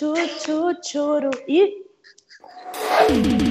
Tchu, tchu, churu. Ih!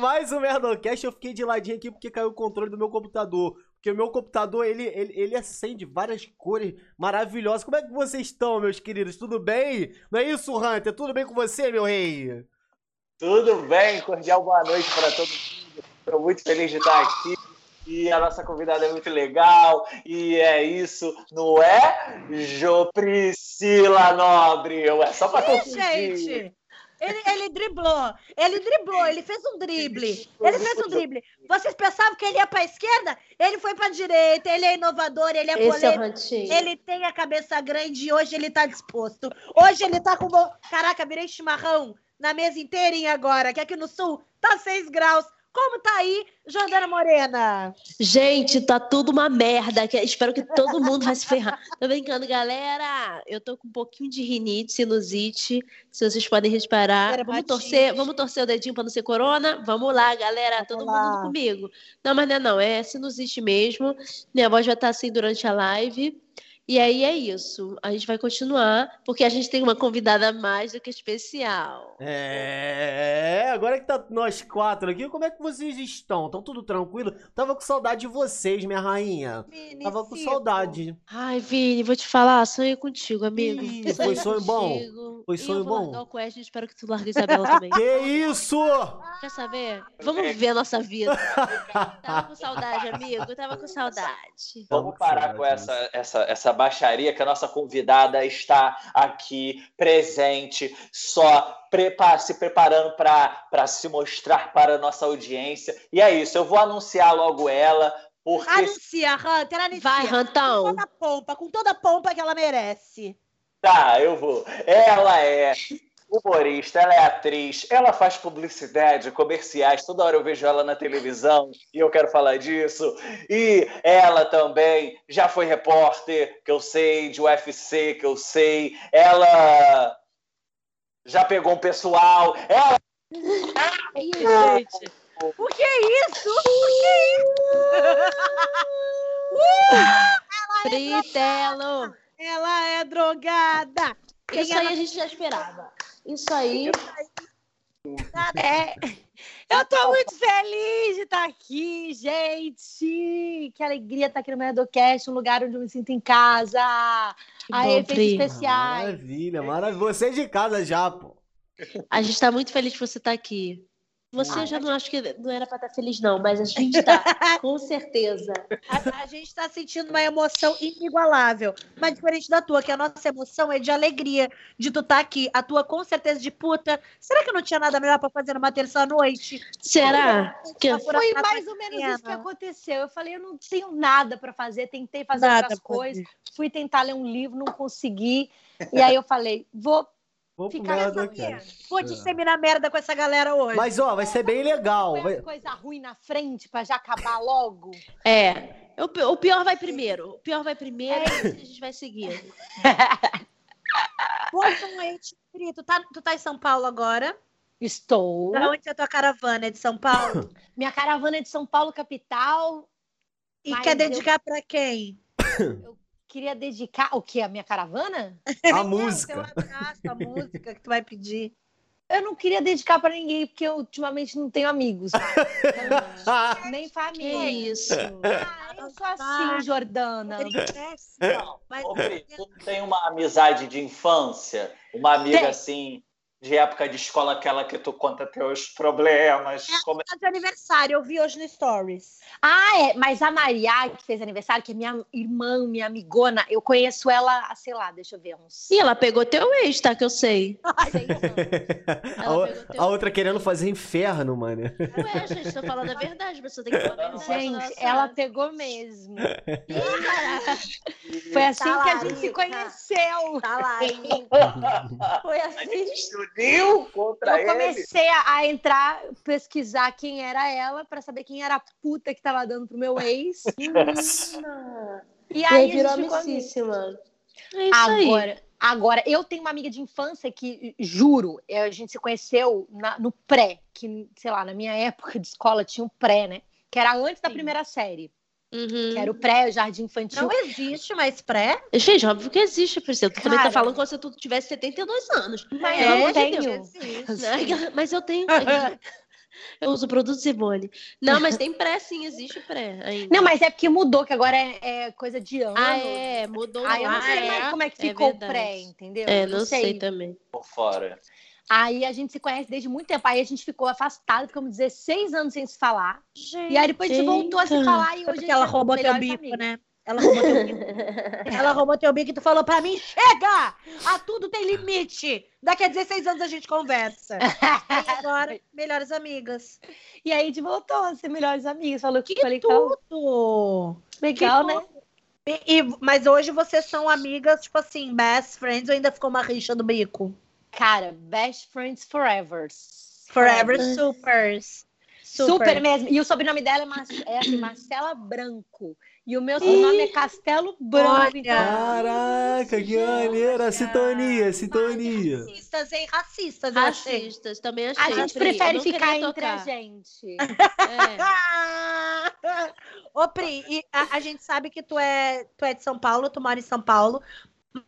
Mais um Merdocast. Eu fiquei de ladinho aqui porque caiu o controle do meu computador. Porque o meu computador, ele, ele, ele acende várias cores maravilhosas. Como é que vocês estão, meus queridos? Tudo bem? Não é isso, Hunter? Tudo bem com você, meu rei? Tudo bem, cordial boa noite para todo mundo. Estou muito feliz de estar aqui. E a nossa convidada é muito legal. E é isso, não é? Jo Priscila Nobre. É só para confundir. gente! Ele, ele driblou, ele driblou, ele fez um drible. Ele fez um drible. Vocês pensavam que ele ia para a esquerda? Ele foi para a direita, ele é inovador, ele é é polêmico. Rantinho. Ele tem a cabeça grande e hoje ele tá disposto. Hoje ele tá com. Caraca, virei chimarrão na mesa inteirinha agora, que aqui no sul tá 6 graus. Como tá aí, Jordana Morena? Gente, tá tudo uma merda. Espero que todo mundo vai se ferrar. Tô brincando, galera. Eu tô com um pouquinho de rinite, sinusite. Se vocês podem reparar. Vamos torcer, vamos torcer o dedinho pra não ser corona? Vamos lá, galera. Todo lá. mundo comigo. Não, mas não é não. É sinusite mesmo. Minha voz vai estar assim durante a live. E aí é isso. A gente vai continuar, porque a gente tem uma convidada mais do que especial. É, agora que tá nós quatro aqui, como é que vocês estão? Estão tudo tranquilo? Tava com saudade de vocês, minha rainha. Tava com saudade. Ai, Vini, vou te falar, sonhei contigo, amigo. Ih, foi sonho bom? contigo. Foi E sonho eu vou bom? largar o Quest e espero que tu largue a Isabela também. Que isso? Quer saber? Vamos viver a nossa vida. Tava com saudade, amigo. Tava com saudade. Vamos parar com essa, essa, essa baixaria que a nossa convidada está aqui presente, só prepa- se preparando para se mostrar para a nossa audiência. E é isso, eu vou anunciar logo ela, porque Anuncia, Hunter, anuncia. Vai, Com Rantão. toda a pompa, com toda a pompa que ela merece. Tá, eu vou. Ela é humorista, ela é atriz, ela faz publicidade, comerciais, toda hora eu vejo ela na televisão e eu quero falar disso. E ela também já foi repórter, que eu sei, de UFC, que eu sei. Ela já pegou um pessoal. Ela É isso, gente. Por que isso? Por que Fritelo. isso? Ela é drogada. Quem Isso aí ela a gente já esperava. Isso aí. é? Eu tô muito feliz de estar aqui, gente. Que alegria estar aqui no Merdocast, um lugar onde eu me sinto em casa. Que A bom, efeitos especiais. Maravilha, maravilha. Você é de casa já, pô. A gente tá muito feliz que você tá aqui. Você eu já não acho que não era pra estar feliz, não, mas a gente tá, com certeza. A, a gente está sentindo uma emoção inigualável. Mas diferente da tua, que a nossa emoção é de alegria de tu estar aqui. A tua, com certeza, de puta. Será que eu não tinha nada melhor pra fazer numa terça-noite? Será? Que... Foi mais ou menos isso que aconteceu. Eu falei, eu não tenho nada para fazer, tentei fazer Nada outras coisas, fui tentar ler um livro, não consegui. E aí eu falei, vou Vou pro Fica merda aqui. merda. Vou disseminar merda com essa galera hoje. Mas, ó, vai ser bem legal. vai- as coisas ruins na frente para já acabar logo. É. O pi- o pior vai primeiro. O pior vai primeiro e a gente vai seguir. Boa noite, Pri. Tu tá, tu tá em São Paulo agora? Estou. Pra onde é a tua caravana? É de São Paulo? Minha caravana é de São Paulo, capital. E quer eu- dedicar pra quem? Queria dedicar o que? A minha caravana? A O música. abraço, a música que tu vai pedir. Eu não queria dedicar para ninguém, porque eu ultimamente não tenho amigos. Então, Nem Que família. isso? Ah, eu sou assim, Jordana. Não, mas Ô, Pri, tu não tem uma amizade de infância? Uma amiga Tem. assim. De época de escola, aquela que tu conta teus problemas. Como... Tá de aniversário, eu vi hoje no Stories. Ah, é. Mas a Maria, que fez aniversário, que é minha irmã, minha amigona, eu conheço ela, sei lá, deixa eu ver, uns. E ela pegou teu ex, tá? Que eu sei. seis anos. a, teu a outra querendo fazer inferno, mano. Ué, gente, tô falando a verdade, a pessoa tem que falar a verdade. Gente, ela pegou mesmo. Ih. Foi assim Tá que a lá, gente se conheceu. Tá lá, hein? Foi A assim. Uniu contra Eu ele. comecei a, a entrar, pesquisar quem era ela, pra saber quem era a puta que tava dando pro meu ex. E E aí, aí virou amicíssima. É isso aí. Agora, agora, eu tenho uma amiga de infância que, juro, eh, a gente se conheceu na- no pré, que, sei lá, na minha época de escola tinha um pré, né? Que era antes da Sim. primeira série. Uhum. Que era o pré, o jardim infantil. Não existe mais pré. Gente, óbvio que existe, Priscila. Tu também tá falando como se tu tivesse 72 anos. Mas Pelo eu amor de tenho. Deus. Existe. Né? Mas eu tenho. Eu uso produto Simone. Não, mas tem pré, sim, existe pré ainda. Não, mas é porque mudou, que agora é, é coisa de ano. Ah, é, mudou. Aí eu não Ah, sei é? mais como é que É ficou o verdade. pré, entendeu? É, não sei também. Por fora. Aí a gente se conhece desde muito tempo. Aí a gente ficou afastado, ficamos 16 anos sem se falar. E aí depois a gente voltou a se falar e hoje porque a gente ela é roubou teu bico, amigos. né? Ela roubou teu bico. Ela roubou teu bico e tu falou pra mim: chega! A tudo tem limite. Daqui a 16 anos a gente conversa. E agora, melhores amigas. E aí a gente voltou a ser melhores amigos. Falou que, Que foi legal. tudo! Legal, que né? E- e- mas hoje vocês são amigas, tipo assim, best friends, ou ainda ficou uma rixa do bico? Cara, best friends forever. Forever supers. Super. mesmo. E o sobrenome dela é, Mar é assim, Marcela Branco. E o meu sobrenome é Castelo Branco. Olha. Então, Caraca, que maneira. Sintonia, sintonia. Racistas, hein? Racistas, achei. Racistas, também achei. a gente Pri, prefere ficar entre a gente. É. Ô, Pri, e a, a gente sabe que tu é, tu é de São Paulo, tu mora em São Paulo,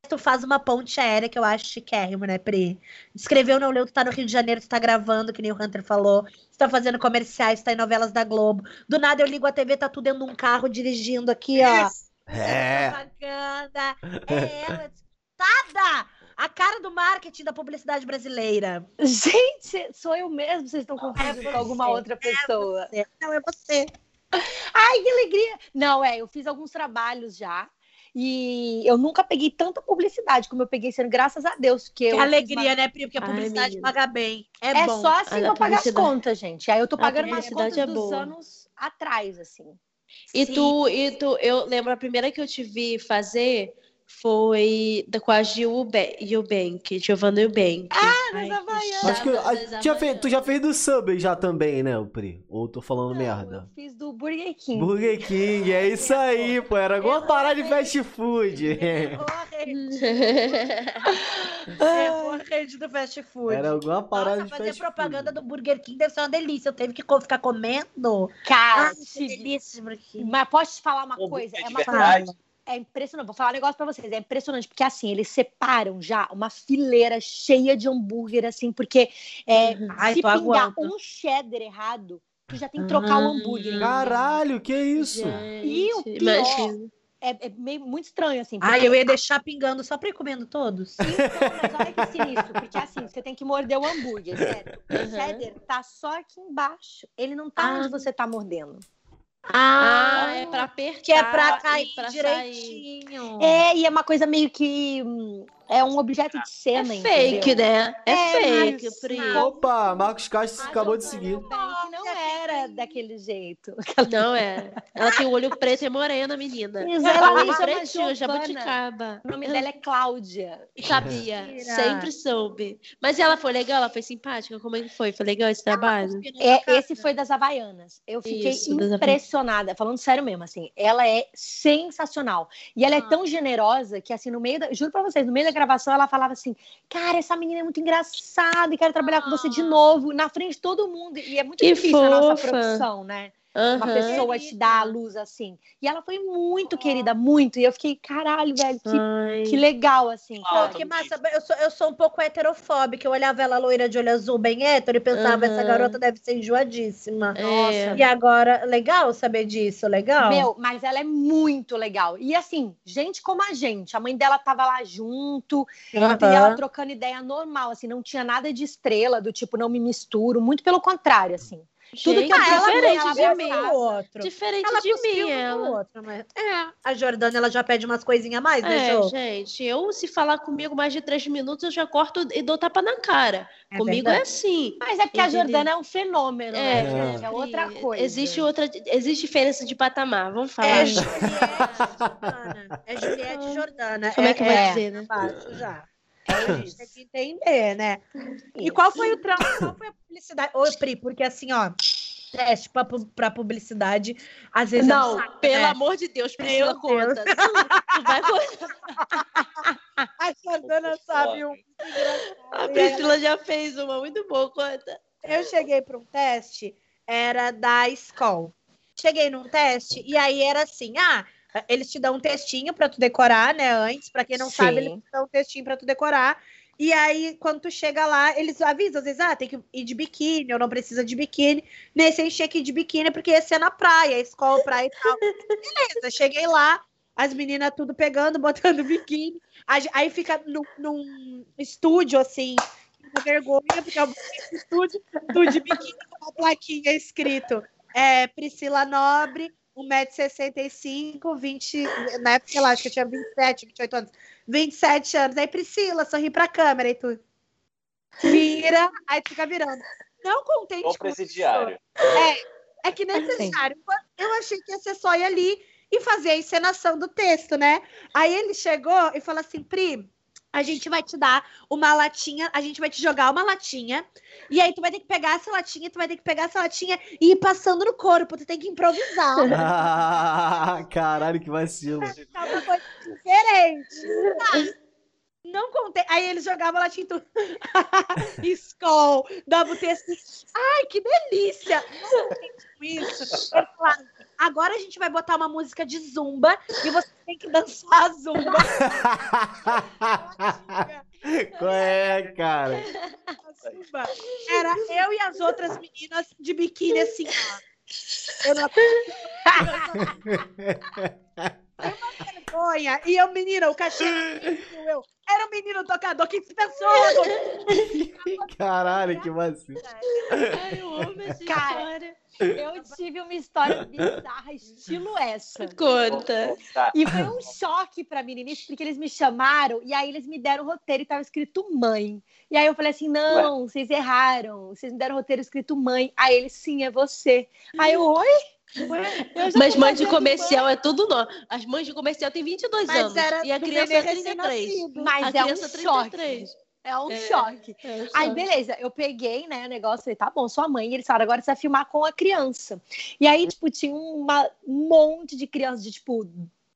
tu faz uma ponte aérea que eu acho chiquérrimo, né, Pri? Escreveu, não leu, tu tá no Rio de Janeiro, tu tá gravando, que nem o Hunter falou, tu tá fazendo comerciais, tu tá em novelas da Globo. Do nada eu ligo a TV, tá tu dentro de um carro dirigindo aqui, ó. É. Propaganda. É ela, disputada! A cara do marketing da publicidade brasileira. Gente, sou eu mesmo, vocês estão confundindo É com alguma você, outra pessoa. Não, é você. Ai, que alegria! Não, é, eu fiz alguns trabalhos já. E eu nunca peguei tanta publicidade como eu peguei sendo, graças a Deus. Que eu alegria, né, Pri? Porque a Ai, publicidade menina. paga bem. É, É bom. só assim pra pagar as contas, gente. Aí eu tô pagando umas contas é dos boa. anos atrás, assim. E Sim. tu, e tu, eu lembro a primeira que eu te vi fazer foi da, com a Gil Eubank, Giovanna Eubank. Ah, das Havaianas. Acho que a- tinha fe- tu já fez do Subway já também, né, Pri? Ou tô falando Não, merda? Eu fiz do Burger King. Burger King, é isso aí, pô. Era igual parar de fast food. Errou a rede, do fast food. Era igual parada Nossa, de fazer fast propaganda food. do Burger King deve ser uma delícia. Eu teve que ficar comendo. Cara, Ai, que delícia, esse Burger King. mas posso te falar uma coisa? É de uma verdade. É impressionante. Vou falar um negócio pra vocês. É impressionante, porque assim, eles separam já uma fileira cheia de hambúrguer, assim, porque é, Ai, se pingar aguando. um cheddar errado, tu já tem que trocar o Ah. hambúrguer. Caralho, que isso? E o Gente, pior- imagina. É, é meio muito estranho, assim. Ai, eu ia deixar pingando só pra ir comendo todos. Então, mas olha que sinistro, porque assim, você tem que morder o hambúrguer, certo? O Uhum. cheddar tá só aqui embaixo. Ele não tá Ah. onde você tá mordendo. Ah, é pra apertar. Que é pra cair pra sair. direitinho. É, e é uma coisa meio que. É um objeto de É cena, fake, entendeu? né? É, É, fake, mas- Pri. Opa, Marcos Castro acabou de seguir. Não era daquele jeito. Não é. Ela tem o olho preto e morena, menina. Exatamente, Ela olho chama pretinho, jabuticaba. O nome dela é Cláudia. Sabia, Mentira. sempre soube. Mas ela foi legal, ela foi simpática? Como é que foi? Foi legal esse trabalho? É, esse foi das Havaianas. Eu fiquei Isso, impressionada, falando sério mesmo, assim. Ela é sensacional. E ela é Ah. tão generosa que, assim, no meio da. Juro pra vocês, no meio da gravação, ela falava assim: Cara, essa menina é muito engraçada e quero trabalhar com você de Ah. novo, na frente de todo mundo. E é muito Que difícil a nossa fofa. profissão, né? Uma Aham. pessoa te dar a luz assim. E ela foi muito querida, muito. E eu fiquei, caralho, velho, que, Ai. que legal, assim. Ah? Que massa, eu sou, eu sou um pouco heterofóbica. Eu olhava ela loira de olho azul, bem hétero, e pensava, Aham. essa garota deve ser enjoadíssima. É. E agora, legal saber disso, legal? Meu, mas ela é muito legal. E assim, gente como a gente. A mãe dela tava lá junto, Aham. e ela trocando ideia normal, assim, não tinha nada de estrela, do tipo, não me misturo, muito pelo contrário, assim. Tudo Gente, que eu Ah, ela, diferente ela de vai mim. outro. Diferente Ela de mim, um ela. outro, mas... É, a Jordana, ela já pede umas coisinhas a mais, né, É, Jô? gente, eu se falar comigo mais de três minutos, eu já corto e dou tapa na cara. É comigo verdade. é assim. Mas é porque a Entendeu? Jordana é um fenômeno, É, né? gente? É outra coisa. Existe outra, existe diferença de patamar. Vamos falar. É. Juliette Jordana. É Juliette Jordana. Como é que vai é. dizer, né? Baixo já. A gente tem que entender, né? E qual foi o trampo? Qual foi a publicidade? Ô, Pri, porque assim, ó, teste pra, pra publicidade, às vezes é um Não, saco, pelo né? amor de Deus, Priscila conta. Tu, tu vai contar. A Jordana sabe um. A Priscila já fez uma muito boa, conta. Eu cheguei para um teste, era da escola. Cheguei num teste e aí era assim, ah, eles te dão um textinho para tu decorar, né? Antes, para quem não Sim. sabe, eles te dão um textinho para tu decorar. E aí, quando tu chega lá, eles avisam, às vezes, ah, tem que ir de biquíni, ou não precisa de biquíni. Nesse a gente tinha que ir de biquíni, porque esse é na praia, escola, praia e tal. Beleza, cheguei lá, as meninas tudo pegando, botando biquíni. Aí fica num, num estúdio, assim, uma vergonha, porque é um estúdio, estúdio de biquíni com uma plaquinha escrito é, Priscila Nobre, 1,65m, 20, na época, sei lá, acho que eu tinha 27, 28 anos, 27 anos. Aí, Priscila, sorri pra câmera e tu vira, aí tu fica virando. Não contente com presidiário. é que necessário. Eu achei que ia ser só ir ali e fazer a encenação do texto, né? Aí ele chegou e falou assim, Pri, a gente vai te dar uma latinha, a gente vai te jogar uma latinha, e aí tu vai ter que pegar essa latinha, tu vai ter que pegar essa latinha e ir passando no corpo, tu tem que improvisar. Ah, caralho, que vacilo. É uma coisa diferente. Ah, Não contei. Aí eles jogavam a latinha e tudo. Skol, dava o texto. Ai, que delícia! Não isso. Falaram, agora a gente vai botar uma música de zumba e você tem que dançar a zumba. Qual é, cara? Zumba. Era eu e as outras meninas de biquíni assim, ó. Eu não uma vergonha. E eu, menina, o cachê era eu. Era um menino tocador. que se pensou? Caralho, que vacilo. Ai, eu amo essa Cara, história. Eu tive uma história bizarra, estilo essa. Conta. Tá. E foi um choque pra mim porque eles me chamaram e aí eles me deram o roteiro e tava escrito mãe. E aí eu falei assim: não, vocês erraram. Vocês me deram o roteiro escrito mãe. Aí eles, sim, é você. Aí eu, oi? Mas mãe de comercial é tudo nó. As mães de comercial têm 22 Mas anos. era E a criança é 33. recém-nascido. Mas a é um criança choque. 33. É um É. choque. É, um Aí, choque. beleza, eu peguei, né, o negócio, falei, tá bom, sua mãe. E eles falaram, agora você vai filmar com a criança. E aí, tipo, tinha uma, um monte de crianças de, tipo,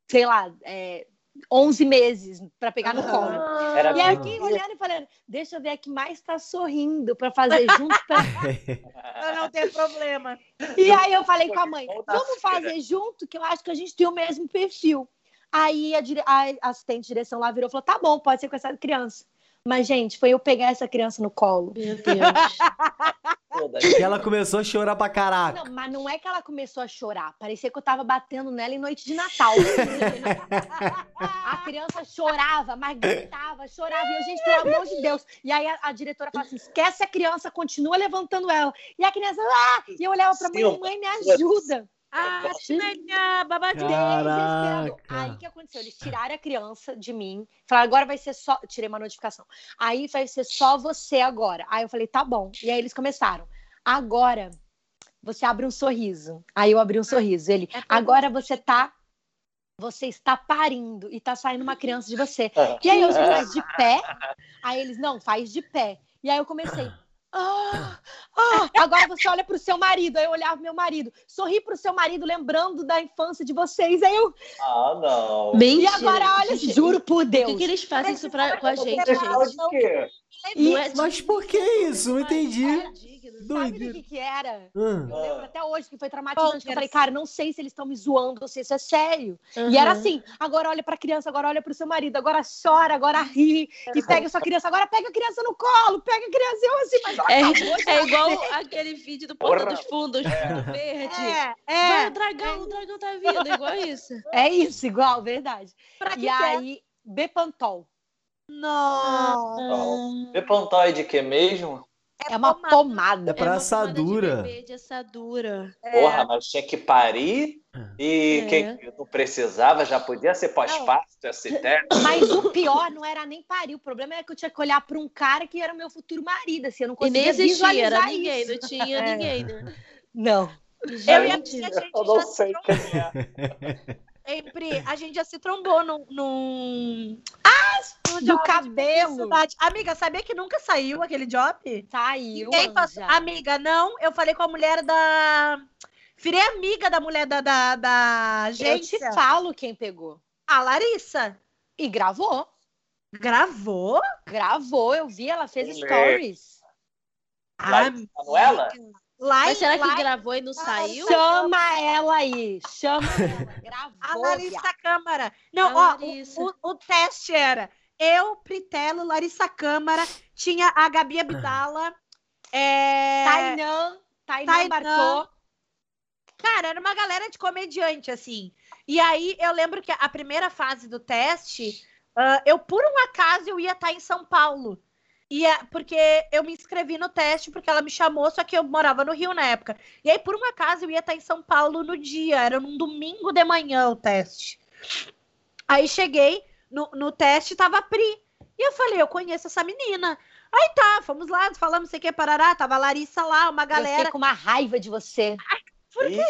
sei lá, é, 11 meses pra pegar no colo. Era E aí olhando e falando, deixa eu ver a que mais tá sorrindo pra fazer junto. pra- Pra não ter problema. E aí eu falei com a mãe, Volta vamos fazer junto, que eu acho que a gente tem o mesmo perfil. Aí a, dire- a assistente de direção lá virou e falou, tá bom, pode ser com essa criança. Mas, gente, foi eu pegar essa criança no colo. Meu Deus. Todas. E ela começou a chorar pra caraca. Não, mas não é que ela começou a chorar. Parecia que eu tava batendo nela em noite de Natal. a criança chorava, mas gritava, chorava. E eu, gente, pelo amor de Deus. E aí a, a diretora fala assim: esquece a criança, continua levantando ela. E a criança, ah! E eu olhava pra mãe, mãe, me ajuda. Ah, tinha babadinha. Caraca. Aí o que aconteceu? Eles tiraram a criança de mim. Falaram, agora vai ser só. Tirei uma notificação. Aí vai ser só você agora. Aí eu falei, tá bom. E aí eles começaram. Agora você abre um sorriso. Aí eu abri um sorriso. Ele, É agora você tá. Você está parindo e tá saindo uma criança de você. E aí eu É. faz de pé. Aí eles, não, faz de pé. E aí eu comecei. Ah, ah, agora você olha pro seu marido. Aí eu olhava pro meu marido. Sorri pro seu marido, lembrando da infância de vocês. Aí eu. Ah, não. E Mentira. agora, olha, Gente, juro por Por Deus. que, que eles fazem isso pra, com a gente, fala gente? Não é Mas por que isso? Não entendi. Não é digno Sabe do Doideira. que que era? Ah. Eu lembro até hoje que foi traumatizante. que Eu falei, era? cara, não sei se eles estão me zoando ou se isso é sério. E era assim: agora olha pra criança, agora olha pro seu marido, agora chora, agora ri, e pega sua criança, agora pega a criança no colo, pega a criança eu assim, mas É, acabou, é igual aquele vídeo do Porta Porra. dos Fundos, fundo verde. É, Vai é. o dragão, o dragão tá vindo, igual isso. É isso, igual, verdade. Pra que E que é? aí, Bepantol. Nossa. Bepantoide que mesmo? É uma pomada. pomada. É pra uma assadura. pomada de de assadura. Porra, mas tinha que parir e É. quem não precisava já podia ser pós-parto, ST. Mas o pior não era nem parir. O problema era que eu tinha que olhar pra um cara que era meu futuro marido. Assim, eu não E conseguia nem existia, era visualizar ninguém, isso. não tinha É. ninguém, né? Não. Eu e a Gente, Pri, a gente Eu não já sei se quem é. Ei, Pri, a gente já se trombou num. num... no Do job de cabelo. Amiga, sabia que nunca saiu aquele job? Saiu. Ninguém passou. Amiga, não. Eu falei com a mulher da. Virei amiga da mulher da, da, da Eu te falo quem pegou. A Larissa. E gravou. Gravou? Gravou, eu vi, ela fez stories. Larissa Manoela? Lá Mas será que lá, gravou e não saiu? Chama ela aí. Chama ela. Gravou. A. Larissa Câmara. Não, A ó, o, o, o teste era eu, Pritelo, Larissa Câmara, tinha a Gabi Abdala. É... Tainan. Tainan Tainan. Bartô. Cara, era uma galera de comediante, assim. E aí eu lembro que a primeira fase do teste, ah, eu, por um acaso, eu ia estar em São Paulo. Ia, porque eu me inscrevi no teste, porque ela me chamou, só que eu morava no Rio na época. E aí, por um acaso, eu ia estar em São Paulo no dia, era num domingo de manhã o teste. Aí cheguei no, no teste, tava a Pri. E eu falei, eu conheço essa menina. Aí tá, fomos lá, falamos, não sei o que, parará, tava a Larissa lá, uma Eu fiquei galera. com uma raiva de você. Ih,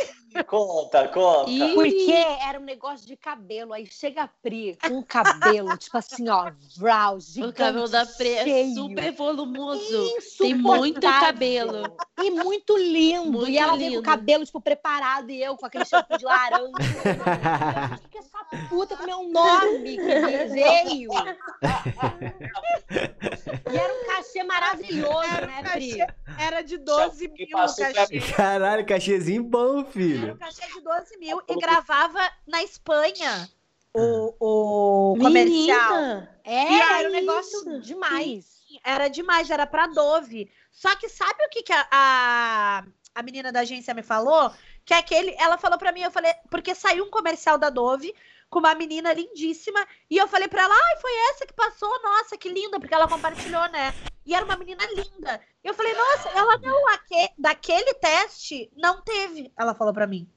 conta, conta. Ih. Porque era um negócio de cabelo. Aí chega a Pri com um cabelo, tipo assim, ó, brow, O gigante, cabelo da Pre é super volumoso. Tem muito Insuportável. cabelo. E muito lindo. Muito e ela veio com lindo. o cabelo, tipo, preparado. E eu com aquele shampoo de laranja. O que, essa puta com meu nome que veio? e era um cachê maravilhoso, Era né, cachê Pri? Era de 12 Que mil o cachê. Caralho, cachezinho bom, Era um cachê de 12 mil e gravava na Espanha o, o comercial. Menina! É, E era um negócio demais. Era demais, era pra Dove. Só que sabe o que, que a, a, a menina da agência me falou? Que aquele. Ela falou pra mim, eu falei, porque saiu um comercial da Dove com uma menina lindíssima. E eu falei pra ela, ai, foi essa que passou, nossa, que linda, porque ela compartilhou, né? E era uma menina linda. E eu falei, nossa, ela não, aque, daquele teste não teve. Ela falou pra mim.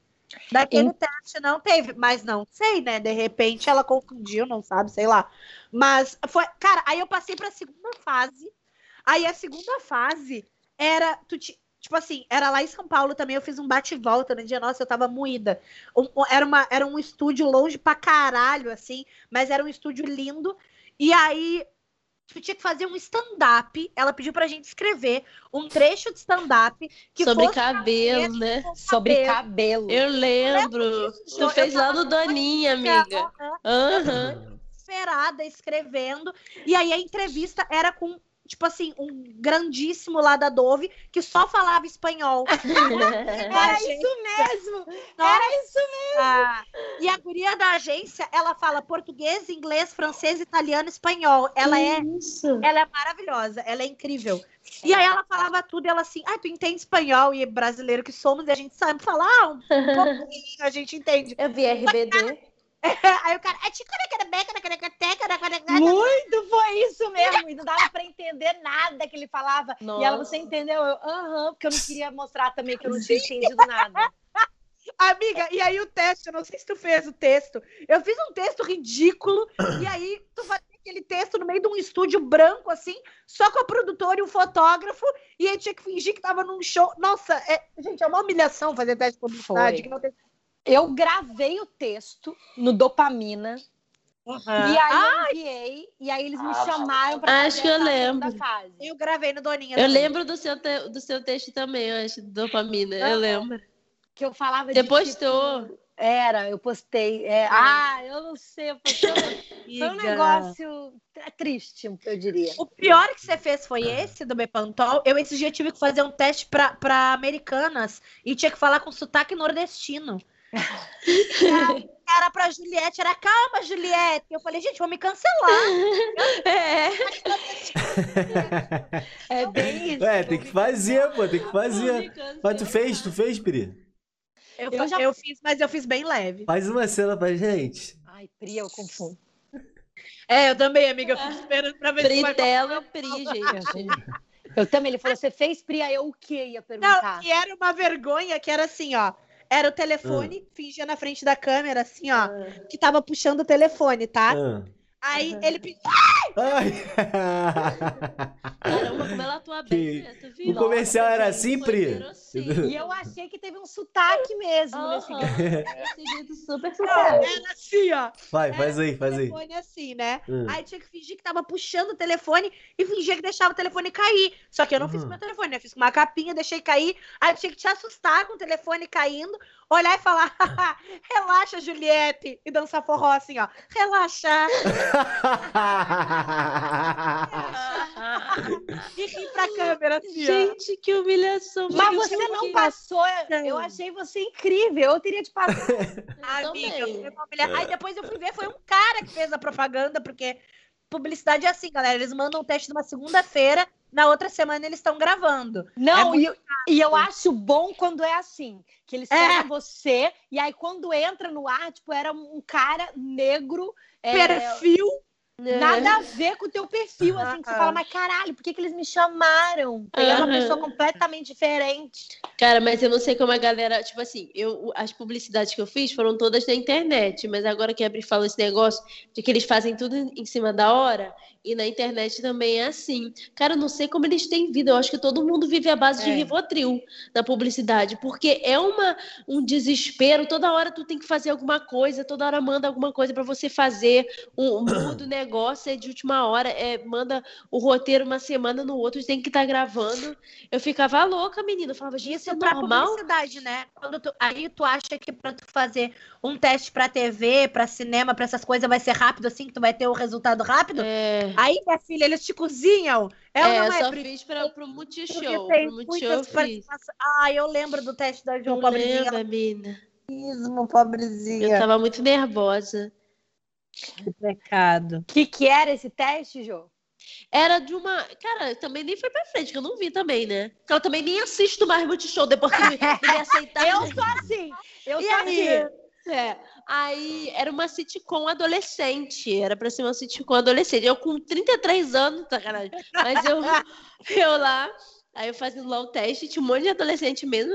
Daquele teste não teve, mas não sei, né? De repente ela confundiu, não sabe, sei lá. Mas foi, cara, aí eu passei pra segunda fase. Aí a segunda fase era, tu ti- tipo assim, era lá em São Paulo também, eu fiz um bate e volta no dia, nossa, eu tava moída. Um- era, uma, era um estúdio longe pra caralho, assim, mas era um estúdio lindo. E aí tu tinha que fazer um stand-up. Ela pediu pra gente escrever um trecho de stand-up que Sobre fosse cabelo, né? com Sobre cabelo. cabelo. Eu lembro. disso, Tu eu fez lá no Doninha, amiga. Aham. Aham. desesperada escrevendo. E aí a entrevista era com, tipo assim, um grandíssimo lá da Dove que só falava espanhol. Era isso mesmo. Nossa, Era isso mesmo. Ah, E a guria da agência, ela fala português, inglês, francês, italiano, espanhol. Ela é, Isso. ela é maravilhosa, ela é incrível. E aí ela falava tudo, e ela assim, ah, tu entende espanhol e brasileiro que somos, e a gente sabe falar um, um pouquinho, a gente entende. Eu vi RBD. Aí o cara, é Muito foi isso mesmo. E não dava pra entender nada que ele falava. E ela, Nossa. você entendeu? Eu, aham, porque eu não queria mostrar também que eu não tinha entendido nada. Amiga, e aí o teste, eu não sei se tu fez o texto. Eu fiz um texto ridículo, e aí tu fazia aquele texto no meio de um estúdio branco, assim, só com a produtora e o fotógrafo, e aí tinha que fingir que tava num show. Nossa, é- gente, é uma humilhação fazer teste de publicidade. Foi. que não tem- Eu gravei o texto no Dopamina. E aí eu enviei. E aí eles me Ah, chamaram pra acho fazer que eu lembro. segunda fase. eu gravei no Doninha. Eu também. lembro do seu, te- do seu texto também, eu acho, do dopamina. Eu Aham. lembro. Que eu falava Você de, postou. tipo, Era, eu postei. é, ah, eu não sei. Eu postei, foi um negócio tr- triste, eu diria. O pior que você fez foi esse do Bepantol. Eu esse dia tive que fazer um teste pra, pra americanas e tinha que falar com sotaque nordestino. Era pra Juliette, era calma, Juliette. Eu falei, gente, vão me cancelar. É. É bem isso. É, tem que fazer, pô, tem que fazer. Mas tu fez, tu fez, Pri? Eu, Eu já- eu fiz, mas eu fiz bem leve. Faz uma cena pra gente. Ai, Pri, eu confundo. É, eu também, amiga. Eu fico esperando pra ver se vai Britela Pri, gente. Eu também, ele falou, você fez, Pri? Aí eu o que ia perguntar? Não, e era uma vergonha que era assim, ó. Era o telefone, fingia na frente da câmera, assim, ó, que tava puxando o telefone, tá? Ah. Aí Uhum. ele pediu. Ai. Caramba, como ela atua bem, né? Tu viu? O comercial era Foi assim, Pri? E eu achei que teve um sotaque mesmo nesse Aham. Esse vídeo super sucesso. era assim, ó. Vai, faz aí, faz aí. telefone assim, né? Hum. Aí tinha que fingir que tava puxando o telefone e fingia que deixava o telefone cair. Só que eu não fiz Uhum. com meu telefone, né? Eu fiz com uma capinha, deixei cair. Aí tinha que te assustar com o telefone caindo, olhar e falar: relaxa, Juliette. E dançar forró assim, ó. Relaxa. E rir pra câmera assim. Gente, que humilhação. Mas você eu não passou, eu achei você incrível. Eu teria te passado. Amiga, foi uma humilha- Aí depois eu fui ver, foi um cara que fez a propaganda, porque publicidade é assim, galera. Eles mandam um teste numa segunda-feira, na outra semana eles estão gravando. Não, É e, eu- e eu acho bom quando é assim, que eles É. pegam você, e aí quando entra no ar, tipo, era um cara negro, é, Perfil. É. nada a ver com o teu perfil, assim, que você fala, mas caralho, por que, que eles me chamaram? Pegar uma Aham. pessoa completamente diferente. Cara, mas eu não sei como a galera. Tipo assim, eu, as publicidades que eu fiz foram todas na internet, mas agora que a Bri falou esse negócio de que eles fazem tudo em cima da hora, e na internet também é assim. Cara, eu não sei como eles têm vida. Eu acho que todo mundo vive à base de É. Rivotril na publicidade, porque é uma, um desespero. Toda hora tu tem que fazer alguma coisa, toda hora manda alguma coisa pra você fazer. Um, muda o negócio, é de última hora, é, manda o roteiro uma semana no outro, tem que estar gravando. Eu ficava louca, menina. Eu falava, gente, isso é pra normal? publicidade, né? Quando tu- aí tu acha que pra tu fazer um teste pra TV, pra cinema, pra essas coisas vai ser rápido assim, que tu vai ter o resultado rápido? É, Aí, minha filha, eles te cozinham. É, é, não é? só Pri? fiz pra, pro Multishow. Pro Multishow. Ah, eu lembro do teste da João, pobrezinha. lembra, mina? Mesmo, Eu pobrezinha. tava muito nervosa. Que pecado. O que, que era esse teste, Jô? Era de uma. Cara, também nem foi pra frente, que eu não vi também, né? Porque ela também nem assiste mais Multishow depois que me, me aceitar. Eu sou assim, eu E sou aí? assim. É. Aí era uma sitcom adolescente. Era pra ser uma sitcom adolescente. Eu com 33 anos, sacanagem. Mas eu, eu lá, aí eu fazendo lá o teste, tinha um monte de adolescente mesmo.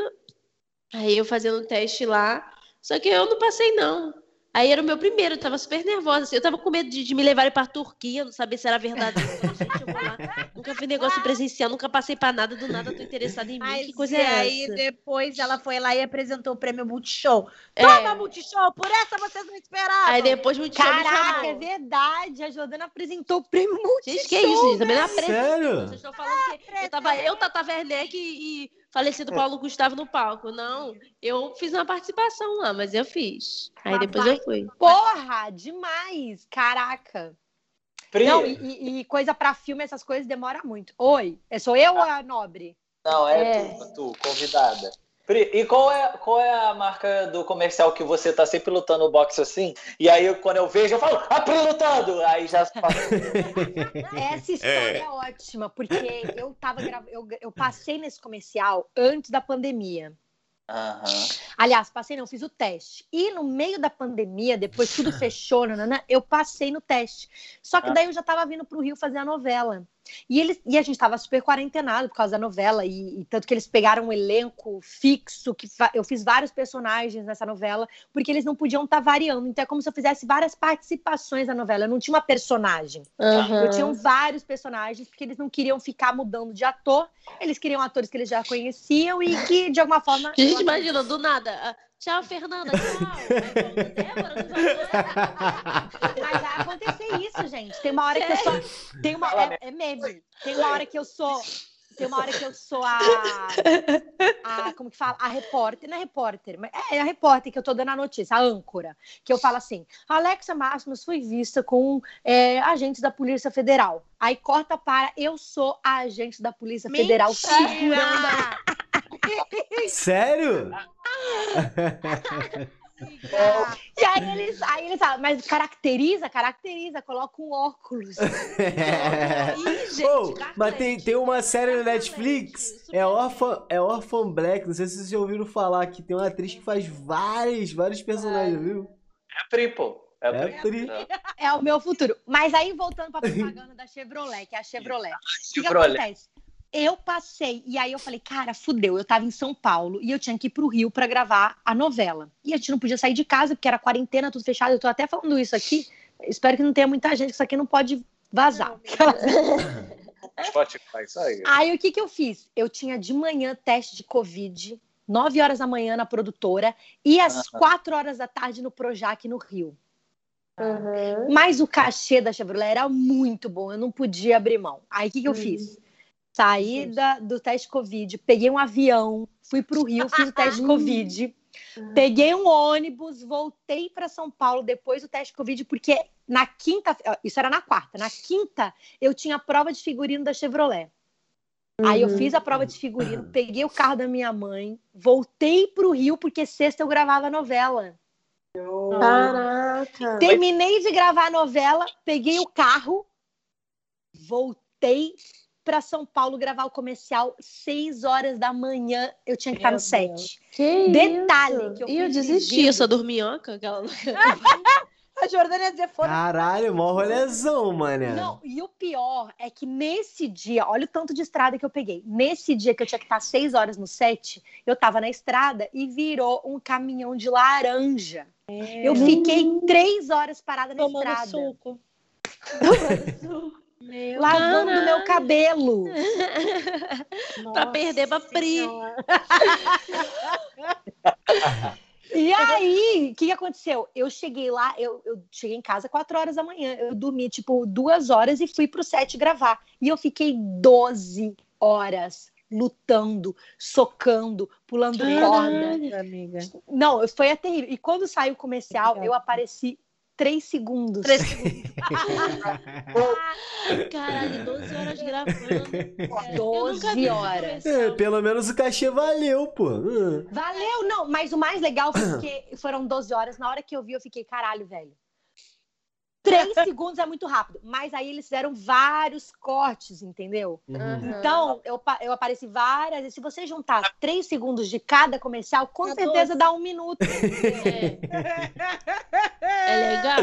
Aí eu fazendo o teste lá. Só que eu não passei, não. Aí era o meu primeiro, eu tava super nervosa. assim, eu tava com medo de, de me levarem pra Turquia, não sabia se era verdade. Eu falei, gente, eu vou lá. Nunca vi negócio presencial, nunca passei pra nada, do nada tô interessada em mim. Mas que coisa e é aí, essa? depois ela foi lá e apresentou o prêmio Multishow. É. Toma, Multishow! Por essa vocês não esperavam. Aí depois o Multishow Caraca, é verdade. A Jordana apresentou o prêmio Multishow. Gente, que isso, gente? Também não apresenta. Sério? Vocês estão falando que eu tava eu, Tata Werneck e falecido Paulo Gustavo no palco. Não, eu fiz uma participação lá, mas eu fiz. Aí depois eu fui. Porra, demais. Caraca. Pri, Não, e, e- coisa pra filme, essas coisas demora muito. Oi, é sou eu ou a Nobre? não, é, É. Tu, tu, convidada. Pri, e qual é, qual é a marca do comercial que você tá sempre lutando no boxe assim? E aí, quando eu vejo, eu falo, a Pri lutando! Aí já Essa história é, ótima, porque eu tava eu, eu passei nesse comercial antes da pandemia. Aham. Aliás, passei, não, fiz o teste. E no meio da pandemia, depois tudo fechou, nanana, eu passei no teste. Só que Ah. daí eu já tava vindo pro Rio fazer a novela. E, eles, e a gente tava super quarentenado por causa da novela. E, e tanto que eles pegaram um elenco fixo, que eu fiz vários personagens nessa novela, porque eles não podiam estar variando. Então é como se eu fizesse várias participações na novela. Eu não tinha uma personagem. Aham. Eu tinha vários personagens, porque eles não queriam ficar mudando de ator. Eles queriam atores que eles já conheciam e que, de alguma forma. Gente, imagina, do nada. Tchau, Fernanda. Tchau. Débora, não vai- Mas vai acontecer isso, gente. Tem uma hora que eu sou. Tem uma, é, é meme. Tem uma hora que eu sou tem uma hora que eu sou a, a. Como que fala? A repórter. Não é repórter, mas é a repórter que eu tô dando a notícia, a âncora. Que eu falo assim: Alexa Máximos foi vista com é, agentes da Polícia Federal. Aí corta para eu sou a agente da Polícia Federal segurando. Sério? E aí eles, aí eles falam, mas caracteriza, caracteriza, coloca um óculos. Ih, gente, Carlete, mas tem, tem uma série no Netflix, é Orphan, é Orphan Black, não sei se vocês já ouviram falar, que tem uma atriz que faz vários, vários personagens, viu? É Pri, pô. É, É. Pri. É o meu futuro. Mas aí, voltando pra propaganda da Chevrolet, que é a Chevrolet. O que, que Chevrolet. acontece? Eu passei, e aí eu falei, cara, fudeu. Eu tava em São Paulo e eu tinha que ir pro Rio pra gravar a novela. E a gente não podia sair de casa, porque era quarentena, tudo fechado. Eu tô até falando isso aqui. Espero que não tenha muita gente, que isso aqui não pode vazar. Spotify, isso aí. Aí o que, que eu fiz? Eu tinha de manhã teste de Covid, 9 horas da manhã na produtora, e às 4 horas da tarde no Projac no Rio. Uhum. Mas o cachê da Chevrolet era muito bom, eu não podia abrir mão. Aí o que, que eu fiz? Saí da- do teste Covid, peguei um avião, fui para o Rio, fiz o teste Covid, peguei um ônibus, voltei para São Paulo depois do teste Covid, porque na quinta, isso era na quarta, na quinta eu tinha a prova de figurino da Chevrolet. Aí eu fiz a prova de figurino, peguei o carro da minha mãe, voltei para o Rio, porque sexta eu gravava a novela. Caraca. Terminei de gravar a novela, peguei o carro, voltei para São Paulo gravar o comercial, seis horas da manhã. Eu tinha que estar no set. Que Detalhe isso? que eu E eu desisti, vivo. eu sou dorminhoca. Aquela... A Jordânia ia dizer, foda Caralho, mó rolezão, mané. Não, e o pior é que nesse dia, olha o tanto de estrada que eu peguei. Nesse dia que eu tinha que estar seis horas no set, eu tava na estrada e virou um caminhão de laranja. Eu fiquei três horas parada na tomando estrada, suco. Lavando Caraca. meu cabelo. pra perder pra Pri. E aí, o que, aconteceu? Eu cheguei lá, eu, eu cheguei em casa quatro horas da manhã. Eu dormi, tipo, duas horas e fui pro set gravar. E eu fiquei 12 horas lutando, socando, pulando corda. amiga. Não, foi até terrível. E quando saiu o comercial, eu apareci três segundos. Três segundos. Caralho, 12 horas gravando. Eu 12 nunca vi horas. É, pelo menos o cachê valeu, pô. Hum. Valeu, não, mas o mais legal foi porque foram 12 horas. Na hora que eu vi, eu fiquei, caralho, velho. Três segundos é muito rápido. Mas aí eles fizeram vários cortes, entendeu? Uhum. Então, eu, eu apareci várias vezes. Se você juntar três segundos de cada comercial, com Dá certeza dá um minuto. É, é legal.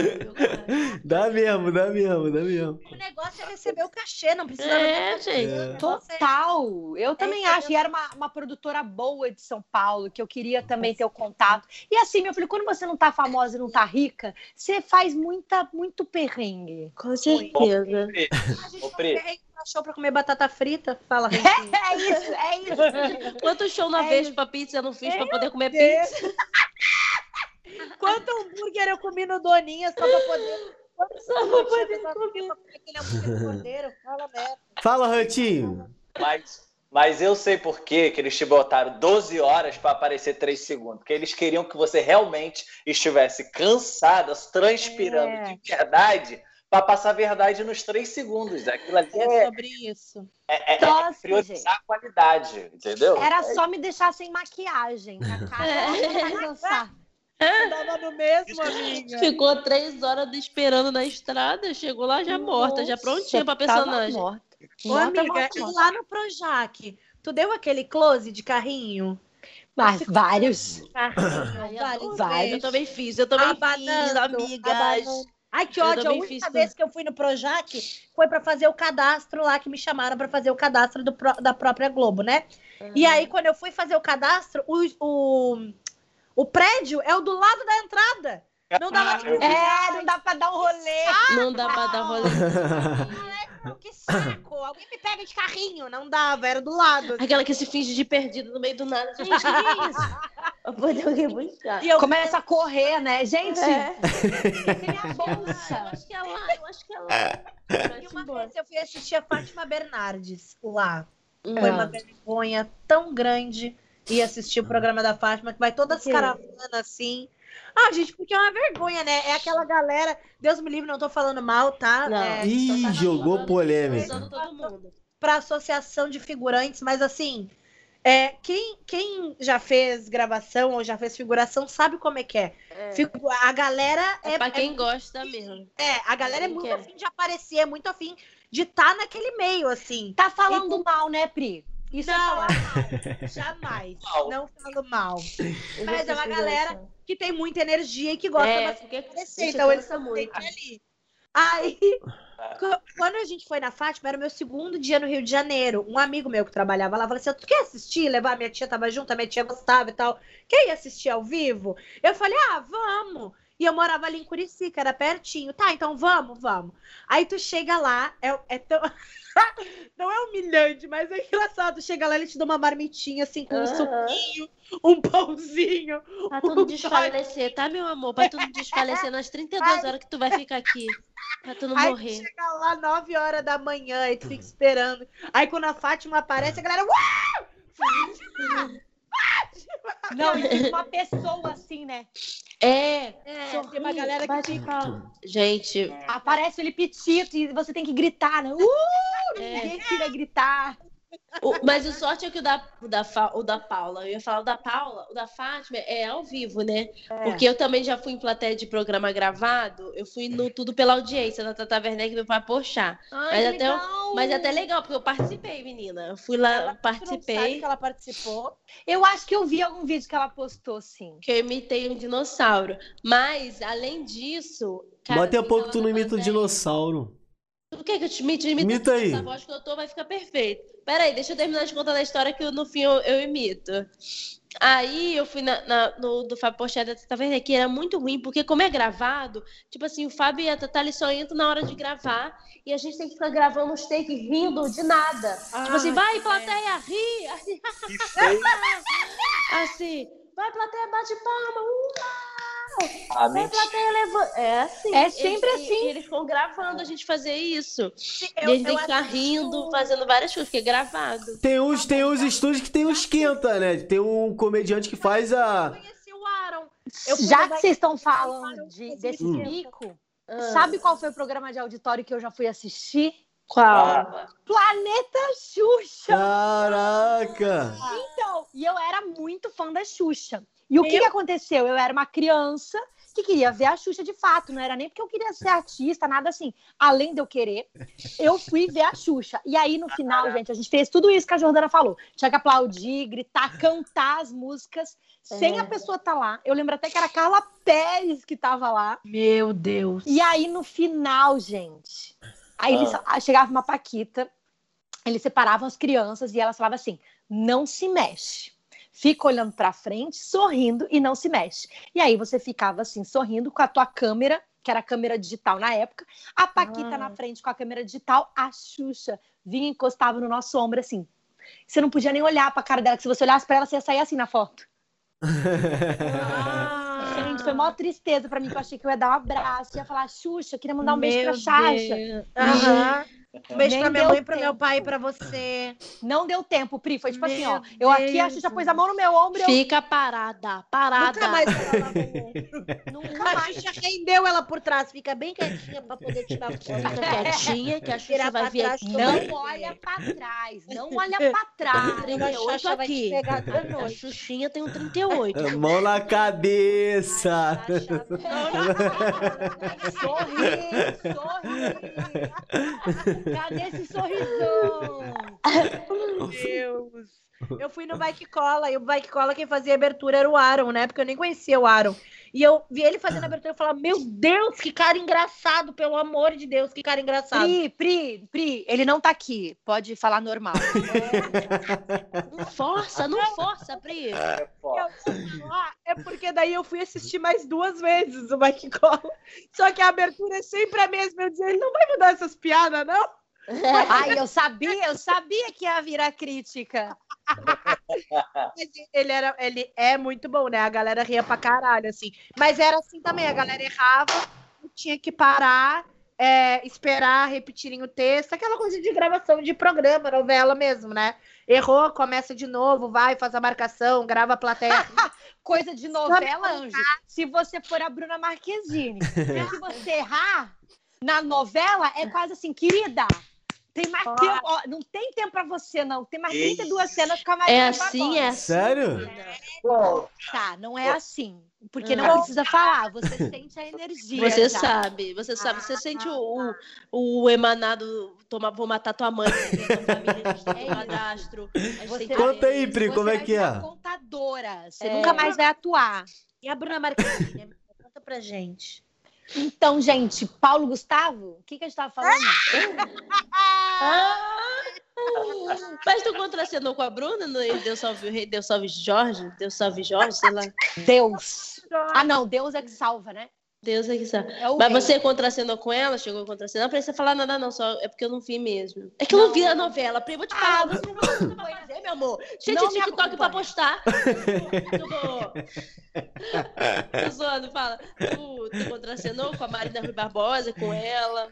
Dá mesmo, dá mesmo, dá mesmo. O negócio é receber o cachê, não precisa. É, gente. É- Total. Eu também isso acho. E era uma, uma produtora boa de São Paulo, que eu queria também ter o contato. E assim, meu filho, quando você não tá famosa e não tá rica, você faz muita, muito perrengue. Com certeza. Pri, A gente Ô, Pri. perrengue pra show pra comer batata frita. Fala, Rentinho. É isso, é isso. Quanto show na É vez isso. pra pizza eu não fiz pra poder comer Deus. pizza? Quanto hambúrguer eu comi no Doninha só pra poder. Quanto Só pra poder comer. Pra comer aquele hambúrguer de cordeiro. Fala merda. Fala, Rantinho. Mas, mas eu sei por quê que eles te botaram 12 horas para aparecer 3 segundos. Porque eles queriam que você realmente estivesse cansada, transpirando É. de verdade, para passar a verdade nos 3 segundos. Aquilo ali É é, sobre isso. é- é- é Nossa, priorizar a qualidade, entendeu? Era só me deixar sem maquiagem. A cara. Tava no mesmo, amiga. Ficou três horas esperando na estrada, chegou lá já morta, já prontinha pra Tava personagem. morta. Ô, amiga, e lá no Projac, tu deu aquele close de carrinho? Mas vários. Carrinho, vários. Eu também fiz, eu também fiz, amigas. abanando. Ai, que ódio. A única fiz vez que eu fui no Projac foi pra fazer o cadastro lá, que me chamaram pra fazer o cadastro do da própria Globo, né? E aí, quando eu fui fazer o cadastro, o, o, o prédio é o do lado da entrada. Não Ah, eu vi. É, não dá pra dar um rolê. Não dá pra dar rolê. Não, que saco! Alguém me pega de carrinho. Não dava, era do lado. Aquela que se finge de perdido no meio do nada. Gente, que é isso? Pra poder alguém buscar. E eu Começa a correr, né? Gente, É. minha Ah, eu bolsa. acho que é lá, eu acho que é lá. E uma vez eu fui assistir a Fátima Bernardes lá. Foi É. uma vergonha tão grande ir assistir o programa da Fátima, que vai todas as caravanas assim. Ah, gente, porque é uma vergonha, né? É aquela galera. Deus me livre, não tô falando mal, tá? Não. É, Ih, tá jogou falando, polêmica. usando todo mundo. pra associação de figurantes, mas assim. É, quem, quem já fez gravação ou já fez figuração sabe como é que é. É. Figu- A galera É é, pra quem gosta mesmo. é, a galera é muito quer? afim de aparecer, é muito afim de estar naquele meio, assim. Tá falando mal, né, Pri? Isso é Não, não, jamais. Não falo mal. Eu Mas é uma galera. Que tem muita energia e que gosta É, bastante porque aparecer. Então eles estão muito. ali. Aí, qu- quando a gente foi na Fátima, era o meu segundo dia no Rio de Janeiro. Um amigo meu que trabalhava lá falou assim: Tu quer assistir? Levar minha tia tava junto, a minha tia gostava e tal. Quer ir assistir ao vivo? Eu falei: Ah, vamos. E eu morava ali em Curicica, era pertinho. Tá, então vamos, vamos. Aí tu chega lá, é, é tão. Não é humilhante, mas é engraçado. Tu chega lá, ele te dá uma marmitinha assim, com um Aham. suquinho, um pãozinho. Pra tu não desfalecer, tá, meu amor? Pra tu não desfalecer nas 32 horas que tu vai ficar aqui. Pra tu não Aí tu morrer. chega lá 9 horas da manhã e tu fica esperando. Aí quando a Fátima aparece, a galera. "Uau!" Não, e fica uma pessoa assim, né? É. É, tem uma galera que fica. Gente, Aparece ele petito e você tem que gritar, né? Uh! É. Ninguém queria gritar. O- mas o sorte é que o da, o, da, o da Paula, eu ia falar o da Paula, o da Fátima é ao vivo, né? Porque eu também já fui em plateia de programa gravado, eu fui no Tudo pela Audiência, da Tata Werneck e do Pai Pochá. Mas até eu-. Mas é até legal, porque eu participei, menina. Eu fui lá, Tu não sabe participei, que ela participou. Eu acho que eu vi algum vídeo que ela postou, sim. que eu imitei um dinossauro. Mas, além disso. cara, tempo fica que tu não imita o plateia. dinossauro. Tu quer que eu te imite? Imita, Imita aí. Essa voz que eu tô vai ficar perfeito. Pera aí, deixa eu terminar de contar a história que no fim eu, eu imito. Aí eu fui na, na- no do Fábio Pochada, tá vendo aqui? Era muito ruim, porque como é gravado, tipo assim, o Fábio e a Tata eles só entram na hora de gravar e a gente tem que ficar gravando os takes rindo de nada. tipo assim, vai, plateia, ri! Assim, Que assim, vai, plateia, bate palma! Uau! Ah, mentira. É assim. É sempre eles, assim. E, eles ficam gravando a gente fazer isso. Eu, e a gente tem que ficar assisto- rindo, fazendo várias coisas, porque é gravado. Tem uns, tem uns estúdios que tem um esquenta, né? Tem um comediante que faz Eu a. conheci o Aaron. Eu Já que vocês estão falando de, desse Hum. bico, Ah, sabe qual foi o programa de auditório que eu já fui assistir? qual? Planeta Xuxa! Caraca! Então, e eu era muito fã da Xuxa. E o que, que aconteceu? Eu era uma criança que queria ver a Xuxa de fato, não era nem porque eu queria ser artista, nada assim. Além de eu querer, eu fui ver a Xuxa. E aí, no final, gente, a gente fez tudo isso que a Jordana falou. Tinha que aplaudir, gritar, cantar as músicas, sem É. a pessoa estar lá. Eu lembro até que era a Carla Pérez que tava lá. Meu Deus. E aí, no final, gente, aí eles, chegava uma Paquita, eles separavam as crianças e elas falavam assim: não se mexe. Fica olhando pra frente, sorrindo e não se mexe. E aí você ficava assim, sorrindo com a tua câmera, que era a câmera digital na época, a Paquita Ah. na frente com a câmera digital, a Xuxa vinha e encostava no nosso ombro assim. Você não podia nem olhar pra cara dela, que se você olhasse pra ela, você ia sair assim na foto. Ah. Gente, foi maior tristeza pra mim, que eu achei que eu ia dar um abraço, ia falar, Xuxa, queria mandar um beijo pra Meu Xaxa. Aham. Um beijo Nem pra minha mãe, pro meu pai e pra você. Não deu tempo, Pri. Foi tipo assim, Meu ó. Eu aqui, a Xuxa Deus. pôs a mão no meu ombro e eu Fica parada, parada. Nunca mais nunca A mais. Xuxa rendeu ela por trás. Fica bem quietinha pra poder tirar foto. Fica quietinha, que a Xuxa Virar vai vir aqui. Não olha pra trás. Não olha pra trás. 38 A Xuxa vai te aqui. A. Xuxinha tem um 38. Mão na cabeça! Sorri, sorri. Cadê esse sorrisão? Deus. Eu fui no Bike Cola e o Bike Cola quem fazia abertura era o Aaron, né? Porque eu nem conhecia o Aaron. E eu vi ele fazendo a abertura e falava: Meu Deus, que cara engraçado, pelo amor de Deus, que cara engraçado. Pri, Pri, Pri, ele não tá aqui. Pode falar normal. Não força, não força, Pri. É é porque daí eu fui assistir mais duas vezes o Bike Cola. Só que a abertura é sempre a mesma. Eu dizia: Ele não vai mudar essas piadas, não? Ai, eu sabia, eu sabia que ia virar crítica. Ele, era, ele é muito bom, né? A galera ria pra caralho, assim. Mas era assim também, a galera errava, tinha que parar, é, esperar repetirem o texto, aquela coisa de gravação de programa, novela mesmo, né? Errou, começa de novo, vai, faz a marcação, grava a plateia. Coisa de novela, Anjo. Se você for a Bruna Marquezine, se você errar na novela, é quase assim, querida. Tem mais Ó. tempo, ó, não tem tempo pra você, não. Tem mais Ei. 32 cenas com a É Maria assim, é assim. Sério? Bom, Tá, não é assim. Porque não Ah. precisa falar, você sente a energia. Você já. sabe, você sabe. Você sente o, o, o emanado, toma, vou matar tua mãe, É padrasto. Você tem que Conta aí. Pri, como é vai que é? contadora. Você É. nunca mais vai atuar. E a Bruna Marquezine? Conta pra gente. Então, gente, Paulo Gustavo, o que, que a gente tava falando? Mas tu contracenou com a Bruna no Deus Salve o Rei, Deus Salve Jorge, Deus Salve Jorge, sei lá. Deus. Ah, não, Deus é que salva, né? Deus é que sabe. É Mas rei. você contracenou com ela? Chegou a contracenar? Não precisa falar nada, não. Só é porque eu não vi mesmo. É que eu não vi a novela. Pri, vou te falar. você não vai dizer, meu amor. Cheio Não de me TikTok pra postar. Tô zoando, fala. Tu, tu contracenou com a Marina Rui Barbosa, com ela.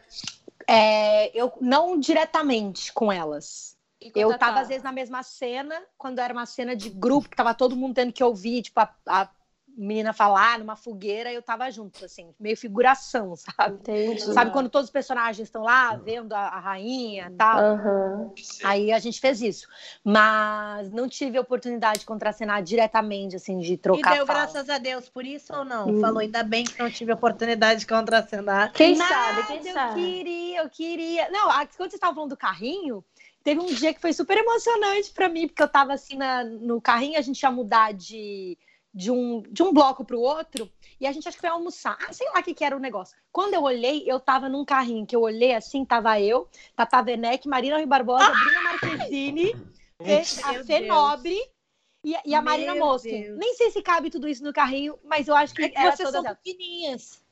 É, eu não diretamente com elas. Eu tava, às vezes, na mesma cena, quando era uma cena de grupo, que tava todo mundo tendo que ouvir, tipo, a, a menina falar numa fogueira, eu tava junto, assim, meio figuração, sabe? Entendi. Sabe quando todos os personagens estão lá vendo a, a rainha e tal? Aham. Aí a gente fez isso. Mas não tive a oportunidade de contracenar diretamente, assim, de E trocar deu fala. graças a Deus por isso ou não? Hum. Falou, ainda bem que não tive a oportunidade de contracenar. Quem Nada, sabe, quem eu sabe? queria, eu queria. Não, a- quando vocês estavam falando do carrinho, teve um dia que foi super emocionante pra mim, porque eu tava assim na- no carrinho, a gente ia mudar de, de, um, de um bloco pro outro, e a gente acho que foi almoçar. Ah, sei lá o que, que era o negócio. Quando eu olhei, eu tava num carrinho, que eu olhei assim, tava eu, Tata Werneck, Marina Rui Barbosa, Bruna Marquezine, a Fê. Nobre. E, e a Marina. Deus. Nem sei se cabe tudo isso no carrinho, mas eu acho que É era vocês todas são elas. pequenininhas.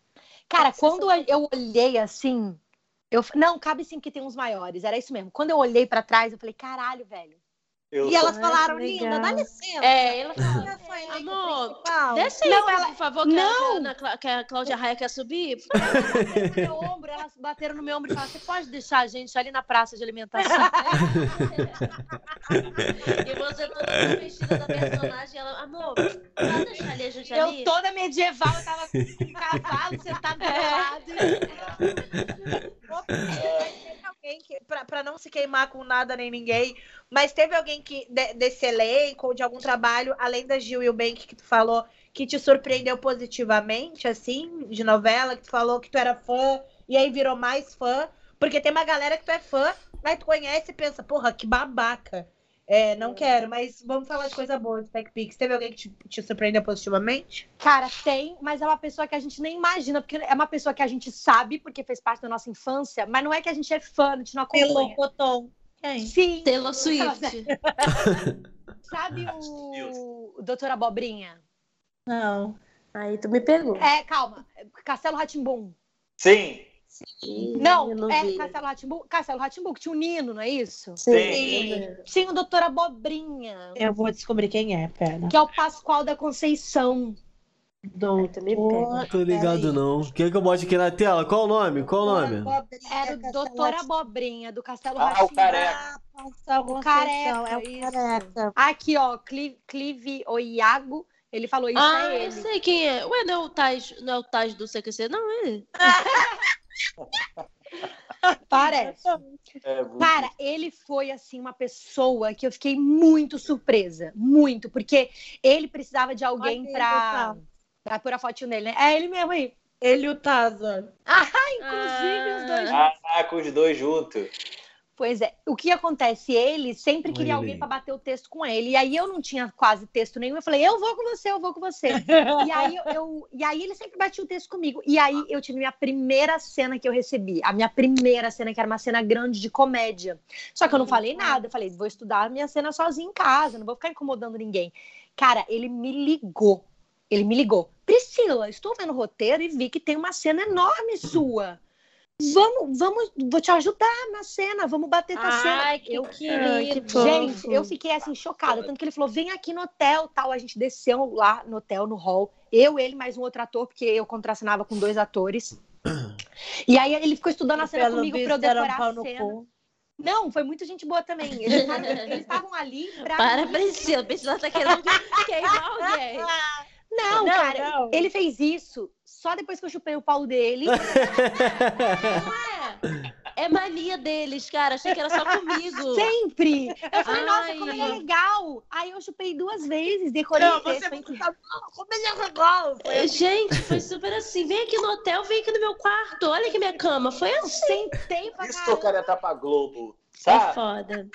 Cara, quando são- eu olhei assim, eu não, cabe sim que tem uns maiores, era isso mesmo. Quando eu olhei pra trás, eu falei, caralho, velho. Eu E elas falaram, linda, dá licença. É, ela falou. Amor. Desce aí, Não, por ela- favor, que, Não. A, Ana que a Cláudia Raia quer subir. Bateram no meu ombro, elas bateram no meu ombro e falaram: você pode deixar a gente ali na praça de alimentação? E você toda vestida da personagem, ela, amor, pode deixar ali a gente ali? eu toda medieval, eu tava com um cavalo sentado do meu lado. Pra não se queimar com nada nem ninguém, mas teve alguém que de- desse elenco ou de algum trabalho, além da Gil e o Bank que tu falou, que te surpreendeu positivamente, assim, de novela, que tu falou que tu era fã e aí virou mais fã, porque tem uma galera que tu é fã, aí tu conhece e pensa, porra, que babaca. É, não quero, mas vamos falar de coisa boa Tech Pix. Teve alguém que te, te surpreendeu positivamente? Cara, tem, mas é uma pessoa que a gente nem imagina, porque é uma pessoa que a gente sabe, porque fez parte da nossa infância, mas não é que a gente é fã, a gente não acompanha. Coton. Quem? Sim, Taylor Swift. sabe o, o Doutor Abobrinha? Não. Aí tu me pegou. É, calma, Castelo Ratimbum. Sim, Não, eu não é vi. Castelo Ratimbum, Castelo Ratimbum, que tinha o Nino, não é isso? sim. Tinha o Doutor Abobrinha, Eu vou descobrir quem é, pera. que é o Pascoal da Conceição. Doutor. Tô ligado não. Quer que eu bote aqui na tela? Qual o nome? Qual o nome? Era o Doutor Abobrinha, do Castelo Ah, o careca. O careca, é o careca. Aqui, ó, Clive, Clive o Iago, ele falou isso, Ah, é eu sei quem é. Ué, não é o Taj, não é o Taj do CQC, não é? Parece. É, muito- Cara, ele foi assim uma pessoa que eu fiquei muito surpresa, muito, porque ele precisava de alguém Olha pra pôr a fotinho dele, né? É ele mesmo aí. Ele e o Tazor. Inclusive os dois. Ah, com os dois juntos. Pois é. O que acontece? Ele sempre queria alguém pra bater o texto com ele. E aí eu não tinha quase texto nenhum. Eu falei, eu vou com você, eu vou com você. e, aí eu, eu- e aí ele sempre batia o texto comigo. E aí eu tive minha primeira cena que eu recebi. A minha primeira cena, que era uma cena grande de comédia. Só que eu não falei nada. Eu falei, vou estudar a minha cena sozinha em casa, não vou ficar incomodando ninguém. Cara, ele me ligou. Ele me ligou. Priscila, estou vendo o roteiro e vi que tem uma cena enorme sua. Vamos, vamos, vou te ajudar na cena, vamos bater tua cena. Ai, que Eu- querido. que. Gente, eu fiquei assim chocada. Tanto que ele falou: vem aqui no hotel, tal. A gente desceu lá no hotel, no hall. Eu, ele, mais um outro ator, porque eu contracenava com dois atores. E aí ele ficou estudando a cena comigo pra eu um decorar pau a cena. Não, foi muita gente boa também. Eles estavam- ali pra. Para, Priscila. Priscila tá querendo que- queimar alguém. Não, Não, cara, não. ele fez isso só depois que eu chupei o pau dele. É, é mania deles, cara. Achei que era só comigo. Sempre! Eu falei, nossa, Ai. como ele é legal! Aí eu chupei duas vezes, decorei Não, o texto. você foi tá como ele é legal. Foi É, Gente, foi super assim. Vem aqui no hotel, vem aqui no meu quarto. Olha aqui minha cama. Foi assim. Sentei pra Isso que eu quero é caramba, tapa Globo. É Sabe? foda.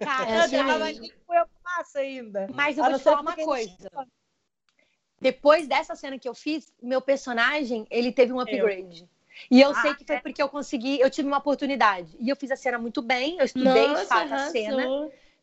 cara. É assim Eu mesmo. imaginei que foi eu que massa ainda. Mas eu A vou não te falar uma coisa. eles- Depois dessa cena que eu fiz, meu personagem, ele teve um upgrade. E eu Ah, sei que foi porque eu consegui, eu tive uma oportunidade. E eu fiz a cena muito bem, eu estudei de Nossa, fato a cena.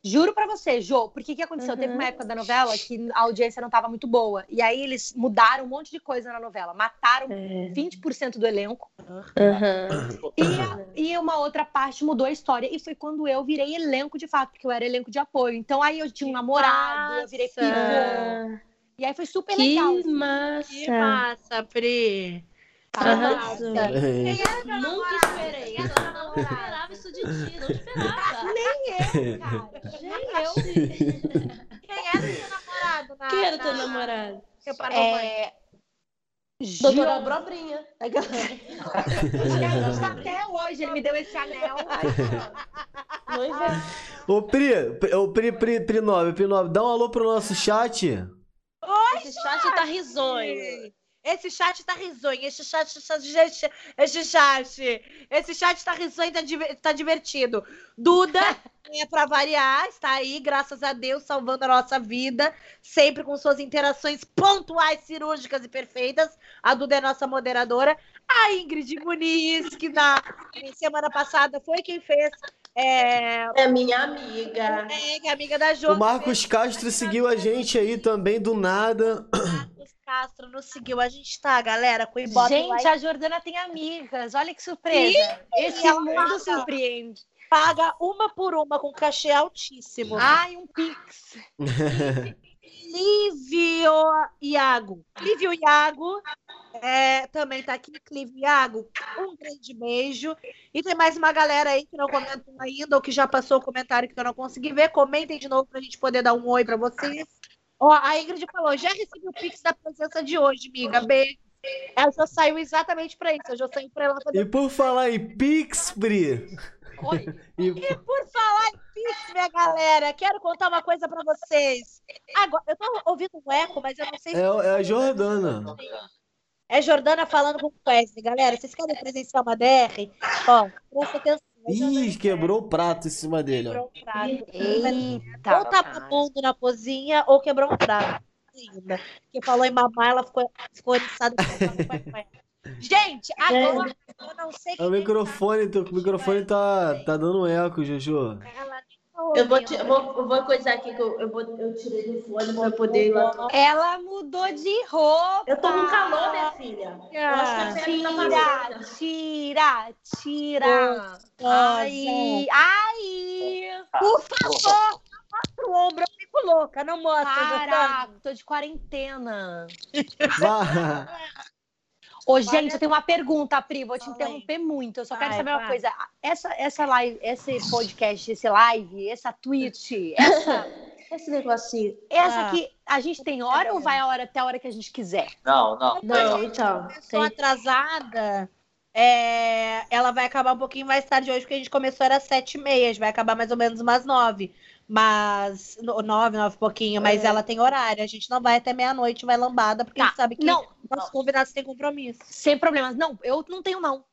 Juro pra você, Jô, porque que aconteceu? Uhum. Teve uma época da novela que a audiência não tava muito boa. E aí eles mudaram um monte de coisa na novela. Mataram É. 20% do elenco. Aham. E, a- e uma outra parte mudou a história. E foi quando eu virei elenco de fato, porque eu era elenco de apoio. Então aí eu tinha um namorado, eu virei massa! E aí foi super Que legal. massa. Que massa, Pri. Arrasou. Quem era teu Nunca namorado? esperei. Eu não esperava isso de ti. Não esperava. Nem eu, cara. Gente. Quem era teu namorado? Na, Quem era na- teu namorado? Seu par romântico? É... Doutora Gil- Brobrinha. A gente tá até hoje, ele me deu esse anel. Noiva. Ô, Pri, Pri- ô, Pri, Pri, Pri 9, Pri 9, dá um alô pro nosso chat. Esse chat tá risonho. Esse chat tá risonho, esse chat, esse chat, esse chat, esse chat tá risonho, tá, tá divertido. Duda, é pra variar, está aí, graças a Deus, salvando a nossa vida, sempre com suas interações pontuais, cirúrgicas e perfeitas. A Duda é nossa moderadora. A Ingrid Muniz, que na semana passada foi quem fez, é, É minha amiga. é, que é amiga da Jo. O Marcos Castro seguiu a gente aí também, do nada. Marcos Castro nos seguiu. A gente tá, galera, com o Ibope lá Gente, a Jordana tem amigas. Olha que surpresa. Esse ela mundo paga. surpreende. paga uma por uma com cachê altíssimo. Ai, um pix. Lívio Iago. Lívio Iago é, também tá aqui. Lívio Iago, um grande beijo. E tem mais uma galera aí que não comentou ainda, ou que já passou o comentário que eu não consegui ver. Comentem de novo pra gente poder dar um oi pra vocês. Ó, a Ingrid falou: já recebi o Pix da presença de hoje, amiga. Beijo. Ela já saiu exatamente pra isso. Eu já saí ela fazer E por falar em Pix, Pri. Oi. E, por falar em Pix, minha galera, quero contar uma coisa pra vocês. Agora, eu tô ouvindo um eco, mas eu não sei se. é, é a Jordana. É Jordana falando com o Wesley, galera. Vocês querem presenciar uma DR? Ó, presta atenção. Ih, quebrou o prato em cima dele. quebrou um prato. Eita. Ou tá mamando na cozinha, ou quebrou um prato. Ainda. Porque falou em mamar, ela ficou, ficou eriçada. Gente, agora eu não sei É O quem microfone, teu microfone tá, tá dando eco, Jojo. ela nem tá Eu vou, eu vou, eu vou coisar aqui que eu, eu, vou, eu tirei do fone pra poder ir lá. Ela mudou de roupa. Eu tô com calor, minha filha. Eu acho que a pele tá Tira, tira, tira. Ai, ai. Por favor, mostra o ombro, eu fico louca, não mostra. Caraca, tô de quarentena. Ô, gente, eu tenho uma pergunta, Pri, vou te interromper muito. Eu só quero Vai, saber vai. uma coisa. Essa, essa live, esse podcast, esse live, essa Twitch, essa, Esse negocinho. essa Ah. aqui, a gente tem hora ou vai a hora até a hora que a gente quiser? Não, não. Não, então. Tem... atrasada, é, ela vai acabar um pouquinho mais tarde hoje, porque a gente começou era sete e meia, a gente vai acabar mais ou menos umas nove. Mas, no- nove, nove e pouquinho, mas É. ela tem horário, a gente não vai até meia-noite, vai lambada, porque a Tá, gente sabe que Não, nossos convidados têm compromisso. sem problemas. Não, eu não tenho, não.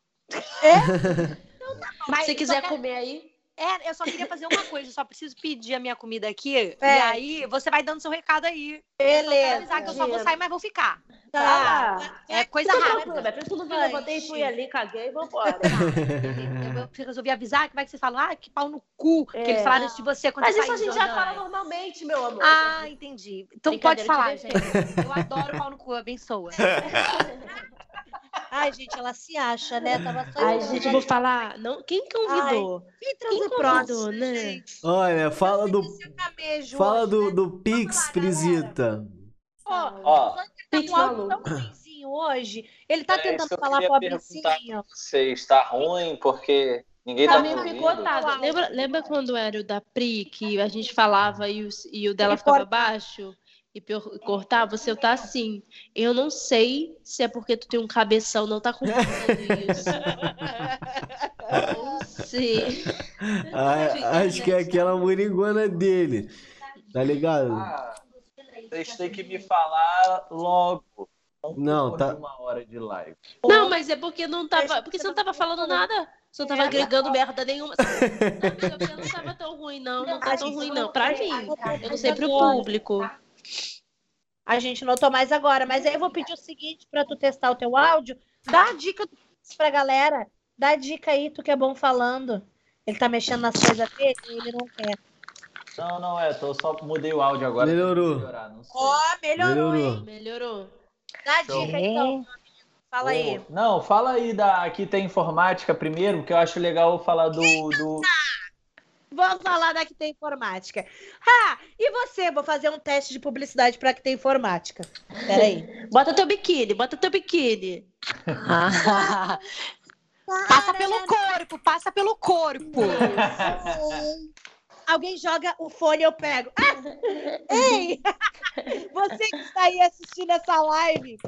Mas Se quiser quero- comer aí. É, eu só queria fazer uma coisa, eu só preciso pedir a minha comida aqui. É. E aí, você vai dando seu recado aí. Eu quero Beleza. avisar que eu só vou sair, mas vou ficar. Tá. É coisa rápida. por isso não vi, Vai, levantei, fui ali, caguei e vambora. Eu, eu resolvi avisar que vai que vocês falam, ah, que pau no cu. Que É. eles falaram isso de você quando Mas você isso a gente já fala normalmente, meu amor. Ah, entendi. Então pode falar, te gente. Eu adoro pau no cu, abençoa. Ai, gente, ela se acha, né? Tava só Ai, gente, eu vou falar. Não, quem convidou? Quem Quem próximo, né? gente? Olha, fala do, camejo fala hoje, do, né? do Pix, lá, galera. Prisita. Ó, Ó, tá Pix baixinho hoje. Ele tá É, tentando falar pobrecinho. Você está ruim porque ninguém tá Também me cortado. Lembra, lembra quando era o da Pri, que a gente falava e o, e o dela Ele ficava corta. baixo? E cortava? Você tá assim. Eu não sei se é porque tu tem um cabeção, não tá compensando isso. Não sei. Ah, acho que é aquela moringona dele. Tá ligado? Ah, vocês têm que me falar logo. Não, tá- uma hora de live. Não, mas é porque não tava. Porque você não tava falando nada. Você não tava agregando merda nenhuma. Não, não tava tão ruim, não. Não tá tão ruim, não. Pra mim. Eu não sei pro público. A gente notou mais agora, mas aí eu vou pedir o seguinte pra tu testar o teu áudio. Dá a dica pra galera. Dá a dica aí, tu que é bom falando. Ele tá mexendo nas coisas dele e ele não quer. Não, não é, tô só mudei o áudio agora. Melhorou. Melhorar, não sei. Ó, melhorou, Melhorou. hein? Melhorou. Dá a dica então. Fala aí. Não, fala aí da aqui tem informática primeiro, porque eu acho legal falar do, do Vamos falar da que tem informática. Ah, e você? Vou fazer um teste de publicidade pra que tem informática. Peraí. Bota teu biquíni, bota teu biquíni. Passa pelo corpo, passa pelo corpo. Alguém joga o fone, eu pego. Ah! Ei! Você que está aí assistindo essa live,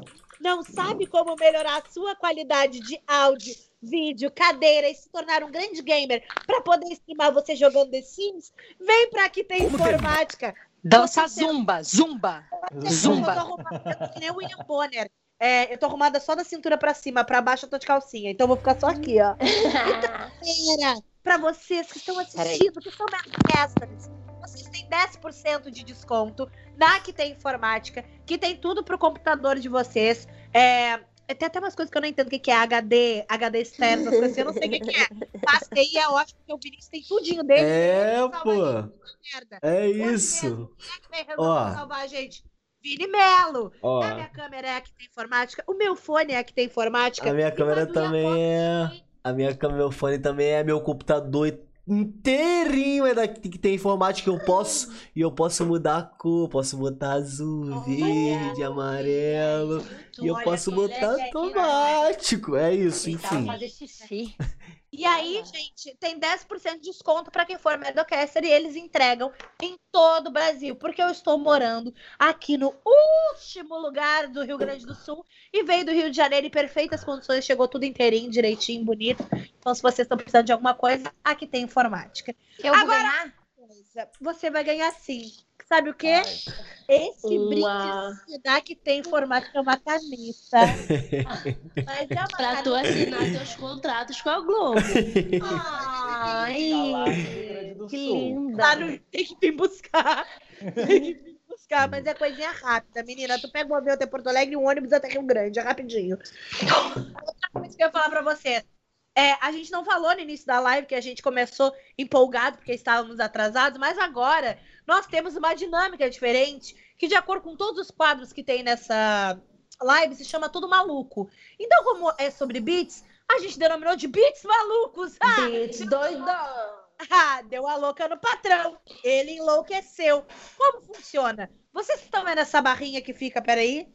não sabe como melhorar a sua qualidade de áudio, vídeo, cadeira e se tornar um grande gamer para poder streamar você jogando The Sims? Vem pra aqui tem informática. Dança zumba, zumba. Eu Zumba. tô arrumada que nem o William Bonner. É, eu tô arrumada só da cintura pra cima, pra baixo eu tô de calcinha. Então eu vou ficar só aqui, ó. Galera, pra vocês que estão assistindo, que são mestres, vocês têm 10% de desconto na que tem informática, que tem tudo pro computador de vocês. É, tem até umas coisas que eu não entendo o que que é HD, HD externo, assim, eu não sei o que que é. Mas TI é ótimo, porque o Vinícius tem tudinho dele. É, pô. merda. É isso. quem é que vai salvar a gente? Vini Melo. Ó, A minha câmera é a que tem informática. O meu fone é a que tem informática. a minha E câmera também é. A minha câmera, meu fone também é meu computador inteirinho é daqui que tem informática eu posso e eu posso mudar a cor, posso botar azul, verde, amarelo e eu posso botar automático. É isso, enfim. E aí, gente, tem 10% de desconto para quem for Medocaster e eles entregam em todo o Brasil, porque eu estou morando aqui no último lugar do Rio Grande do Sul e veio do Rio de Janeiro em perfeitas condições, chegou tudo inteirinho, direitinho, bonito. Então, se vocês estão precisando de alguma coisa, aqui tem informática. Eu vou Agora- ganhar? Coisa, Você vai ganhar sim. Sabe o quê? Esse Uma- brinde se dá que tem informática é uma caneta. Mas é uma Pra tu assinar teus contratos com a Globo. Ai, Tá que linda. Lá no... Tem que vir buscar. Tem que vir buscar, mas é coisinha rápida, menina. Tu pega o avião até Porto Alegre e um ônibus até Rio Grande, é rapidinho. Outra coisa que eu ia falar pra você. É, a gente não falou no início da live que a gente começou empolgado porque estávamos atrasados, mas agora nós temos uma dinâmica diferente que, de acordo com todos os quadros que tem nessa live, se chama Tudo Maluco. Então, como é sobre beats, a gente denominou de beats malucos. Ah, Beats doidão. ah, deu a louca no patrão. Ele enlouqueceu. Como funciona? Vocês estão vendo essa barrinha que fica, peraí?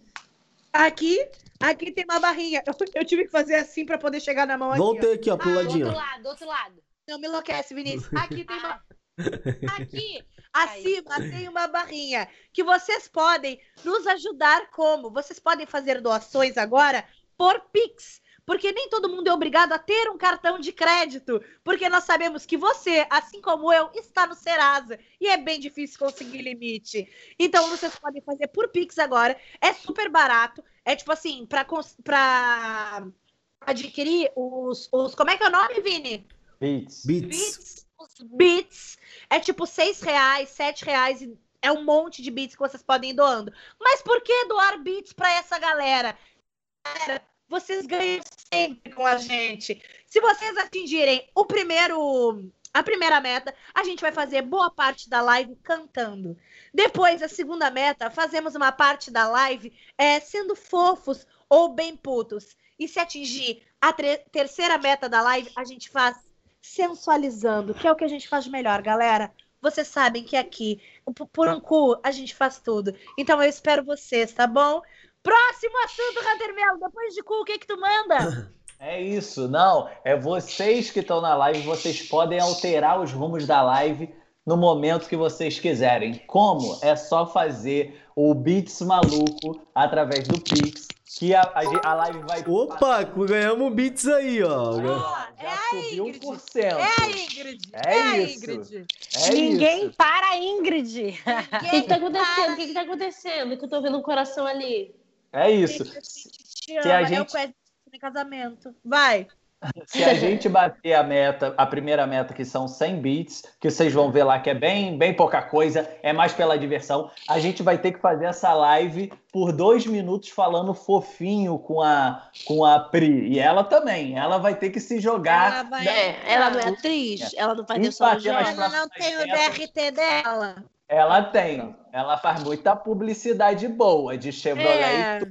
Aqui, aqui tem uma barrinha. Eu, eu tive que fazer assim pra poder chegar na mão aqui. ó. Voltei aqui, ó, pro Do ladinho. outro lado, do outro lado. Não me enlouquece, Vinícius. Aqui tem uma. Aqui, acima, tem uma barrinha que vocês podem nos ajudar como? Vocês podem fazer doações agora por Pix. Porque nem todo mundo é obrigado a ter um cartão de crédito. Porque nós sabemos que você, assim como eu, está no Serasa. E é bem difícil conseguir limite. Então, vocês podem fazer por Pix agora. É super barato. É tipo assim, para adquirir os, os. Como é que é o nome, Vini? Beats. Beats. Beats, os beats é tipo seis reais, sete reais, é um monte de beats que vocês podem ir doando. Mas por que doar beats para essa galera? Galera, vocês ganham sempre com a gente. Se vocês atingirem o primeiro, a primeira meta, a gente vai fazer boa parte da live cantando. Depois, a segunda meta, fazemos uma parte da live é, sendo fofos ou bem putos. E se atingir a terceira meta da live, a gente faz sensualizando, que é o que a gente faz melhor, galera. Vocês sabem que aqui, por um cu, a gente faz tudo. Então eu espero vocês, tá bom? Próximo assunto, Hunter Melo. Depois de cu, o que que tu manda? É isso, não. É vocês que estão na live, vocês podem alterar os rumos da live no momento que vocês quiserem. Como? É só fazer o Beats Maluco através do Pix, que a, a, a live vai. Opa, ganhamos beats aí, ó. Ó, é Já a subiu Ingrid. 1%. É a Ingrid. É a isso. Ingrid. É Ninguém isso. para a Ingrid. O que, que tá acontecendo? O que, que tá acontecendo? Que eu tô vendo um coração ali. É isso. Se a é gente- em casamento. Vai. Se a gente bater a meta, a primeira meta, que são 100 bits, que vocês vão ver lá que é bem, bem pouca coisa, é mais pela diversão, a gente vai ter que fazer essa live por dois minutos falando fofinho com a, com a Pri. E ela também, ela vai ter que se jogar. Ela vai- É, ela não é atriz, ela não faz isso só Ela não tem o DRT dela. Ela tem. Ela faz muita publicidade boa de Chevrolet. É.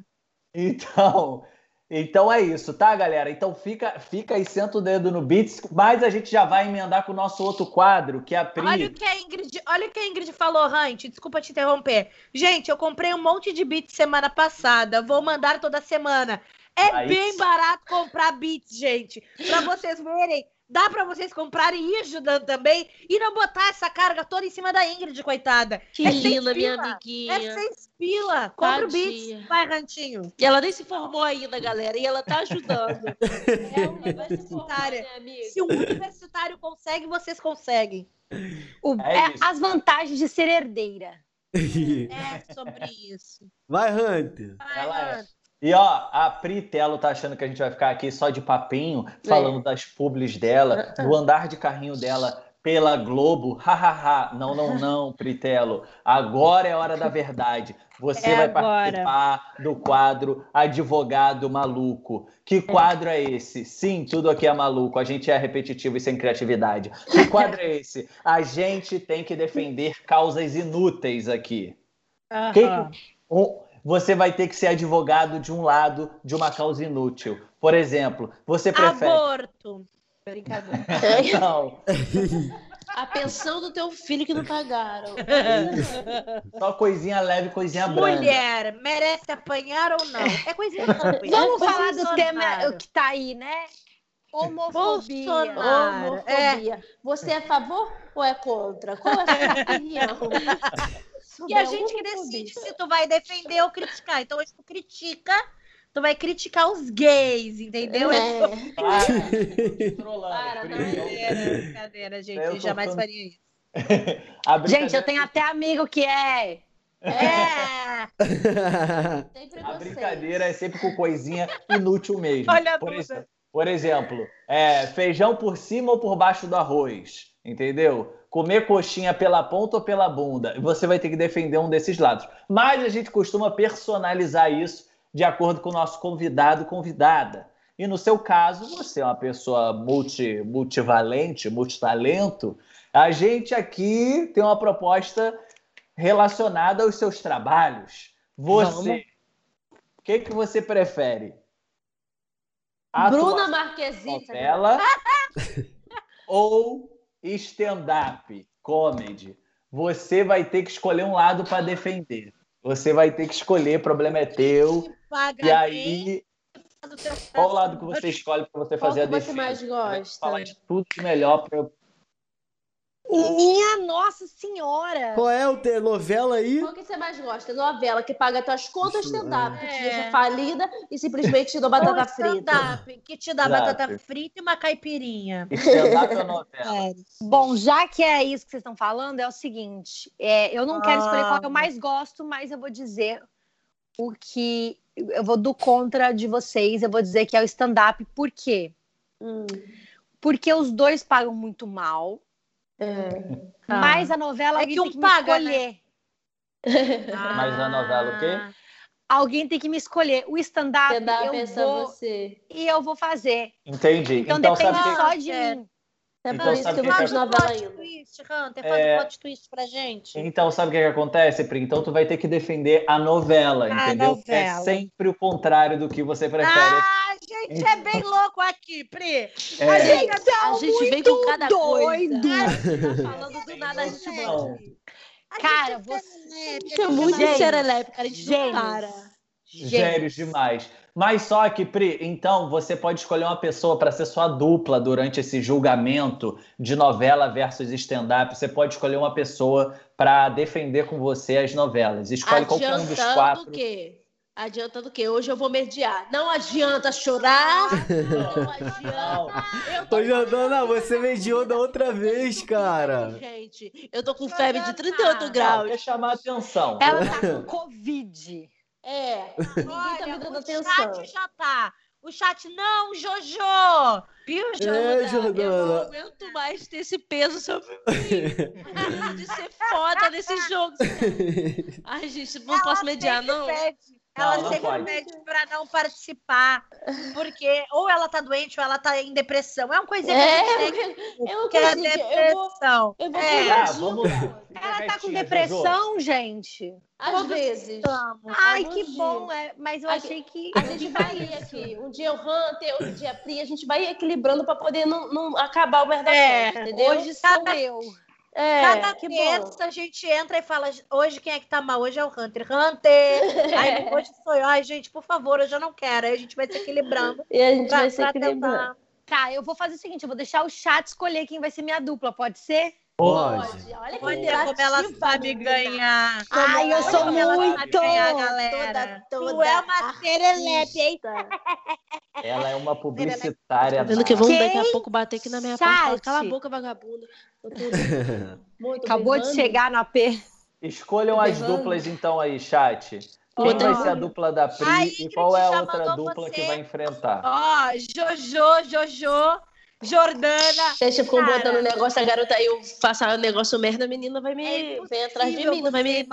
Então, então é isso, tá, galera? Então fica, fica aí, senta o dedo no Beats, mas a gente já vai emendar com o nosso outro quadro, que é a Pri. Olha o que a Ingrid, olha o que a Ingrid falou, Hunt. Desculpa te interromper. Gente, eu comprei um monte de beats semana passada. Vou mandar toda semana. É Aí bem barato comprar beats, gente. Pra vocês verem. Dá pra vocês comprarem e ir ajudando também. E não botar essa carga toda em cima da Ingrid, coitada. Que É linda, minha amiguinha. É seis pila. Compra o beats. Vai, Rantinho. E ela nem se formou ainda, galera. E ela tá ajudando. É um Universitária. né, amiga? Se um universitário consegue, vocês conseguem. O- É é as vantagens de ser herdeira. É sobre isso. Vai, Hunter. Vai, é. Hunter. E ó, a Pri Telo tá achando que a gente vai ficar aqui só de papinho, falando das publis dela, do andar de carrinho dela pela Globo. Hahaha. Não, não, não, Pritelo. Agora é hora da verdade. Você É vai agora. participar do quadro Advogado Maluco. Que quadro é esse? Sim, tudo aqui é maluco. A gente é repetitivo e sem criatividade. Que quadro é esse? A gente tem que defender causas inúteis aqui. Que Aham. um- você vai ter que ser advogado de um lado de uma causa inútil. Por exemplo, você prefere. Aborto. Brincadeira. Não, A pensão do teu filho que não pagaram. só coisinha leve, coisinha branda. Mulher, merece apanhar ou não? É coisinha tranquila. Vamos É falar do tema que tá aí, né? Homofobia. Bolsonaro. Homofobia. Você é a favor ou é contra? Qual é a sua opinião? E a gente que decide se tu vai defender ou criticar. Então, hoje tu critica, tu vai criticar os gays, entendeu? É. Para, trolando, Para, Pri. não. Brincadeira, brincadeira, gente. Eu Eu jamais falando- faria isso. Gente, eu tenho até amigo que é. É! Tem A brincadeira é sempre com coisinha inútil mesmo. Olha a por, exemplo, por exemplo, é, feijão por cima ou por baixo do arroz, entendeu? Comer coxinha pela ponta ou pela bunda. Você vai ter que defender um desses lados. Mas a gente costuma personalizar isso de acordo com o nosso convidado, convidada. E no seu caso, você é uma pessoa multi, multivalente, multitalento. A gente aqui tem uma proposta relacionada aos seus trabalhos. Você, o que, que você prefere? Bruna Marquezine. novela ou stand-up comedy? Você vai ter que escolher um lado para defender. Você vai ter que escolher, o problema é teu. Paga E aí, qual o lado que você escolhe para você fazer que a você defesa? mais Eu vou gosta? falar de tudo de melhor para eu Minha Nossa Senhora! Qual é o te- novela aí? Qual que você mais gosta? Novela que paga tuas contas stand-up, que te é. deixa falida e simplesmente te dá Ou batata frita. stand-up, que te dá Exato. batata frita e uma caipirinha. stand-up ou novela. É. Bom, já que é isso que vocês estão falando, é o seguinte: é, eu não quero escolher qual que eu mais gosto, mas eu vou dizer o que. Eu vou do contra de vocês, eu vou dizer que é o stand-up. Por quê? Hum, Porque os dois pagam muito mal, é. mas a novela É alguém que um tem que me paga, escolher. Mas na novela o quê? Alguém tem que me escolher. O stand-up eu é vou você. e eu vou fazer. Entendi. Então, Então, depende sabe que... só de É. mim. É Então, isso sabe que não que fiz que- novela plot ainda. twist, Hunter, faz É. um plot twist pra gente. Então, sabe o que, que acontece, Pri? Então, tu vai ter que defender a novela, A entendeu? É novela. sempre o contrário do que você prefere. Ah, gente, é bem louco aqui, Pri. É. A gente é A gente vem com cada doido. coisa. Tá falando do nada, a gente Não. A Cara, gente você- é a gente muito Gente, serelepe, cara. A gente não gente. para. Gênios demais. Mas só que, Pri, então você pode escolher uma pessoa para ser sua dupla durante esse julgamento de novela versus stand-up. Você pode escolher uma pessoa para defender com você as novelas. Escolhe qualquer um dos Adiantando quatro. o quê? Adiantando o quê? Hoje eu vou mediar. Não adianta chorar. Não adianta. Eu tô Ô, Jordana, você mediou da outra vez, cara. Gente, eu tô com febre de 38 Não, graus. quer chamar atenção. Ela tá com Covid. É, tá Olha, o atenção. chat já tá. O chat, não, Jojo! Viu, É, Jojo? Eu não aguento mais ter esse peso sobre mim. De ser foda nesse jogo. Ai, gente, não Ela posso mediar, não. pede- Ela Não, não sempre pode. pede pra não participar. Porque ou ela tá doente ou ela tá em depressão. É uma coisinha que a É, gente tem é uma que é coisinha que eu vou- depressão. eu vou É. Ah, vamos lá. Ela tá com Retinha, depressão, gente. Às Todos vezes. estamos. Ai, que dias. bom. é, mas eu Aqui- achei que. A gente vai ir aqui. Um dia o Hunter, outro dia a Pri, a gente vai equilibrando pra poder não, não acabar o merda É, entendeu? Hoje sou eu. É, Cada que bom. terça a gente entra e fala, hoje quem é que tá mal? Hoje é o Hunter. Hunter! Aí hoje sou eu. Ai, gente, por favor, hoje eu não quero. Aí a gente vai se equilibrando. E a gente Pra, vai se equilibrando. tentar. Tá, eu vou fazer o seguinte: eu vou deixar o chat escolher quem vai ser minha dupla, pode ser? Pode. Olha que Olha como ela sabe ganhar. Ai, eu sou como ela sabe muito. ganhar, galera. Toda, Tu toda é uma serelepe, hein? Ela é uma publicitária. Tá vendo que vão Quem? daqui a pouco bater aqui na minha porta e falar, Chat. cala a boca, vagabunda. Eu tô muito Acabou de chegar no AP. Escolham as Berrando. duplas então aí, chat. Quem Outra- vai ser a dupla da Pri A e qual é a outra dupla você. que vai enfrentar? Ó, Jojo, Jojo, Jordana. Ficou Cara. botando negócio, a garota aí, eu faço um negócio merda, a menina vai me. É vem atrás de mim, não vai me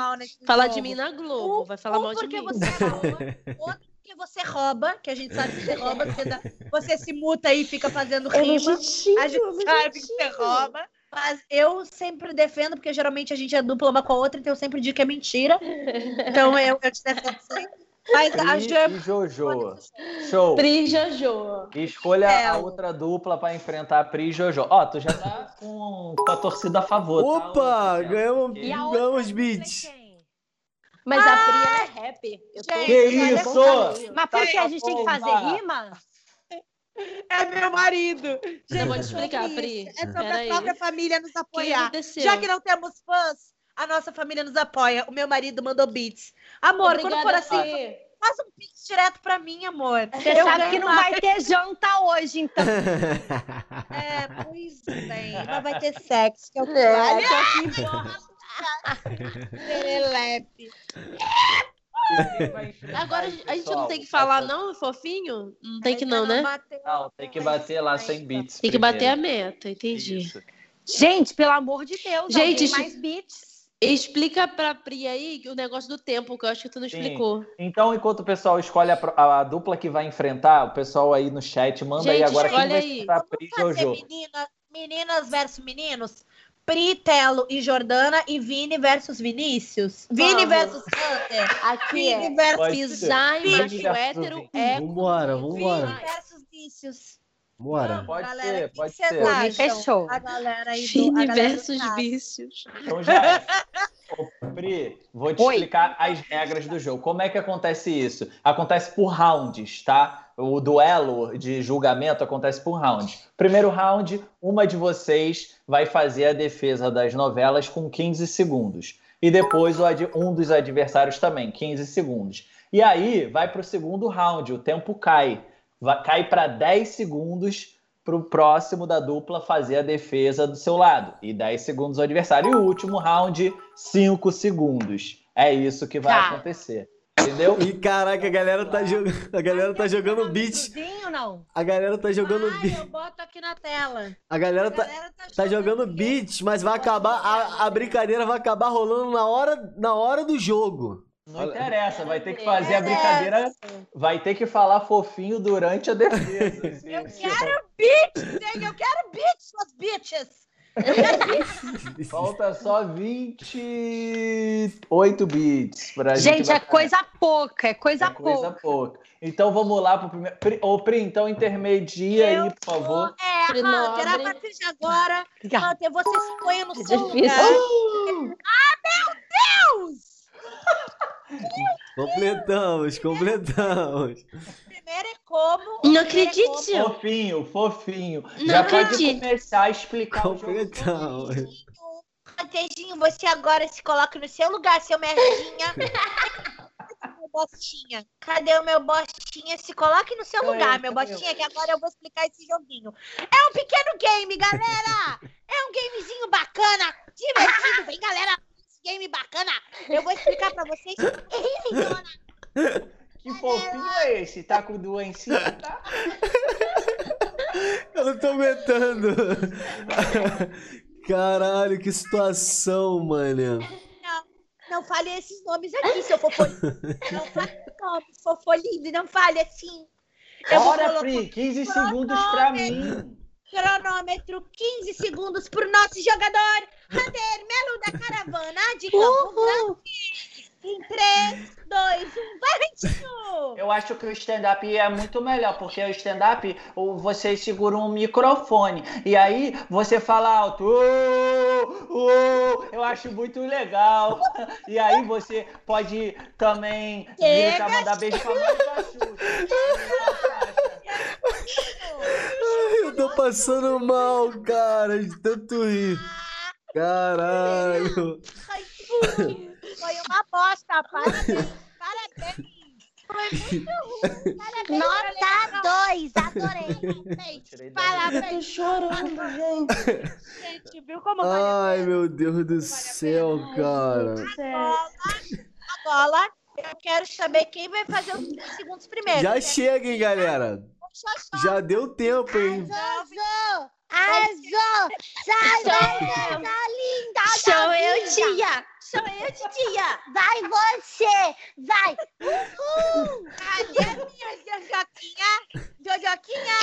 falar jogo. de mim na Globo, vai falar um mal de porque mim. você rouba, outro porque você rouba, que a gente sabe que você rouba, você, dá- você se muta aí e fica fazendo É rima. legítimo, A é gente sabe que você rouba. Mas eu sempre defendo, porque geralmente a gente é dupla uma com a outra, então eu sempre digo que é mentira. Então eu, eu te defendo sempre. Mas a Pri Jo e Jojo. Show. Pri Jojo. Escolha a Ela. outra dupla pra enfrentar a Pri e Jojo. Ó, tu já tá com, com a torcida a favor. tá, Opa, Luciano? ganhamos, E a ganhamos é beats. Mas a Pri ela é rap. Eu tô Gente, Que isso? Mas por que a gente tem que fazer rima? é meu marido. Eu vou te Gente, explicar, sobre Pri. É sobre Peraí. a própria família nos apoiar. Já que não temos fãs, a nossa família nos apoia. O meu marido mandou beats. Amor, quando for Obrigada, assim, Pri. faz um pix direto pra mim, amor. Você Eu sabe que não vai ter janta hoje, então. É, pois bem. Mas vai ter sexo, que é o que É, vale. Serelepe. Agora aí, a gente não tem que falar, não, fofinho? Não tem que não, né? Não, tem que bater lá sem beats. Tem que bater a meta, entendi. Isso. Gente, pelo amor de Deus, Gente, mais beats. Explica pra Pri aí o negócio do tempo, que eu acho que tu não Sim. explicou. Então, enquanto o pessoal escolhe a, pro- a dupla que vai enfrentar, o pessoal aí no chat manda aí Gente, agora quem vai aí. enfrentar a Pri Fazer Jojo. menina, meninas versus meninos? Pri, Telo e Jordana e Vini versus Vinícius? Vini Vamos. versus Hunter? Aqui Vini é versus Vini macho hétero Vini. é. Vambora, vambora. Vini versus Vícios. Bora. Pode galera, ser, pode ser. Acham? fechou. A galera aí do, a Vini galera do versus vícios. Então, já. Ô, Pri, vou te Oi. explicar as regras do jogo. Como é que acontece isso? Acontece por rounds, tá? O duelo de julgamento acontece por rounds. Primeiro round, uma de vocês vai fazer a defesa das novelas com 15 segundos. E depois o ad- um dos adversários também, 15 segundos. E aí vai para o segundo round, o tempo cai. Vai- cai para 10 segundos para o próximo da dupla fazer a defesa do seu lado. E 10 segundos o adversário. E o último round, 5 segundos. É isso que vai Tá. acontecer. Entendeu? E caraca, a galera tá jogando, a galera tá jogando beat. A galera tá jogando Ai, beat. eu boto aqui na tela. A galera tá, tá, tá jogando beats, mas vai acabar a, a brincadeira vai acabar rolando na hora, na hora do jogo. Não interessa, vai ter que fazer a brincadeira, vai ter que falar fofinho durante a defesa. assim, Eu quero beats, nega, eu quero beats, suas bitches. Falta só 28 bits pra gente. Gente, é coisa pouca, é coisa É coisa pouca. pouca. Então vamos lá pro primeiro. Pri- Ô, Pri, então intermedia Eu aí, por favor. É, Hunter, a partir de agora. Hunter, você se põe no seu difícil. lugar. Ah, meu Deus! Completamos, completamos. Primeiro é como. Não primeiro é acredito, como-. Fofinho, fofinho. Não Já pode acredito. começar a explicar. Completamos. Rantejinho, você agora se coloca no seu lugar, seu merdinha. Meu bostinha. Cadê o meu bostinha? Se coloque no seu lugar, eu? meu bostinha, que agora eu vou explicar esse joguinho. É um pequeno game, galera! É um gamezinho bacana, divertido. Vem, galera, game bacana. Eu vou explicar pra vocês. Que fofinho é esse? Tá com doencinha, tá? Eu não tô aguentando. Caralho, que situação, mano. Não fale esses nomes aqui, seu fofolindo. Não fale nomes, fofolindo. Não fale assim. Eu Bora, Pri, 15 segundos pra mim. Cronômetro 15 segundos pro nosso jogador, Hunter Melo da Caravana de Campo Grande. Em 3, 2, 1, valentino! Eu acho que o stand-up é muito melhor, porque o stand-up o- você segura um microfone e aí você fala alto. "Ô, ô", eu acho muito legal. E aí você pode também gritar, mandar beijo pra mãe eu tô passando mal, cara, de tanto rir. Caralho. Foi uma bosta, parabéns, parabéns. Foi muito ruim, parabéns. Nota 2, Parabéns, Tirei da- Eu tô parabéns, chorando, gente. gente. Viu como Ai, meu Deus do céu, cara. bola, a bola. Eu quero saber quem vai fazer os 30 segundos primeiro. Já chega, hein, galera. Já deu tempo, hein. Azul! Azul! Sai, Sou linda! Sou eu, linda. tia. Sou eu, titia. Vai você! Vai! Cadê a minha Jojoquinha? Jojoquinha,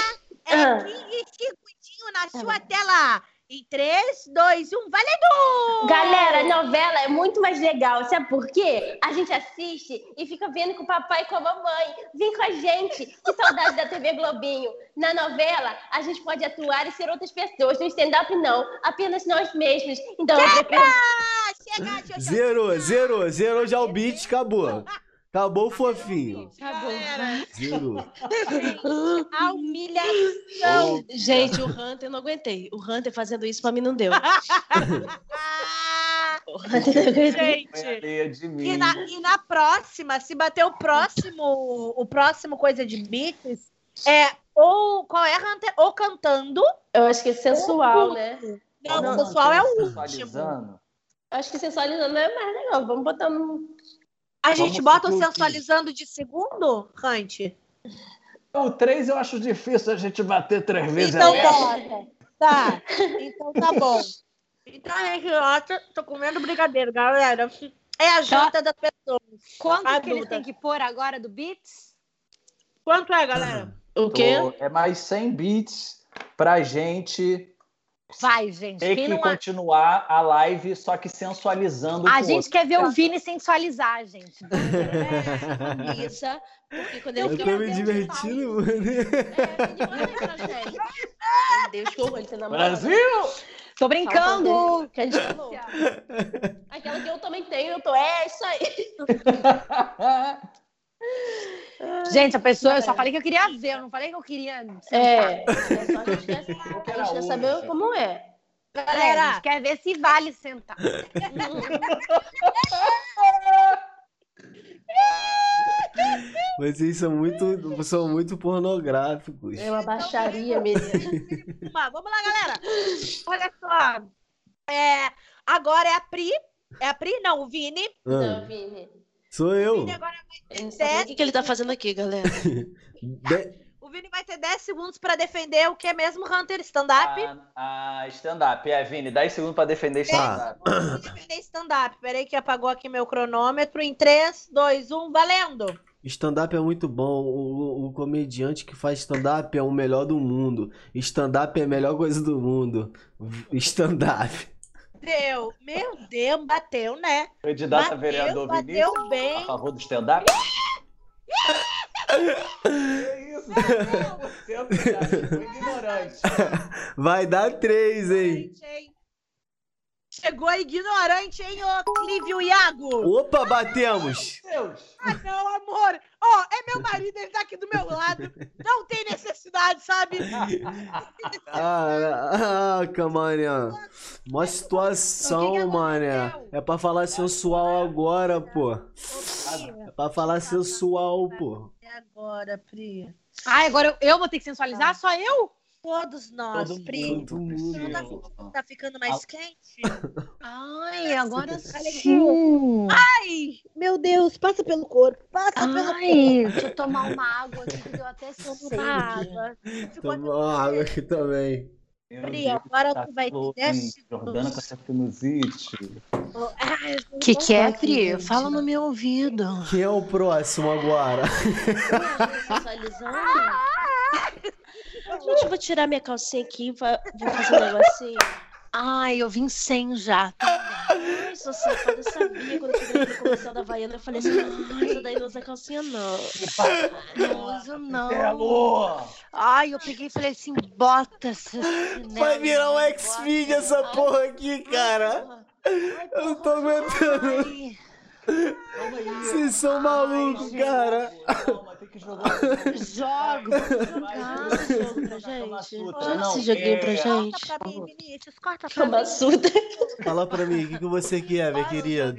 é Ah. 15 segundinhos na sua tela. Em 3, 2, 1, valendo! Galera, novela é muito mais legal. Sabe por quê? A gente assiste e fica vendo com o papai e com a mamãe. Vem com a gente. Que saudade da TV Globinho. Na novela, a gente pode atuar e ser outras pessoas. No stand-up, não. Apenas nós mesmos. Então, eu prefiro... Ah, chega, Jojoquinha. Zerou, zerou, zerou já o beat, acabou. Acabou o fofinho. Acabou. Zerou. A humilhação. Gente, o Hunter, eu não aguentei. O Hunter fazendo isso pra mim não deu. O Hunter não aguentei. Gente. E na, e na próxima, se bater o próximo, o próximo coisa de beats, é ou qual é, Hunter? Ou cantando. Eu acho que é sensual, né? Não, Não, sensual é o último. sensualizando. Eu acho que sensualizando é mais legal. Vamos botar no. A gente Vamos bota o sensualizando de segundo, Hunt? O 3 eu acho difícil a gente bater três vezes. Então bota. Tá. Então tá bom. Então gente bota. Tô comendo brigadeiro, galera. É a janta das pessoas. Quanto A que eles têm que pôr agora do Beats? Quanto é, galera? O quê? Tô- É mais 100 bits pra gente Vai, gente. Quem que não... continuar a live, só que sensualizando A gente outro. quer ver o Vini sensualizar, gente. Isso. Porque quando Eu ele tô fica me divertindo, mano. É, Deus, que horror, ele tem namorado. Brasil! Tô brincando. Que a gente falou. Aquela que eu também tenho, eu tô. É isso aí. Gente, a pessoa, eu só falei que eu queria ver, eu não falei que eu queria. sentar. É. É só a gente quer, a gente quer hoje. saber como é. É, a Galera, gente quer ver se vale sentar. Vocês são muito, são muito pornográficos. É uma baixaria, menina. Vamos, vamos lá, galera. Olha só. É, agora é a Pri. É a Pri? Não, o Vini. Ah, Não, Vini. Sou O eu. O que, que ele tá fazendo aqui, galera. De- O Vini vai ter 10 segundos pra defender o que é mesmo Hunter stand-up. A, a stand-up. É, Vini, 10 segundos pra defender stand-up. Vou defender stand-up. Peraí que apagou aqui meu cronômetro. Em 3, 2, 1, valendo. Stand-up é muito bom. O, o comediante que faz stand-up é o melhor do mundo. Stand-up é a melhor coisa do mundo. Stand-up. Deu. Meu Deus, bateu, né? Candidato a Bateu, vereador bateu Vinícius, a bem. favor do stand-up. que isso? Você é um ignorante. Vai dar três, hein? Gente, hein? Chegou ignorante, hein, ô Clívio Iago? Opa, batemos! Deus. Ah, não, amor. Ó, é meu marido, ele tá aqui do meu lado. Não tem necessidade, sabe? Caraca, mané. Mó O que que situação, mané. aconteceu? É pra falar sensual agora, pô. É pra falar sensual, pô. é agora, Pri. Ai, agora eu, eu vou ter que sensualizar? Só eu? Todos nós, Todo Pri. Todo Você não tá, mundo. ficando- tá ficando mais quente? Ai, agora sim. Ai, meu Deus, passa pelo corpo. Passa pelo corpo. Ai, deixa eu tomar uma água aqui que deu até Toma sede. água. Ficou Toma uma água aqui também. Pri, agora tá tu vai ter louco, 10 hein? Jordana com essa sinusite. Ai, O que, que é, Pri? Fala no meu ouvido. Quem é o próximo agora? Sensualizando. Gente, eu vou tirar minha calcinha aqui, va- vou fazer um negocinho. Ai, eu vim sem já. Ai, sou safada, eu sabia quando eu cheguei no comercial da Havaiana, eu falei assim, "Ah, essa daí não usa calcinha não. Não uso, não. Belo! Ai, eu peguei e falei assim, bota essa chinela, Vai virar um. X-Feed essa porra aqui, cara. Eu não tô aguentando. Ai, Calma aí. Vocês são malucos, cara. Que jogar. jogo, jogar. Jogo pra gente. Joga não, esse joguinho pra é- gente. Corta pra mim, Vinícius, corta pra Kama mim. Fala pra mim, o que, que você quer, minha querida?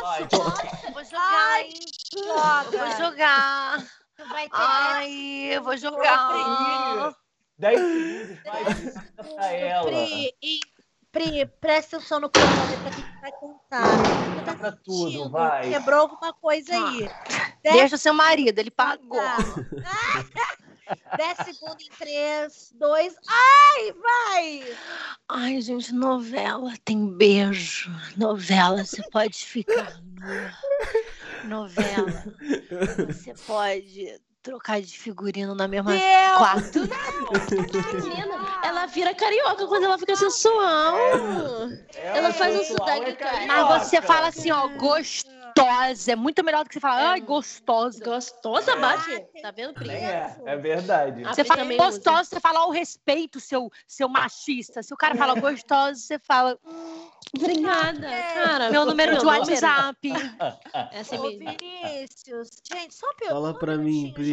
Vai, Posso? Vou jogar, hein? Joga. Vou jogar. Tu vai ter Ai, eu vou jogar. Pri. 10 segundos, vai, pra ela. Pri, Pri, presta atenção no cronômetro que a gente vai contar. Tá pra tudo, vai. Quebrou alguma coisa aí. Deixa o seu marido, ele pagou. Tá. 10 segundos em 3, 2. Ai, vai! Ai, gente, novela tem beijo. Novela, você pode ficar nua. Novela, você pode trocar de figurino na mesma Deus! quarto. Menina, ela vira carioca quando ela fica sensual. Ela faz um sensual, sotaque é carioca. Mas você fala assim, ó, gostosa. É muito melhor do que você falar, ai, gostosa. Gostosa, bate. Tá vendo, Pri? É, é verdade. Ah, Você fala gostosa, você fala ao respeito, seu, seu machista. Se o cara fala gostosa, você fala Obrigada, cara. meu número de WhatsApp. É assim Ô, mesmo. Vinícius, gente, só um Fala pra mim, Pri.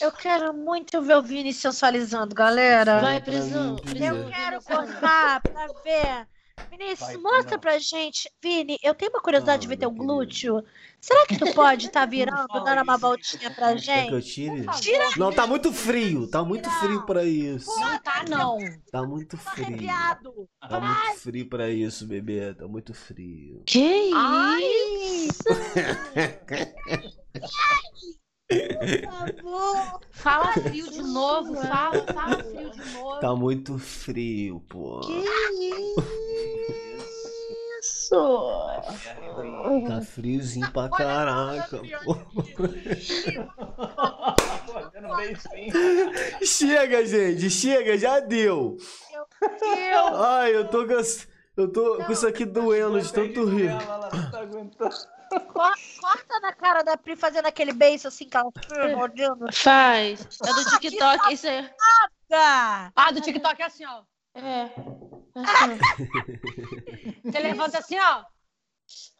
Eu quero muito ver o Vini sensualizando, galera. Vai, prisão. Eu quero cortar pra ver. Vinícius, Vai, mostra não. pra gente. Vini, eu tenho uma curiosidade de ver Ah, teu glúteo. Será que tu pode estar virando, fala dando uma voltinha pra Quer que eu gente? tire? Tira Não, tá muito frio. Tá muito frio pra isso. Não tá, não. Tá muito Tá frio. arrepiado. Tá muito frio pra isso, bebê. Tá muito frio. Que Ai, isso? Por favor. fala frio de novo, fala, fala frio de novo. Tá muito frio, pô. Isso. Tá friozinho pra caraca, pô. Chega, gente. Chega, já deu. Eu, Ai, eu tô com... Eu tô com isso aqui doendo de tanto rir. Ela não tá aguentando. Co- corta na cara da Pri fazendo aquele beijo assim que ela fica mordendo. Faz. É do TikTok, isso aí. Ah, Ah, do TikTok é assim, ó. É. Assim. Você levanta assim, ó.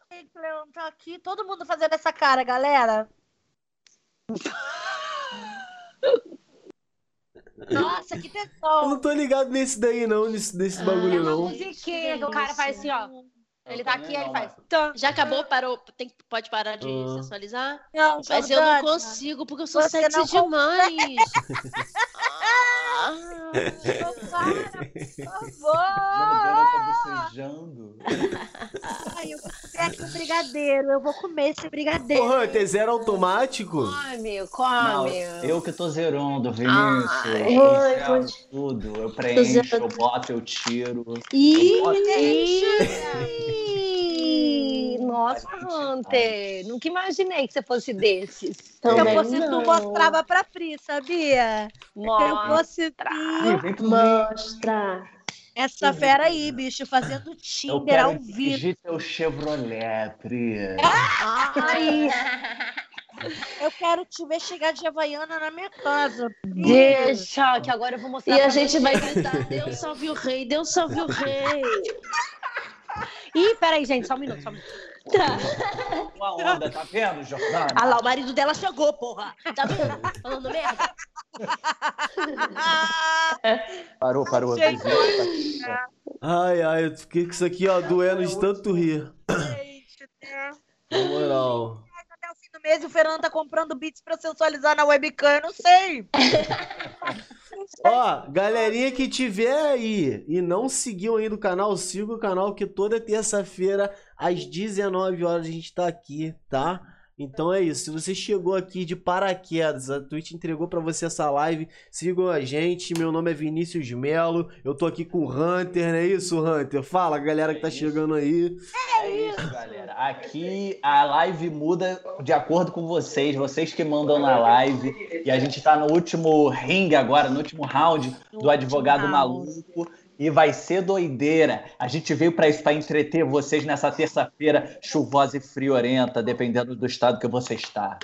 Tem que levantar aqui. Todo mundo fazendo essa cara, galera. Nossa, que Eu tesão. não tô ligado nesse daí, não. Nesse, nesse Ah, bagulho, É uma não. musiquinha que o cara faz assim, ó. Ele tá aqui, aí ele faz. Já acabou? Parou? Tem, pode parar de Ah. sensualizar? Não, Mas eu não consigo, porque eu sou Você sexy não demais. Ah. Para, por favor. bocejando. Ai, eu vou comer aqui um brigadeiro. Eu vou comer esse brigadeiro. Ô, Hunter, zero automático? Come, Não, come. eu que tô zerando, Vinícius. Ai, eu pode- tudo. Eu preencho, eu boto, eu tiro. Ih, Eu boto- Ih, Nossa, Hunter. Nunca imaginei que você fosse desses. Se eu fosse tu, não. mostrava pra Pri, sabia? Se eu fosse tu. Mostra. Essa fera aí, bicho, fazendo Eu Tinder quero ao vivo. dirigir teu Chevrolet, Pri. Ai, Eu quero te ver chegar de Havaiana na minha casa. deixa, que agora eu vou mostrar E a gente vai gritar, Deus salve o rei, Deus salve o rei. Ih, peraí, gente, só um minuto, só um minuto. Tá. Uma onda, tá vendo, Jordana? Ah lá, o marido dela chegou, porra. Tá vendo? Falando merda. Parou, parou. Gente, Ai, ai, eu fiquei com isso aqui, ó, doendo de tanto rir. Gente, né? Na moral. Até o fim do mês o Fernando tá comprando beats pra sensualizar na webcam, eu não sei. Ó, galerinha que tiver aí e não seguiu ainda o canal, siga o canal que toda terça-feira às 19 horas a gente tá aqui, tá? Então é isso. Se você chegou aqui de paraquedas, a Twitch entregou pra você essa live, sigam a gente. Meu nome é Vinícius Melo. Eu tô aqui com o Hunter, não é isso, Hunter? Fala, galera que tá chegando aí. É isso, galera. Aqui a live muda de acordo com vocês, vocês que mandam na live. E a gente tá no último ringue agora, no último round do advogado maluco. E vai ser doideira. A gente veio para isso, para entreter vocês nessa terça-feira chuvosa e friorenta, dependendo do estado que você está.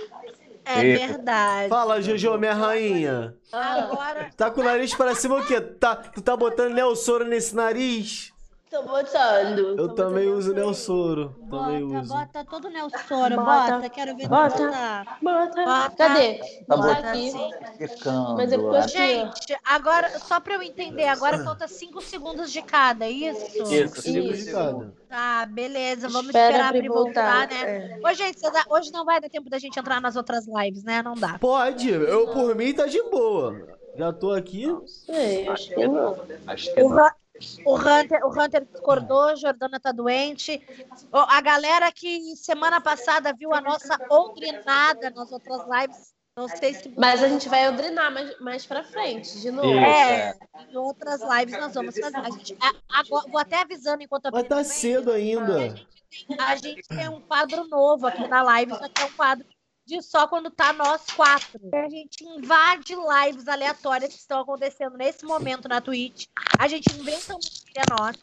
É Eita. verdade. Fala, Jojo, minha rainha. Agora, Tá com o nariz pra cima o quê? Tá, tu tá botando Neossoro nesse nariz? Tô botando. Eu Tô também botando uso pra Neossoro. Também bota, uso. bota todo o Nelsoro, Bota. bota. Quero ver Bota. botar. Bota. Bota. Cadê? Tá Bota aqui. Ficando. Mas é eu Gente, agora, só pra eu entender, agora falta 5 segundos de cada, é isso? Isso, cinco Isso. segundos. Tá, beleza. Vamos Espera esperar a pra voltar. voltar, né? Ô, gente, hoje não vai dar tempo da gente entrar nas outras lives, né? Não dá. Pode, eu por mim tá de boa. Já tô aqui. Sei, acho que não. Acho que não. O Hunter, o Hunter discordou, Jordana tá doente. A galera que semana passada viu a nossa outrinada nas outras lives, não sei se Mas a gente vai odrinar mais, mais pra frente, de novo. Isso, É, é. em outras lives nós vamos fazer. A gente, a- agora, vou até avisando enquanto a Mas tá cedo ainda. A gente tem um quadro novo aqui na live, só que é um quadro de só quando tá nós quatro. A gente invade lives aleatórias que estão acontecendo nesse momento na Twitch. A gente inventa uma história nossa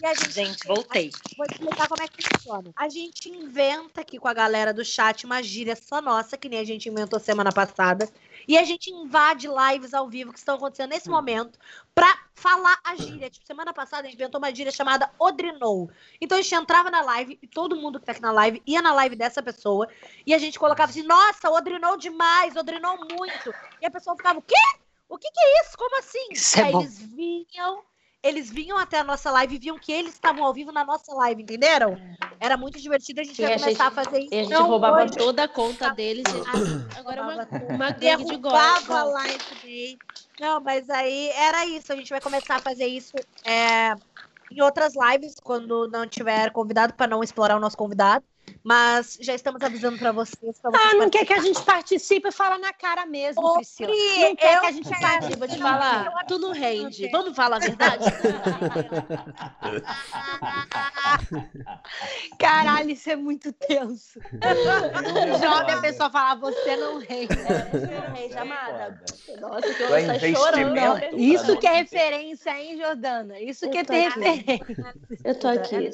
e a gente. Gente, voltei. Vou explicar como é que funciona. A gente inventa aqui com a galera do chat uma gíria só nossa, que nem a gente inventou semana passada. E a gente invade lives ao vivo que estão acontecendo nesse momento pra falar a gíria. Tipo, semana passada a gente inventou uma gíria chamada Odrinou. Então a gente entrava na live e todo mundo que tá aqui na live ia na live dessa pessoa e a gente colocava assim: nossa, Odrinou demais, Odrinou muito. E a pessoa ficava: o quê? O que, que é isso? Como assim? Isso é Aí eles vinham. Eles vinham até a nossa live e viam que eles estavam ao vivo na nossa live, entenderam? Era muito divertido, a gente Sim, vai a começar gente- a fazer isso. E a gente Não roubava hoje. toda a conta deles. e- Agora é uma, uma gangue de golpe. a live dele. Não, mas aí era isso. A gente vai começar a fazer isso é, em outras lives, quando não tiver convidado, para não explorar o nosso convidado. Mas já estamos avisando para vocês. pra vocês Ah, não quer que a gente participe e fala na cara mesmo, Ô, Priscila. Pri, Não quer que a gente quero. participe. Vou te falar, tu não rende. Vamos falar a verdade? Caralho, isso é muito tenso. Joga a pessoa falar, você não rende. Você não rende, amada. Nossa, que eu é chorando. Isso que é referência, hein, Jordana? Isso que é ter referência. Eu tô aqui.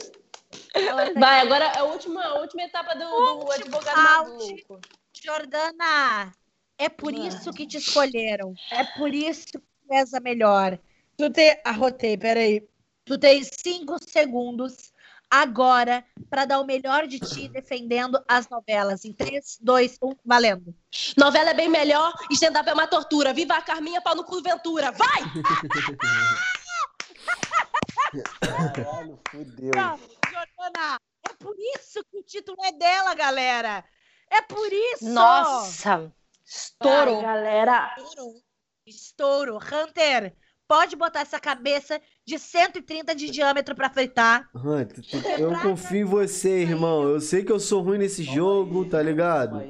Vai, agora é a última, a última etapa do, do advogado maluco. Jordana, é por isso que te escolheram. É por isso que tu és a melhor. Tu tem. Arrotei, peraí. Tu tem cinco segundos agora para dar o melhor de ti defendendo as novelas. Em 3, 2, 1, valendo. Novela é bem melhor stand-up é uma tortura. Viva a Carminha, pau no cu Ventura. Vai! Caralho, fudeu. Não, Jordana, é por isso que o título é dela, galera. É por isso. Nossa, Ai, estourou. galera. Estouro. Estouro. Hunter, pode botar essa cabeça de 130 de diâmetro para fritar. Hunter, tu- eu confio em você, irmão. Eu sei que eu sou ruim nesse jogo, tá ligado?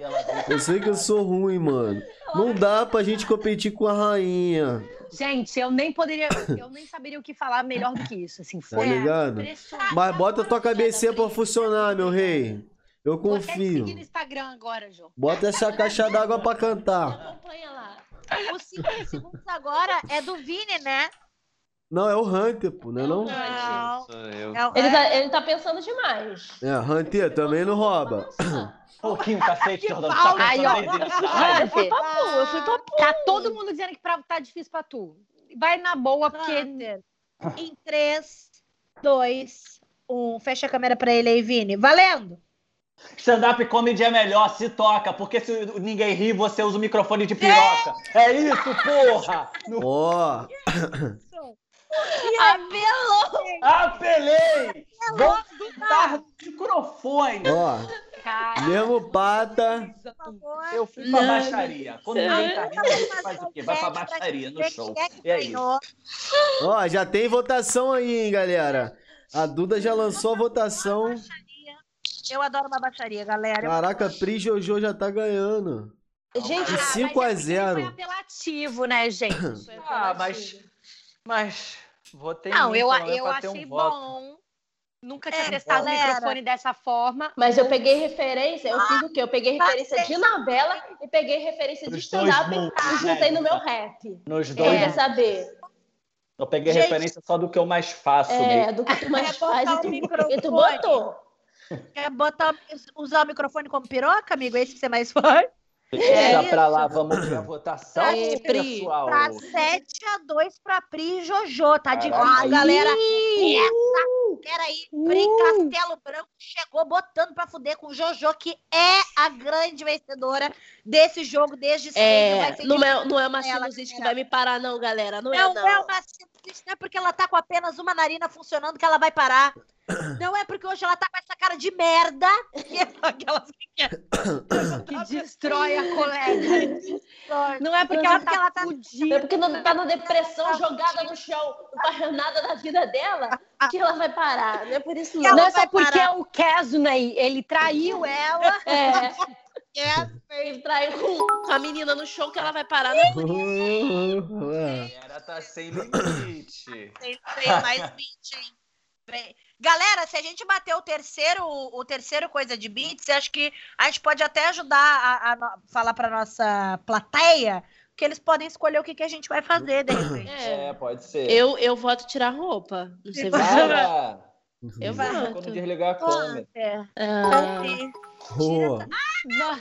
Eu sei que eu sou ruim, mano. Não dá pra gente competir com a rainha, Gente, eu nem poderia, eu nem saberia o que falar melhor do que isso. Assim, tá foi ligado? impressionante. Mas bota tua cabecinha pra funcionar, meu rei. Eu Vou até te seguir no confio. Instagram agora, Jô. Bota essa caixa d'água pra cantar. Acompanha lá. Os 5 segundos agora é do Vini, né? Não, é o Hunter, pô, não é não? Não. É o Ele tá, ele tá pensando demais. É, Hunter também não rouba. Pouquinho, cacete, Jordana. Tá Aí, ó. pensando nisso? Eu fui pra pu, eu fui pra pu. Tá todo mundo dizendo que pra- tá difícil pra tu. Vai na boa, porque Hunter. Em 3, 2, um fecha a câmera pra ele aí, Vini. Valendo! Stand-up comedy é melhor, se toca, porque se ninguém ri, você usa o microfone de piroca. É isso, porra! No... Ó, Apelou! Apelei! Vou dar microfone. ó. Cara, Mesmo pata. Eu fui pra Não. baixaria. Quando ninguém tá rindo, a gente faz o quê? Vai pra baixaria no show. E é isso. Ó, já tem votação aí, hein, galera. A Duda já lançou a votação. Eu adoro uma baixaria, galera. Caraca, Pri Jojo já tá ganhando. gente, De ah, 5 mas a é porque 0. Foi apelativo, né, gente? Ah, mas. Mas. Votei Não, eu, menos eu achei um voto. bom. Nunca tinha É, testado o microfone dessa forma. Mas eu peguei referência, eu fiz o quê? Eu peguei referência de novela e peguei referência de stand-up e juntei no meu rap. Nos dois. quer saber? Eu peguei Gente. referência só do que eu mais faço É, mesmo. do que tu mais faz e tu, e tu botou. Quer botar, usar o microfone como piroca, amigo? É isso que você mais faz? Deixa isso. pra lá, vamos ver a votação, É, Pri, pessoal. Pra 7 a 2 pra Pri e Jojo. Tá difícil, Caralho. galera. Essa, peraí. Pri Castelo Branco chegou botando pra fuder com Jojo, que é a grande vencedora desse jogo desde sempre. É, Vai ser não, é, não é uma sinusite que vai me parar, não, galera. Não, Não, é, não. é uma sinusite, não é porque ela tá com apenas uma narina funcionando que ela vai parar. Não é porque hoje ela tá com essa cara de merda. Que é aquelas que Que destrói a colega. Não é porque Não é ela porque tá ela tá- É fudida. porque não tá na depressão, jogada no chão, não faz nada da vida dela, que ela vai parar. Não é por isso, não. Ela Não é porque parar. o Kesney, ele traiu ela. É, é. ele traiu com, com a menina no show que ela vai parar. É por isso. Era tá sem limite. Tem, tem mais 20, hein? Bem, Galera, se a gente bater o terceiro, o terceiro coisa de beats, acho que a gente pode até ajudar a, a falar para nossa plateia que eles podem escolher o que, que a gente vai fazer, de repente. É, pode ser. Eu, eu voto tirar roupa. Não sei você. Para! Eu voto. Quando desligar a câmera. É. Ah, Boa.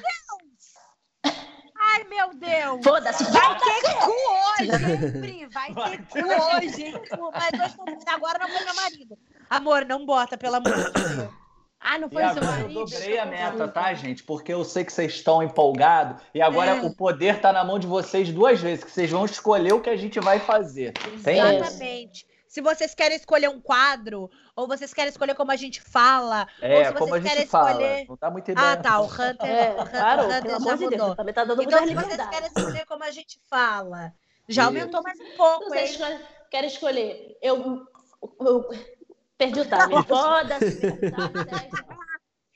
Ai, meu Deus! Foda-se, Vai ter cu hoje, Pri? Vai ter cu hoje, hein? Mas hoje agora não foi meu marido. Amor, não bota, pelo amor de Deus. Ah, não E foi o seu agora eu marido? dobrei a meta, tá, gente? Porque eu sei que vocês estão empolgados e agora É. o poder tá na mão de vocês duas vezes, que vocês vão escolher o que a gente vai fazer. Tem É. Se vocês querem escolher um quadro, ou vocês querem escolher como a gente fala, ou É, se como a vocês gente querem fala. escolher. Não dá muita ideia. Ah, tá. O Hunter, É, o Hunter, parou, o Hunter pelo já amor de Deus. Também tá dando Então, se vocês querem escolher como a gente fala, já Isso. aumentou mais um pouco, Vocês hein? escolhem- querem escolher. Eu, eu perdi o time. Foda-se.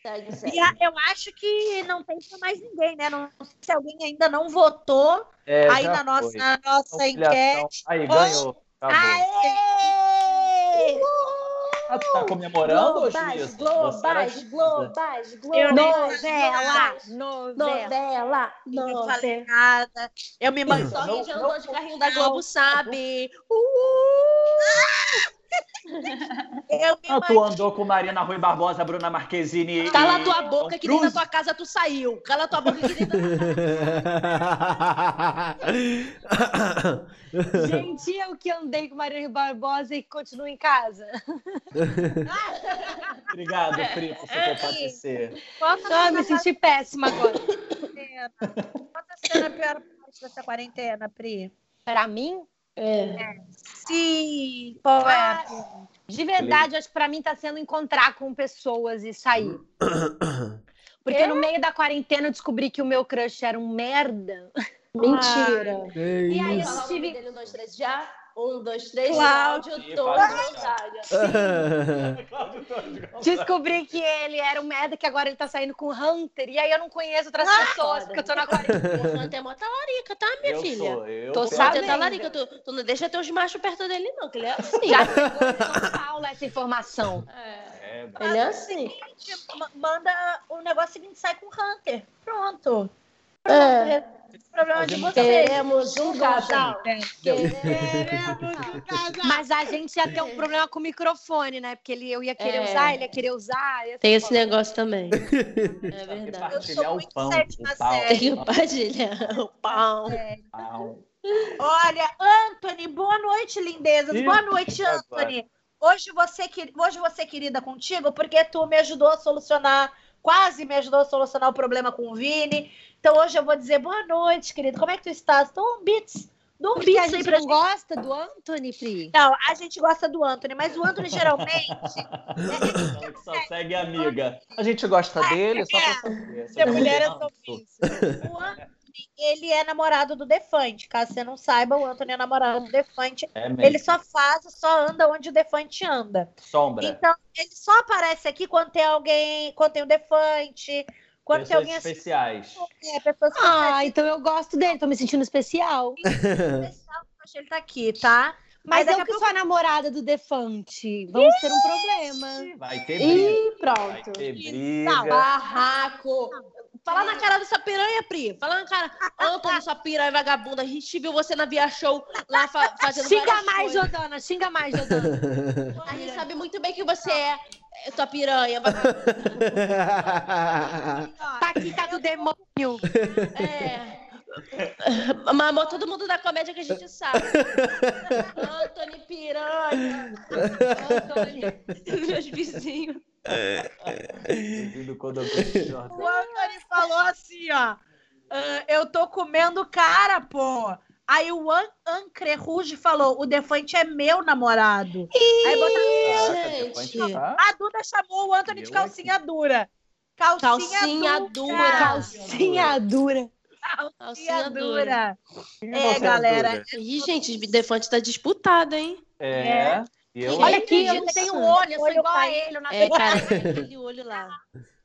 Segue, segue. E a- eu acho que não tem pra mais ninguém, né? Não sei se alguém ainda não votou É, aí na nossa, na nossa Conciliação. enquete. Aí, ganhou. Acabou. Aê! Ah, tu tá comemorando hoje Globais, isso? globais, globais, globais. Novela, novela. Novela, Não falei novela. nada. Eu me manjo. Só quem já andou de carrinho da Globo sabe. Eu me Ah, tu andou com Marina Rui Barbosa, Bruna Marquezine e... Cala tua boca que nem na tua casa tu saiu. Cala tua boca que nem na Gente, eu que andei com Maria Barbosa e continuo em casa. Obrigado, Pri, por se compadecer. Qual Ah, tá me senti péssima agora. Qual tá sendo a pior parte dessa quarentena, Pri? Pra mim, É. Sim. Qual é? a Ah, de verdade, acho que pra mim tá sendo encontrar com pessoas e sair. Porque no meio da quarentena eu descobri que o meu crush era um merda. Mentira. Que E aí eu tive- dele, um, dois, três, já. Um, dois, três, Cláudio. Torres Cláudio. Gonzaga. Descobri que ele era um merda, que agora ele tá saindo com o Hunter. E aí eu não conheço outras pessoas, porque eu tô na quarentena. O Hunter é mó talarica, tá, minha Eu filha? sou, eu Tô sou. O Hunter é sabendo. talarica. Tu, tu não deixa teus machos perto dele, não, que ele é assim. Já São Paulo essa informação. É, É, ele é assim. Manda o negócio seguinte, sai com o Hunter. Pronto. É. Problema de vocês. Queremos um casal. Queremos um casal. Mas a gente ia ter um problema com o microfone, né? Porque ele, eu ia querer É. usar, ele ia querer usar. ia Tem esse negócio também. É verdade. Compartilhar Eu o sou pão, muito sétima o pau. série. Tem que compartilhar o pão. pau. Olha, Anthony, boa noite, lindezas. Ih, boa noite. Anthony. hoje você, hoje você querida contigo, porque tu me ajudou a solucionar, quase me ajudou a solucionar o problema com o Vini. Então hoje eu vou dizer boa noite, querido. Como é que tu estás? Dá um. Dá um Porque a gente não gente. gosta do Anthony, Pri. Não, a gente gosta do Anthony, mas o Anthony geralmente. Que só segue a amiga. A gente gosta dele só pra saber. Ser mulher é Não, sobre isso. O Anthony, ele é namorado do Defante. Caso você não saiba, o Anthony é namorado do Defante. É. Ele só faz, só anda onde o Defante anda. Sombra. Então, ele só aparece aqui quando tem alguém, quando tem o Defante, quando tem Pessoas alguém assim, especiais. é, pessoas Ah, então eu gosto dele, tô me sentindo especial. especial, ele tá aqui, tá? Mas daqui eu que pouco- sou a namorada do Defante. Vamos ter um problema. Vai ter briga. Ih, Vai pronto. ter Não, briga. Barraco. Fala na cara dessa piranha, Pri. Fala na cara. Antônio, sua piranha vagabunda. A gente viu você na Via Show lá fa fazendo Xinga mais, coisas. Jordana, xinga mais, Jordana. A gente sabe muito bem que você é, é tua piranha. vagabunda. Tá aqui, tá do demônio. É. Mas amor, todo mundo da comédia que a gente sabe. Antônio Piranha. Antônio. Meus vizinhos. O. Anthony falou assim, ó. "Ah, eu tô comendo cara, pô. Aí o An Ancre Rouge falou: o Defante é meu namorado. Aí bota... Gente. tá- A Duda chamou o Anthony de calcinha dura. Calcinha, Calcinha dura. dura. Calcinha dura. Calcinha dura. É, galera. Ih, gente, o Defante tá disputado, hein? É. E eu Olha aqui, eu não tenho olho, eu sou Olho igual a cai. ele. Eu não É, cara, aquele olho lá.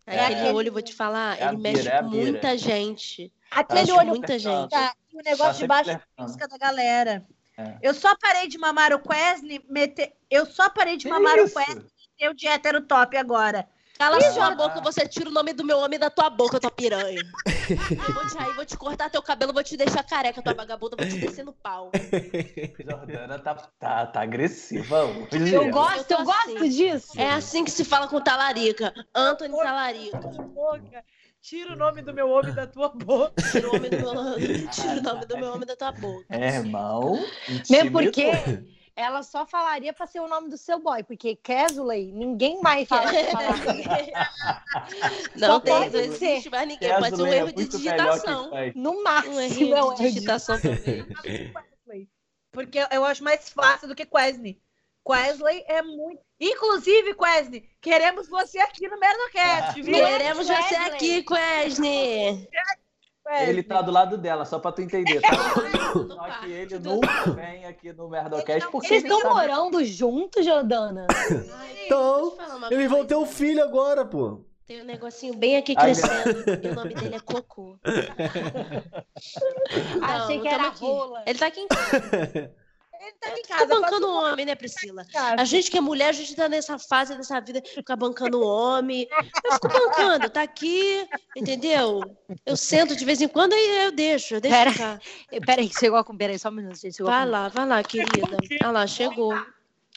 É Aquele aquele- olho, vou te falar, É a ele mexe é a com muita gente. Aquele olho muita gente. tá, e o Tá negócio de baixo da flertando. música da galera. É. Eu só parei de mamar o Quesne, meter... eu só parei de Que mamar o? Quesne e ter o de hétero top agora. Cala Ih, sua já- boca, você tira o nome do meu homem da tua boca, tua piranha. Eu vou te, aí vou te cortar teu cabelo, vou te deixar careca, tua vagabunda, vou te descer no pau. Jordana tá, tá, tá agressiva hoje. Eu gosto, Eu eu gosto assim. disso. É assim que se fala com talarica. Anthony Talarica. Boca. Tira o nome do meu homem da tua boca. Tira o, homem do meu... Tira o nome do meu homem da tua boca. É, irmão. Mesmo porque ela só falaria pra ser o nome do seu boy, porque Kesley, ninguém mais fala. Não Só tem, não ser. existe mais ninguém. Pode ser um Kesley é erro de melhor que digitação. No Um máximo, erro eu de acho. digitação também. Porque eu acho mais fácil do que Quesne. Quesley é muito. Inclusive, Quesne, queremos você aqui no Merdocast, viu? Queremos você aqui, Quesne. Ele tá do lado dela, só pra tu entender, tá? Só Parte que ele nunca vem aqui no Merdocast porque Vocês ele estão sabe- morando juntos, Jordana? Então, eu Eles vão ter um filho agora, pô. Tem um negocinho bem aqui Ai, crescendo. e o nome dele é Cocô. Achei Não, que era aqui. rola. Ele tá aqui em casa. Ele tá aqui em Fica casa. bancando o homem, né, Priscila? casa. A gente que é mulher, a gente tá nessa fase dessa vida, fica bancando o homem. Eu fico bancando, tá aqui, entendeu? Eu sento de vez em quando e eu deixo, eu deixo Pera. ficar. Peraí, chegou com. Peraí, só um minuto, gente. Vai com... lá, vai lá, querida. Ah lá, chegou.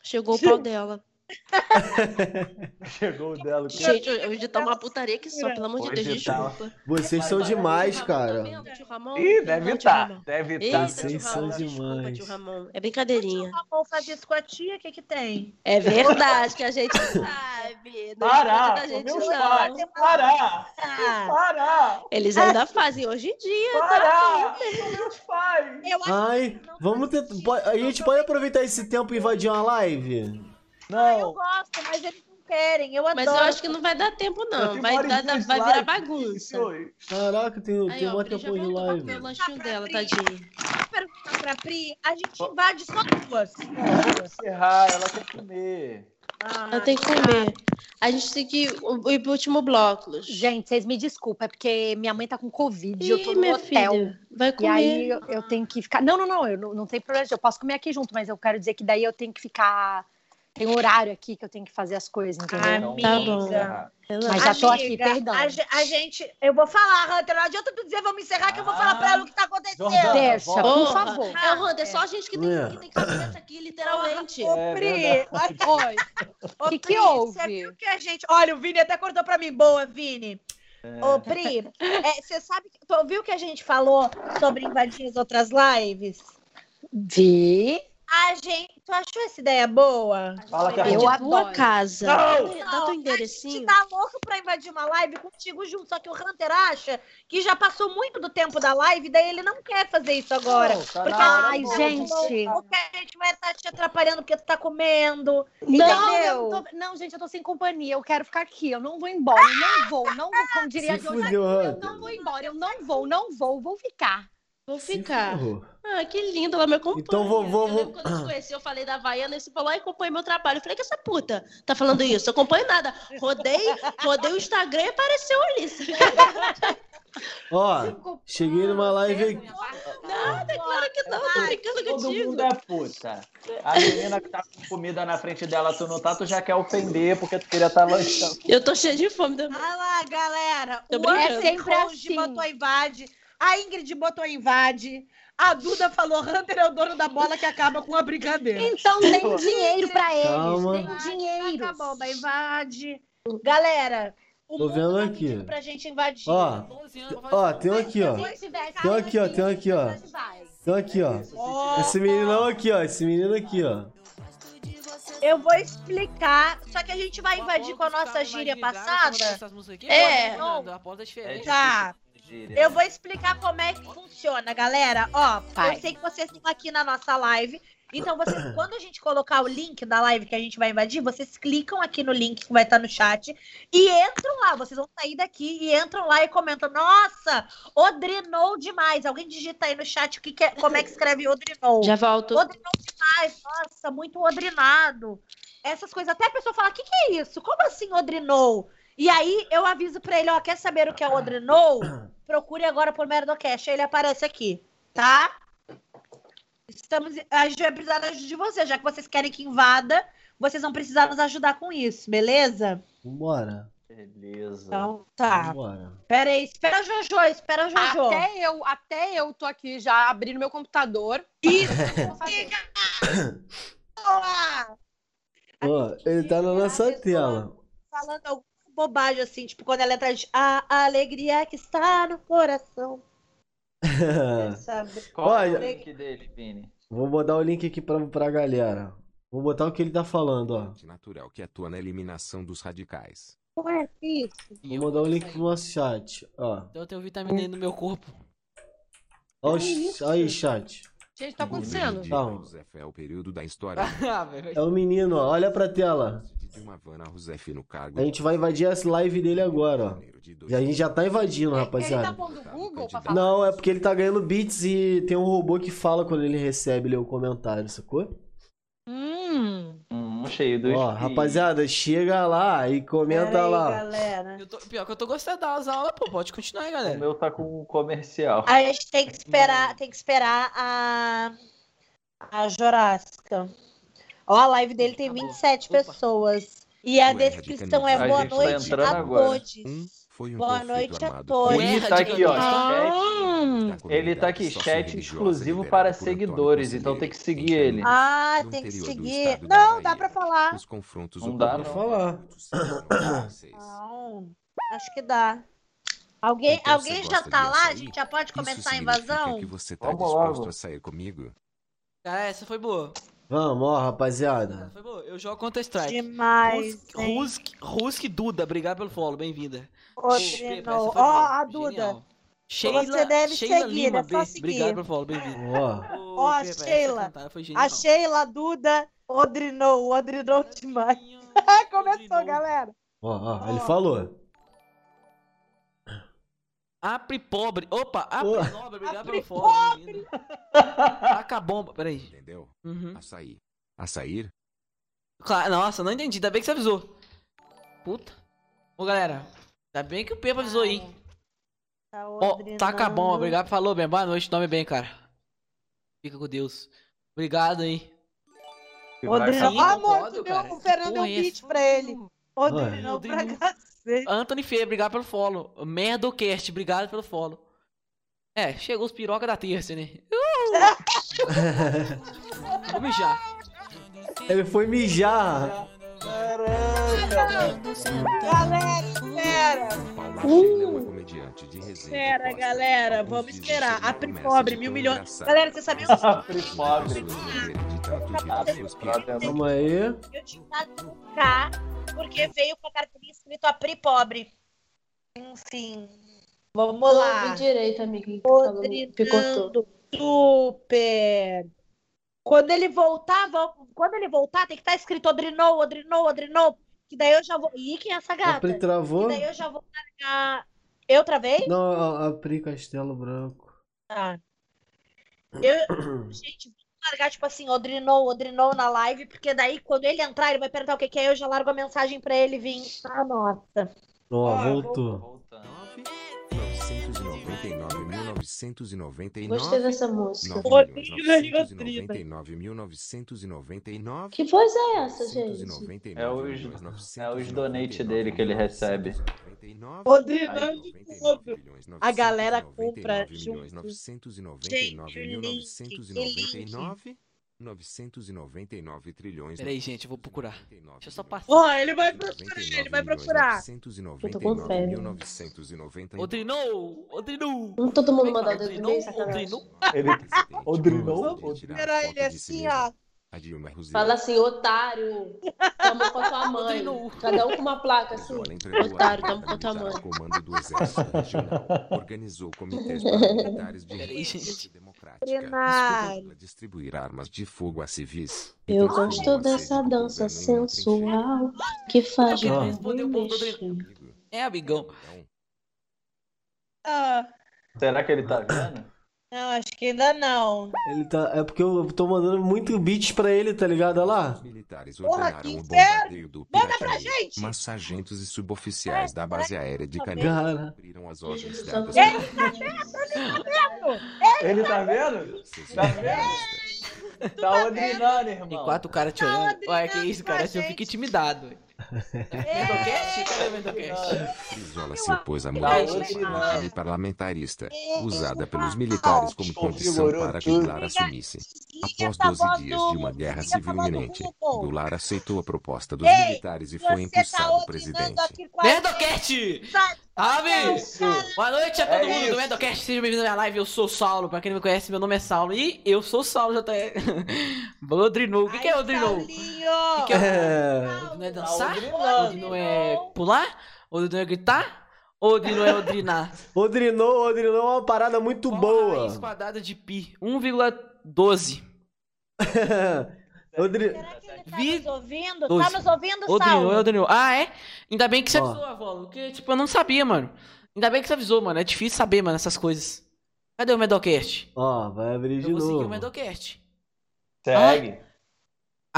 Chegou o pau dela. Chegou o dela. Gente, hoje tá uma putaria que só, pelo amor de Deus, tá. desculpa. Vocês são demais, cara. tá? Ih, deve estar. Deve estar. Vocês são desculpa, demais. tio Ramon. É brincadeirinha. Ramon faz isso com a tia, o que que tem? É verdade que a gente sabe. Não Parar, gente, meus não. pais, parar, Ah, parar, Eles ainda fazem hoje em dia. parar, são meus pais. eu acho Ai, vamos po- A gente pode aproveitar esse tempo e invadir uma live? Eu Não, gosto, mas eles não querem. Eu adoro. Mas eu acho que não vai dar tempo, eu não. Vai, e dar- vai virar bagunça. Caraca, tem, Aí, tem ó, uma a Pri já tempo de pra comer o live. lanchinho dela, Pri. tadinha. perguntar pra Pri, a gente invade só duas. Vamos encerrar, ela quer comer. Ah, Ela tem que comer. A gente tem que ir pro último bloco. Gente, vocês me desculpem, é porque minha mãe tá com Covid, eu tô Ih, no hotel. filha, vai E comer. aí eu, eu tenho que ficar. Não, não, não, eu não, não tem problema. Eu posso comer aqui junto, mas eu quero dizer que daí eu tenho que ficar. Tem um horário aqui que eu tenho que fazer as coisas, entendeu? Então, Tá encerrar. Mas já tô aqui, perdão. A, ge- a gente, eu vou falar, Hunter, não adianta tu dizer, vamos encerrar, que eu vou falar pra ela o que tá acontecendo. Jordana, Deixa, por favor. É, Randa, é só a gente que tem, É. que, tem que fazer isso aqui, literalmente. Ô, É Pri. Oi. Ô, Que que houve? Você viu que a gente. Olha, o Vini até cortou pra mim. Boa, Vini. É. Ô, Pri, é, você sabe. que- Tu ouviu que a gente falou sobre invadir as outras lives? Vi. A gente. Tu achou essa ideia boa? Fala que é Eu bom. a tua adoro. casa. Não! Dá Não, teu A gente enderecinho. tá louco pra invadir uma live contigo junto. Só que o Hunter acha que já passou muito do tempo da live, daí ele não quer fazer isso agora. Não, tá Porque Ai, boa. gente. Porque a gente vai estar te atrapalhando porque tu tá comendo. Não, Entendeu? eu tô- não, gente, eu tô sem companhia. Eu quero ficar aqui. Eu não vou embora. Eu não vou. Não vou, como diria Se a fudeu, Eu não vou embora. Eu não vou, não vou. Vou ficar. Vou ficar. Ah, que lindo, ela me acompanha. Então vou- vou- Eu vou- quando eu te conheci, eu falei da Havaiana e você falou, ai, acompanha meu trabalho. Eu falei, que essa puta tá falando isso? Eu acompanho nada. Rodei, rodei o Instagram e apareceu ali. Ó, cheguei numa live aqui. Nada, claro que não, tô brincando Todo contigo. mundo é puta. A menina que tá com comida na frente dela, tu não tá, tu já quer ofender porque tu queria estar lanchando. Eu tô cheia de fome também. Olha lá, galera. Tô o É sempre assim. botou invade. A Ingrid botou invade. A Duda falou: Hunter é o dono da bola que acaba com a brincadeira. Então tem dinheiro pra eles. Calma. Tem dinheiro. Tá bom, mas invade. Galera, o Tô mundo vendo tá aqui. pra gente invadir. Ó, ó, tem um aqui, ó. Tem um aqui, ó, tem um aqui, ó. Tem um aqui, ó. Ó, Esse meninão aqui, ó. Esse menino aqui, ó. eu vou explicar. Só que a gente vai invadir com a nossa gíria passada. É. Tá. Eu vou explicar como é que funciona, galera. Ó, Vai. eu sei que vocês estão aqui na nossa live. Então, vocês, quando a gente colocar o link da live que a gente vai invadir, vocês clicam aqui no link que vai estar no chat e entram lá. Vocês vão sair daqui e entram lá e comentam: Nossa, odrinou demais. Alguém digita aí no chat o que que é- como é que escreve odrinou. Já volto. Odrinou demais. Nossa, muito odrinado. Essas coisas. Até a pessoa fala: O que, que é isso? Como assim odrinou? E aí eu aviso pra ele: Ó, quer saber o que é odrinou? Procure agora por Merdocast. Aí ele aparece aqui, tá? Estamos, a gente vai precisar da ajuda de vocês, já que vocês querem que invada, vocês vão precisar nos ajudar com isso, beleza? Vambora. Beleza. Então, tá. Vambora. Pera aí, espera a Jojo, espera Jojo. Até eu, até eu tô aqui já abrindo meu computador. Isso! Ó, ele tá na nossa tela. Falando alguma bobagem assim, tipo, quando ela entra de a alegria que está no coração. Qual é o Olha- link dele, Vini? Vou botar o link aqui pra, pra galera. Vou botar o que ele tá falando, ó. natural que atua na eliminação dos radicais. Não é isso. Vou mandar o link pro nosso chat, ó. Então eu tenho vitamina E no meu corpo. Ó, o ch- aí, chat. Gente, tá acontecendo? Calma. Rousseff é o período da história Ah, velho. É o menino, ó. Olha pra tela. A gente vai invadir essa live dele agora, ó. E a gente já tá invadindo, Ele tá rapaziada. pondo Google pra falar? Não, é porque ele tá ganhando bits e tem um robô que fala quando ele recebe ali, o comentário, sacou? Hum. Hum, cheio do Ó, espírito. rapaziada, chega lá e comenta aí, lá. galera. Eu tô- pior que eu tô gostando das aulas, pô. Pode continuar aí, O galera. meu tá com comercial. A gente tem que esperar, tem que esperar a a Jurássica. Ó, a live dele tem Acabou. 27 Opa. pessoas. E a Ué, descrição é A boa tá noite entrando a todos. Um um Boa noite a todos. Ele tá aqui, ó. Ah. Ele tá aqui, chat exclusivo para seguidores, então tem que seguir ele. Ah, tem que seguir. Não, dá pra falar. Os confrontos Não dá, em 16. Não, acho que dá. Alguém, Então alguém já tá lá? A açaí? gente já pode começar a invasão? que você tá Vamos disposto logo. a sair comigo? Ah, essa foi boa. Vamos, ó, rapaziada. foi boa. Eu jogo Counter Strike. Demais, Rusk? Rusk, Rusk Duda, obrigado pelo follow, bem-vinda. Ó, boa, a Duda. genial. Sheila, Você deve Sheila seguir, Lima, é só seguir. obrigado pelo follow, bem-vinda. Ó, Ó, Pepe, essa Sheila. A Sheila, a Duda, Odrinou, Odrinou demais. Começou, galera. ó, ó, ele falou. Apre pobre. Opa. Apre nobre, obrigado Apre pelo follow. bem-vinda. Taca bomba, peraí. Entendeu? Uhum. A sair. A sair? Claro, nossa, não entendi. Ainda bem que você avisou. Puta. Ô, galera. Ainda bem que o Pepa avisou aí. Tá Ó, taca a bomba, odrinando. obrigado. Falou, bem. Boa noite, dorme bem, cara. Fica com Deus. Obrigado aí. Ó, amor, tu deu, o Fernando deu um é beat pra ele. Odrinou. pra cacete. Anthony Fê, obrigado pelo follow. Merdocast, obrigado pelo follow. É, chegou os piroca da terça, né? Uh! Vou mijar. Ele foi mijar. Galera, espera. Paula Sheila é uma comediante de resenha. Espera, galera, vamos esperar. A Pri Pobre, mil milhões. Galera, você sabia A Pri Pobre. Calma aí. Eu tinha dado um K, porque veio com a carteirinha escrito a Pri Pobre. Enfim. Vamos lá. ouvi direito, amigo. que. Super. Quando ele voltar, vamos- quando ele voltar, tem que estar escrito Odrinou, Odrinou, Odrinou. Que daí eu já vou. Ih, quem é essa gata? Pri Que travou? daí eu já vou largar. Eu travei? Não, a, a Pri Castelo Branco. Tá. Eu... Gente, vou largar, tipo assim, Odrinou, Odrinou na live, porque daí quando ele entrar, ele vai perguntar o que que é, eu já largo a mensagem pra ele vir. Ah, nossa. Ó, Ó, voltou. Voltando. 999, 1999. Gostei dessa música. 9.999.1999. Que voz é essa, gente? É os- é os donate dele que ele recebe. Tudo. A galera compra junto. Gente, o link. 999 trilhões. Peraí, gente, eu vou procurar. Deixa eu só passar. Ó, ele vai procurar, ele vai procurar. Eu tô com fé. Odrinou! Odrinou! Não todo mundo mandar o dedo Odrinou? bem, sacanagem. Odrinou? Ele... Odrinou? Esperar ele assim, ó. A Dilma Rousseff. Fala assim, otário. Tamo com a tua mãe. Cada um com uma placa assim. Otário, tamo com a tua mãe. comando do exército regional. Organizou comitês paramilitares de resistência democrática. Para distribuir armas de fogo a civis. Eu gosto dessa dança sensual que faz trincheira. É, amigão. Então, Ah, Será que ele tá vendo? Não, acho que ainda não. Ele tá. É porque eu tô mandando muito beats pra ele, tá ligado? Olha lá. Militares Porra, que o inferno! bombardeio do Manda pra gente! Mas sargentos e suboficiais da base aérea de Canedo Cara. cumpriram as ordens dadas só- pelo Ele tá vendo? Seus Tá militares. Tá odrinando, irmão. Tem quatro caras te Tá olhando. Olha que isso, cara. Eu fico intimidado. Cadê o? Brizola se opôs à mudança de parlamentarista, usada pelos militares como condição para que. Goulart assumisse. Após essa 12 voz dias de uma guerra civil iminente. Goulart aceitou a proposta dos militares e foi tá empossado presidente. aqui Ave! Isso. Boa noite a É todo mundo isso. do Mendocast, seja bem-vindo à minha live, eu sou o Saulo, pra quem não me conhece, meu nome é Saulo, e eu sou o Saulo, já tá... Odrinou, o que, que é Ai, Odrinou? Saulinho. que é- É. Odrinou é dançar? Odrinando. Odrinou é pular? Odrinou é gritar? Odrinou é odrinar? Odrinou, Odrinou é uma parada muito Qual a boa. raiz quadrada de pi? 1,12. Odri... Será que ele tá Vi- nos ouvindo? Dois. Tá nos ouvindo, Saulo? odrinou. Ah, é? Ainda bem que você avisou, avó, porque, tipo, eu não sabia, mano. Ainda bem que você avisou, mano, é difícil saber, mano, essas coisas. Cadê o Mendocast? Ó, vai abrir de Eu vou seguir o novo. Mendocast. Segue.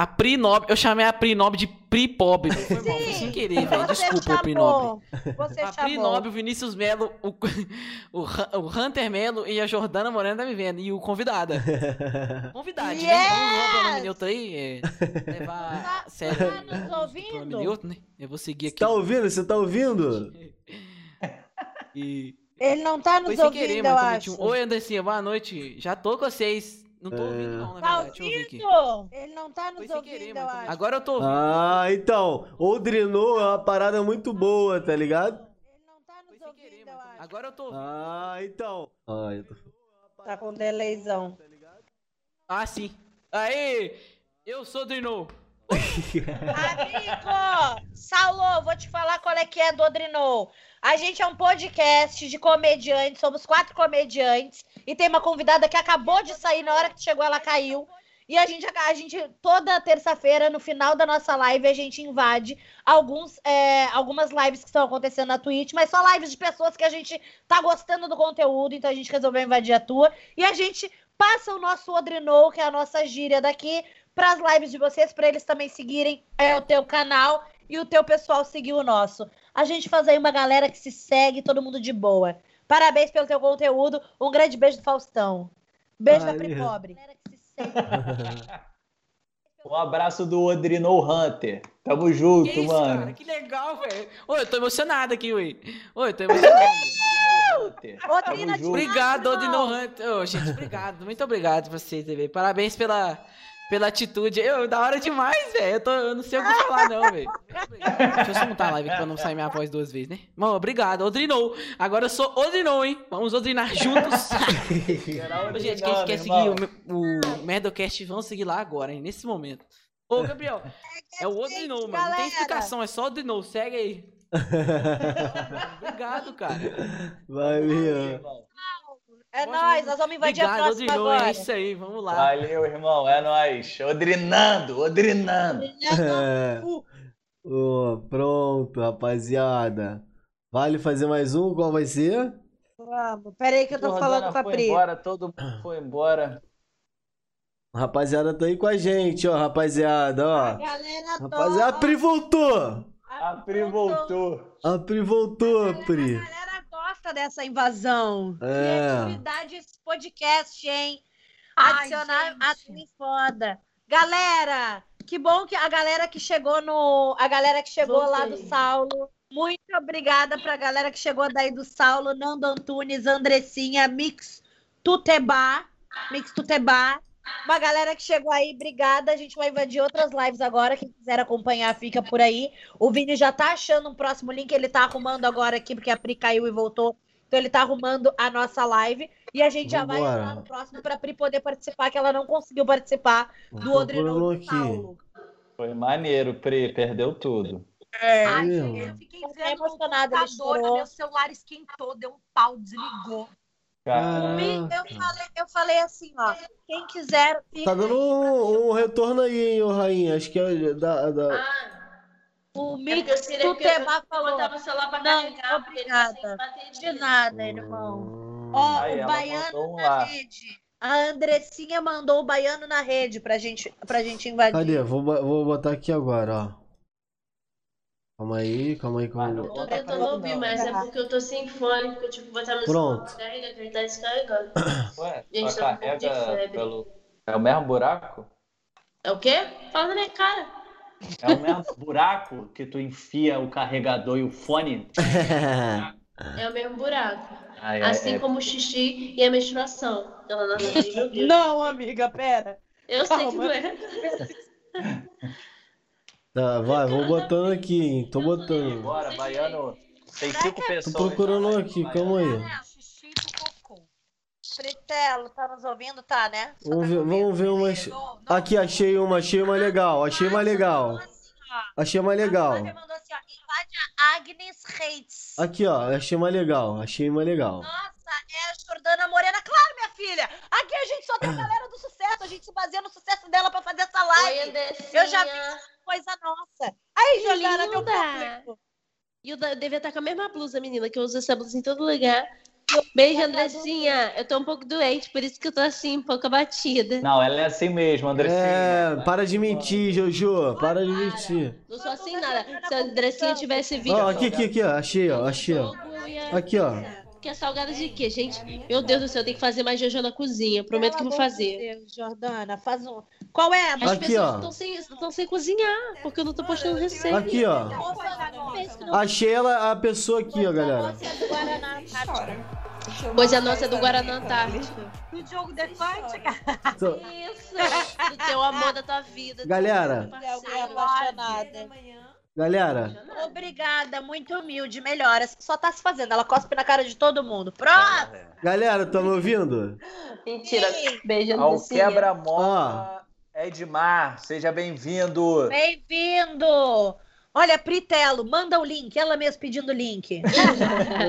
A Pri Nobre, eu chamei a Pri Nobre de Pri Pobre. Foi mal, foi sem querer, velho. Desculpa, Pri Nobre. chamou. Você A Pri chamou. Nobre, o Vinícius Melo, o, o, o Hunter Melo e a Jordana Morena tá me vendo. E o convidada. Convidade, né? Yes! Vamos o pronome neutro aí. É, levar Tá- a sério. tá nos ouvindo? né? Eu vou seguir Você aqui. tá ouvindo? Você tá ouvindo? E Ele não tá nos ouvindo, querer, eu acho. um... Oi, Andressinha, boa noite. Já tô com vocês. Não tô É. ouvindo, não, na Tá verdade. Deixa eu ouvir aqui. ouvindo? Ele não tá Foi nos sem ouvindo, querer, eu acho. Agora eu tô ouvindo. Ah, então. Odrinou é uma parada muito boa, tá ligado? Ele não tá Foi nos querer, ouvindo, eu acho. Agora eu tô ouvindo. Ah, então. Ah, eu tô... Tá com delayzão. Ah, sim. Aê! Eu sou o Drinou. Amigo! Saulo, vou te falar qual é que é do Odrinou. A gente é um podcast de comediantes, somos quatro comediantes e tem uma convidada que acabou de sair, na hora que chegou ela caiu. E a gente, a gente toda terça-feira, no final da nossa live, a gente invade alguns, é, algumas lives que estão acontecendo na Twitch, mas só lives de pessoas que a gente tá gostando do conteúdo, então a gente resolveu invadir a tua. E a gente passa o nosso Odrinou, que é a nossa gíria daqui, para as lives de vocês, para eles também seguirem é, o teu canal e o teu pessoal seguir o nosso. A gente faz aí uma galera que se segue, todo mundo de boa. Parabéns pelo teu conteúdo. Um grande beijo do Faustão. Beijo da Pri. Pobre. Galera que se segue. Um abraço do Odrinou Hunter. Tamo junto, Que isso, mano. cara? Que legal, velho. Ô, eu tô emocionado aqui, ué. Ô, eu tô emocionado. Obrigado. Odino Hunter. Ô, gente, obrigado. Muito obrigado pra vocês, velho. Parabéns pela, pela atitude. Eu, da hora demais, velho. Eu, tô- eu não sei o que falar, não, velho. Deixa eu só montar a live aqui pra não sair minha voz duas vezes, né? Mano, obrigado. Odrinou. Agora eu sou Odrinou, hein? Vamos Odrinar juntos. Ô, gente, quem quer seguir o, o Merdocast, vão seguir lá agora, hein? Nesse momento. Ô, Gabriel, é o Odrinou, mano. Não tem explicação, é só Odrinou. Segue aí. Obrigado, cara. Vai, minha. É nóis, nós vamos invadir a Obrigado, próxima Odrinou. agora. É isso aí, vamos lá. Valeu, irmão. É nóis. Odrinando, odrinando. É. Ô, pronto, rapaziada. Vale fazer mais um? Qual vai ser? Vamos. Pera aí que eu tô Jordana falando com a foi Pri. embora, todo mundo foi embora. Rapaziada, tá aí com a gente, ó, rapaziada, ó. Galera, Rapaziada, a Pri voltou! A Pri voltou. A Pri voltou, Pri. A galera gosta dessa invasão. É. Criatividade esse podcast, hein? Adicionar a. Tri foda. Galera, que bom que a galera que chegou no. A galera que chegou lá do. Saulo. Muito obrigada pra galera que chegou daí do Saulo, Nando Antunes, Andressinha, Mix Tutebá. Mix Tutebá. Uma galera que chegou aí, obrigada. A gente vai invadir outras lives agora. Quem quiser acompanhar, fica por aí. O Vini já tá achando um próximo link, ele tá arrumando agora aqui, porque a Pri caiu e voltou. Então ele tá arrumando a nossa live. E a gente já vai entrar no próximo pra Pri poder participar, que ela não conseguiu participar do do aqui. Saulo. Foi maneiro, Pri. Perdeu tudo. É. Ai, eu fiquei vendo emocionada, ele computador, meu celular esquentou, deu um pau, desligou. Eu falei, eu falei assim, ó. Quem quiser, fica Tá dando um, um retorno aí, hein, ô Rainha. Acho que é da. da... Ah, O é que eu Tutebá falou. botava o celular pra Não, carregar, tá obrigada. De nada, irmão. Hum. Ó, Aí, o baiano um na lá. rede. A Andressinha mandou o baiano na rede pra gente, pra gente invadir. Cadê? Vou, vou botar aqui agora, ó. Calma aí, calma aí, calma aí. Eu tô tentando ouvir, mas é porque eu tô sem fone, porque eu tive que botar meu Pronto. carregar, que ele tá descarregando. ué, Gente, tá um pouco de carrega febre. pelo. É o mesmo buraco? É o quê? Fala na minha cara. É o mesmo buraco que tu enfia o carregador e o fone? É o mesmo buraco. Ah, é, Assim é- como o xixi e a menstruação. Ela não. Não, amiga, pera. Eu sei que Calma. não é. Tá, vai, vou botando aqui, hein. Tô botando. Bora, baiano. Tem cinco Tô pessoas. procurando na aqui, live, calma aí. Xixi do cocô. Fritelo, tá nos ouvindo? Tá, né? Vamos ver, vamos ver. Não, não, Aqui, achei uma, achei uma legal, achei uma legal. Achei uma legal. Assim, ó, invade a Agnes Reitz. Aqui, ó, achei uma legal, achei uma legal. Nossa, é a Jordana Morena. Claro, minha filha. Aqui a gente só tem a galera do sucesso. A gente se baseia no sucesso dela pra fazer essa live. Eu já fiz coisa nossa. Aí, Jordana, meu público. E eu devia estar com a mesma blusa, menina, que eu uso essa blusa em todo lugar. Beijo, Andressinha. Eu tô um pouco doente, por isso que eu tô assim, um pouco abatida. Não, ela é assim mesmo, Andressinha. É, para de mentir, Jojo, para de mentir. Não sou assim nada. Se a Andressinha tivesse vindo. Ó, aqui, aqui, aqui, ó, achei, ó, achei, ó. Aqui, ó. Que é salgada de quê, gente? Meu Deus do céu, eu tenho que fazer mais Jojo na cozinha. Prometo que eu vou fazer. Meu Deus, Jordana, faz um. Qual é? As Aqui, pessoas estão sem, estão sem cozinhar, porque eu não tô postando receita. Aqui, ó. Achei ela, a pessoa aqui, ó, galera. do Guaraná. Coisa nossa é do Guaraná Antártica. O jogo defante, cara. Tô- Isso! Do teu amor da tua vida. do Galera. teu É parceiro. apaixonada. Galera, Obrigada, muito humilde, melhoras. Só tá se fazendo. Ela cospe na cara de todo mundo. Pronto! galera, tá me ouvindo? Mentira. Beijo, Ao Andressinha. quebra-mola, Edmar, seja bem-vindo. Bem-vindo! Olha, Pritelo, manda o link. Ela mesmo pedindo o link.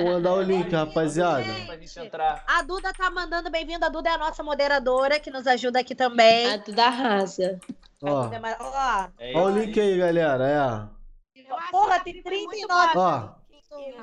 Vou mandar o link, rapaziada. Gente. A Duda tá mandando bem-vindo. A Duda é a nossa moderadora, que nos ajuda aqui também. A Duda arrasa. Ó, é mar- Ó, É ó o link aí, galera, porra, tem 39. é. Ó,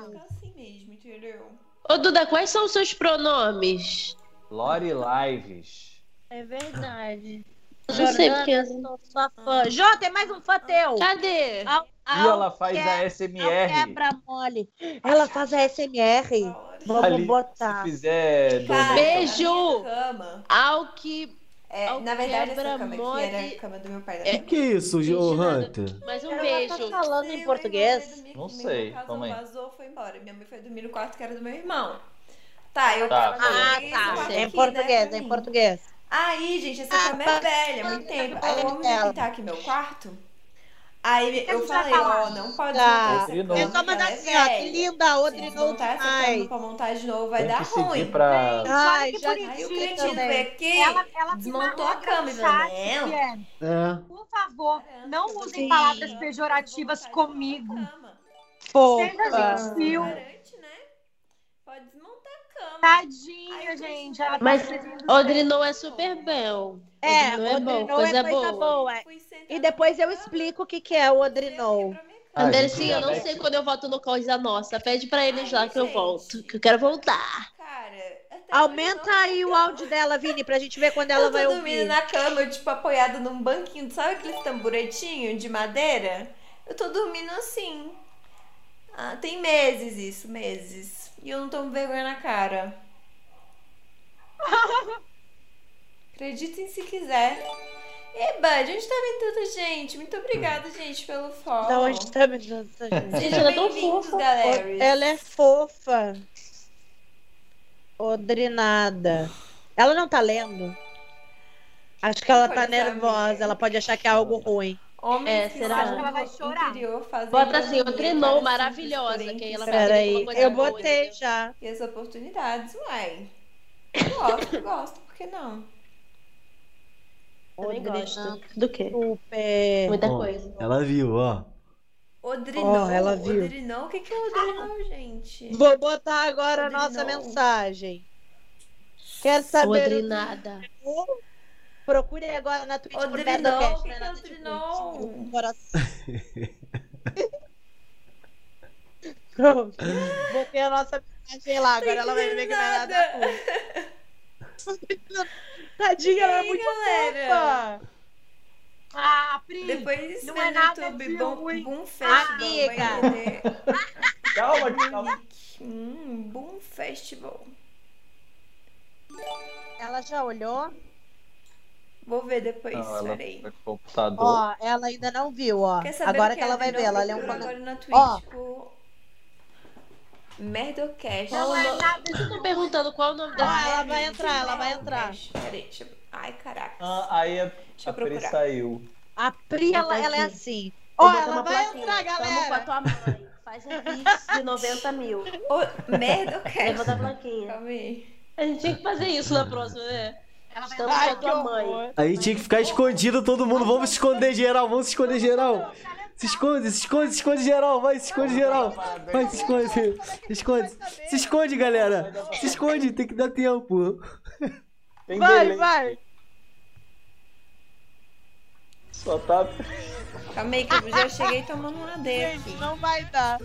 Fica assim mesmo, entendeu? Ô, Duda, quais são os seus pronomes? Lore Lives. É verdade. Eu não sei porque. eu sou sua fã. Jô, tem mais um fã teu. Cadê? Ao- E ela faz que- a SMR. quebra mole. Ela faz a SMR. Vamos Ali, botar. Se fizer Cara, Beijo! Ao que. É, Ao na verdade, essa quebra-mole- cama aqui era a cama do meu pai. da É. minha o que é isso, o nada. Hunter? Mais um beijo. tá falando mãe. em português? Não sei, calma aí. vazou, foi embora. Minha mãe foi dormir no quarto que era do meu irmão. Tá, eu Tá, tava. Ah, tá. É em aqui, português, né, é em mim. português. Aí, gente, essa cama é velha, há muito tempo. Aí vamos pintar aqui meu quarto. Aí eu falei, ó, não pode Tá. desmontar essa Odrinou. É só mandar assim, ó. Que linda, Se Odrinou desmontar essa cama demais. pra montar de novo, vai Tem dar ruim. pra. Ai, Olha que já Aí o bonitinho cretino também. veio aqui, Ela, ela desmontou a não. Guilherme, É. Por favor, não Sim. usem palavras pejorativas comigo. Fofa. Seja gentil. Né? Pode desmontar a cama. Tadinha, gente. Ela tá Mas Odrinou é super bom. É, Odrinou é bom, Odrinou coisa é coisa boa. boa. Sentar E depois eu explico o que, que é o Odrinou. Ah, Andressinha, eu gente, não sei vai- quando eu volto no Coisa Nossa. Pede pra eles lá Ai, que eu gente. volto. Que eu quero voltar. Cara, Aumenta eu aí o áudio dela, Vini, pra gente ver quando ela eu tô vai dormindo ouvir. na cama, eu, tipo, apoiada num banquinho. Sabe aquele tamburetinho de madeira? Eu tô dormindo assim. Ah, tem meses isso, meses. E eu não tomo vergonha na cara. Acreditem se quiser. E Bud, onde tá vendo tanta gente? Muito obrigada, gente, pelo follow. Da onde tá me dando essa gente? Gente, Sejam ela é tão bem-vindos, fofa. galera. Ela é fofa. Odrinada. Ela não tá lendo? Acho que ela tá nervosa. Ela pode achar que é algo ruim. Homens É, que será? que ela vai chorar. Bota assim, Odrinou, para maravilhosa, simples, que aí ela vai Peraí, eu boa, botei entendeu? já. E as oportunidades, uai. Gosto, gosto, por que não? Também Odrinada. gosto. Do quê? Super. Muita Ó, coisa. Ela viu, ó. Odrinou, Ó, ela viu. Odrinou, o que que é Odrinou, gente? Vou botar agora a nossa mensagem. Quer saber? Odrinada. Procure agora na Twitch Merdocast, o que que é coração. Pronto. Botei a nossa mensagem lá, agora ela vai ver que não é nada. Tadinha, ela é muito galera? fofa. Ah, Pri. Depois Não é no nada YouTube de Boom, ruim. Boom Festival, Amiga. Calma, calma. Hum, Boom Festival. Ela já olhou? Vou ver depois, Não, ela peraí. Ó, ela ainda não viu, ó. Quer saber Agora o que ela vai ver, ela lê um comentário. agora na Twitch Ó. Merdocast. Qual o é nome? Vocês estão perguntando qual o nome dela? ela vai entrar, ela vai entrar. Peraí, deixa eu... Ai, caraca. Ah, aí a, Deixa a Pri saiu. A Pri, ela, ela é assim. Ó, botar ela vai plaquinha. entrar, Tamo com a galera. tua mãe. Faz um de 90 mil. Ô, Merdocast. Levanta a plaquinha. Calma aí. A gente tinha que fazer isso na próxima, né? Ela vai Estamos com a tua mãe. Aí tinha que ficar escondido todo mundo. Vamos se esconder geral, vamos se esconder geral. Se esconde, se esconde, se esconde geral, vai, se esconde geral. Vai, se esconde, se esconde. Se esconde, galera. Se esconde, tem que dar tempo. Tem Vai, vai. Só tá. Calma aí, que eu já cheguei tomando um AD Gente, não vai dar.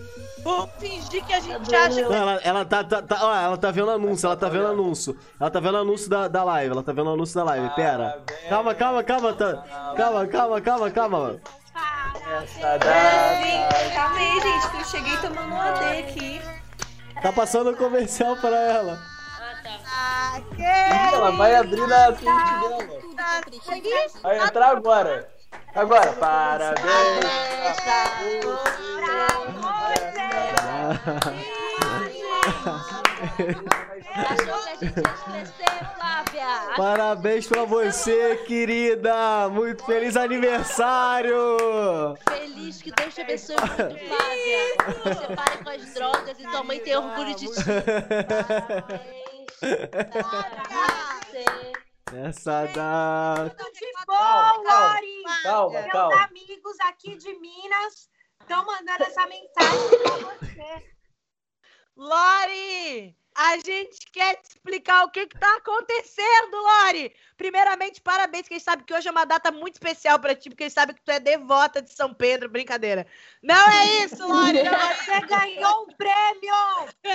Vamos fingir que a gente acha que Não, ela, ela tá, tá, tá- ó, ela tá vendo anúncio, ela tá vendo anúncio. Ela tá vendo anúncio da, da live, ela tá vendo anúncio da live, pera. Calma, calma, calma, tá. Calma, calma, calma, calma. Essa data. calma aí, gente, que eu cheguei tomando um AD aqui. Tá passando o comercial pra ela. Ah, que Ela vai abrir na Twitch dela. isso? Vai entrar agora. Agora. Parabéns. Achou que a gente ia esquecer, Flávia? Parabéns pra você, querida! Muito feliz aniversário! Feliz que Deus te abençoe muito, Flávia. Você pare com as drogas e tua mãe tem orgulho de ti. Parabéns. Essa data. Tudo de bom. Lori? Calma, Meus calma. amigos aqui de Minas estão mandando essa mensagem pra você. Lori, a gente quer te explicar o que que tá acontecendo, Lori. Primeiramente, parabéns, que a gente sabe que hoje é uma data muito especial pra ti, porque a gente sabe que tu é devota de São Pedro, brincadeira. Não é isso, Lori, Você ganhou um prêmio!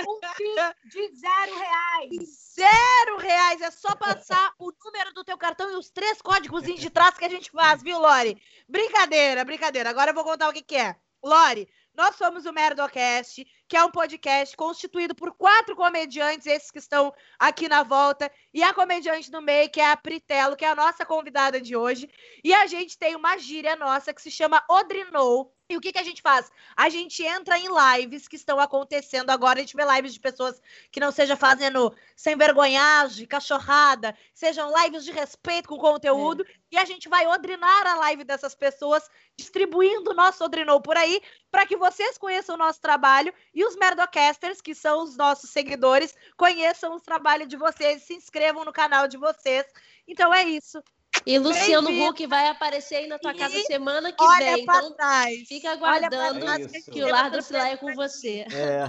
Um Pix de zero reais! zero reais, é só passar o número do teu cartão e os três códigos de trás que a gente faz, viu, Lori? Brincadeira, brincadeira. Agora eu vou contar o que que é. Lori, nós somos o Merdocast, que é um podcast constituído por quatro comediantes, esses que estão aqui na volta, e a comediante do meio, que é a Pritelo, que é a nossa convidada de hoje. E a gente tem uma gíria nossa que se chama Odrinou. E o que, que a gente faz? A gente entra em lives que estão acontecendo agora. A gente vê lives de pessoas que não seja fazendo sem vergonhagem, cachorrada, sejam lives de respeito com conteúdo. E a gente vai odrinar a live dessas pessoas, distribuindo o nosso Odrinou por aí, para que vocês conheçam o nosso trabalho e os Merdocasters, que são os nossos seguidores, conheçam o trabalho de vocês, se inscrevam no canal de vocês. Então é isso. E Luciano. Huck vai aparecer aí na tua casa E semana que Olha vem. pra Então trás. fica Olha pra aguardando É que o Lar da Pilar é com você. É.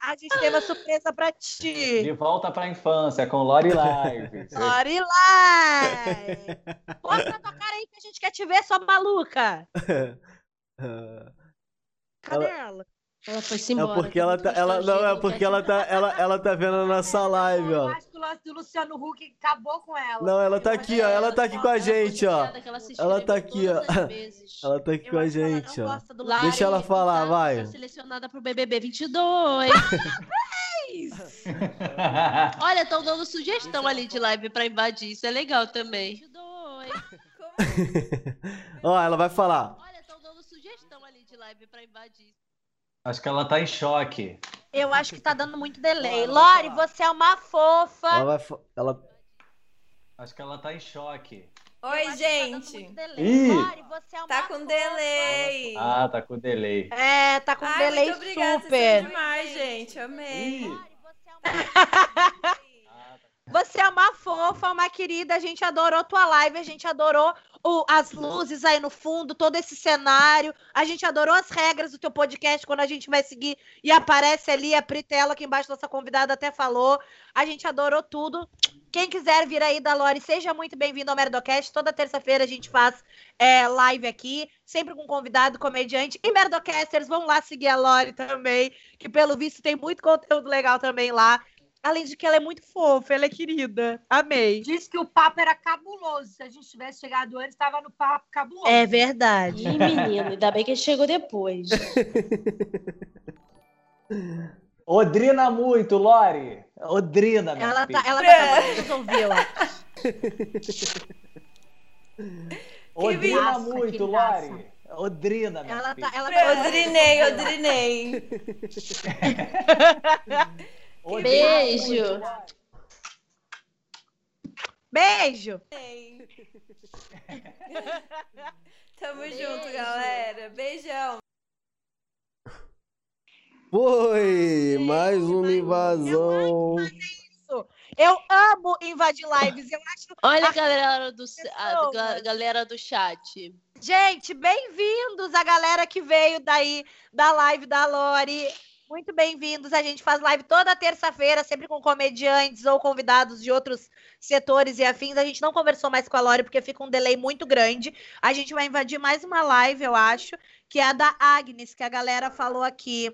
A gente tem uma surpresa pra ti. De volta pra infância com Lori Live. Lori Live! Mostra tua cara aí que a gente quer te ver, sua maluca. Cadê ela? Ela foi-se É embora. porque tá ela tá. Ela, não, é porque ela tá, ela, ela tá vendo a nossa live, Eu ó. acho que o lance do Luciano Huck acabou com ela. Não, ela tá aqui, ó. Ela tá aqui com a Ela gente, ó. ela Ela tá aqui, ó. Ela tá aqui Eu com a ela gente, ó. Deixa ela falar, tá- vai. selecionada pro BBB 22. Olha, estão dando sugestão ali de live pra invadir. Isso é legal também. Ó, ela vai falar. Olha, estão dando sugestão ali de live pra invadir. Acho que ela tá em choque. Eu acho que tá dando muito delay. Falar. você é uma fofa. Ela vai. fa- Ela. Acho que ela tá em choque. Oi, tá gente. delay. Ih! Lori, você é uma Tá com fofa. delay. Ah, tá com delay. É, tá com Ai, delay muito obrigada, super. Vocês são demais, gente. Amei. Ih! Lori, você é uma Você é uma fofa, uma querida. A gente adorou tua live, a gente adorou o- as luzes aí no fundo, todo esse cenário. A gente adorou as regras do teu podcast quando a gente vai seguir e aparece ali a Pritela aqui embaixo, nossa convidada até falou. A gente adorou tudo. Quem quiser vir aí da Lore, seja muito bem-vindo ao Merdocast. Toda terça-feira a gente faz é, live aqui, sempre com convidado, comediante. E Merdocasters, vão lá seguir a Lore também, que pelo visto tem muito conteúdo legal também lá. Além de que ela é muito fofa, ela é querida. Amei. Disse que o papo era cabuloso. Se a gente tivesse chegado antes, estava no papo cabuloso. É verdade. Ih, menino, ainda bem que ele chegou depois. Odrina muito, Lori. Odrina, minha Ela filha. tá, ela tá acho. Odrina muito. Lori. Odrina, minha Ela filha. tá, ela tá Odrinei, odrinei. Beijo. Beijo. Tamo junto, galera. Beijão. Foi! Mais uma invasão. Eu amo invadir lives. Eu acho. Olha a galera do, a galera do chat. Gente, bem-vindos a galera que veio daí da live da Lori. Muito bem-vindos. A gente faz live toda terça-feira, sempre com comediantes ou convidados de outros setores e afins. A gente não conversou mais com a Lori porque fica um delay muito grande. A gente vai invadir mais uma live, eu acho, que é a da Agnes, que a galera falou aqui.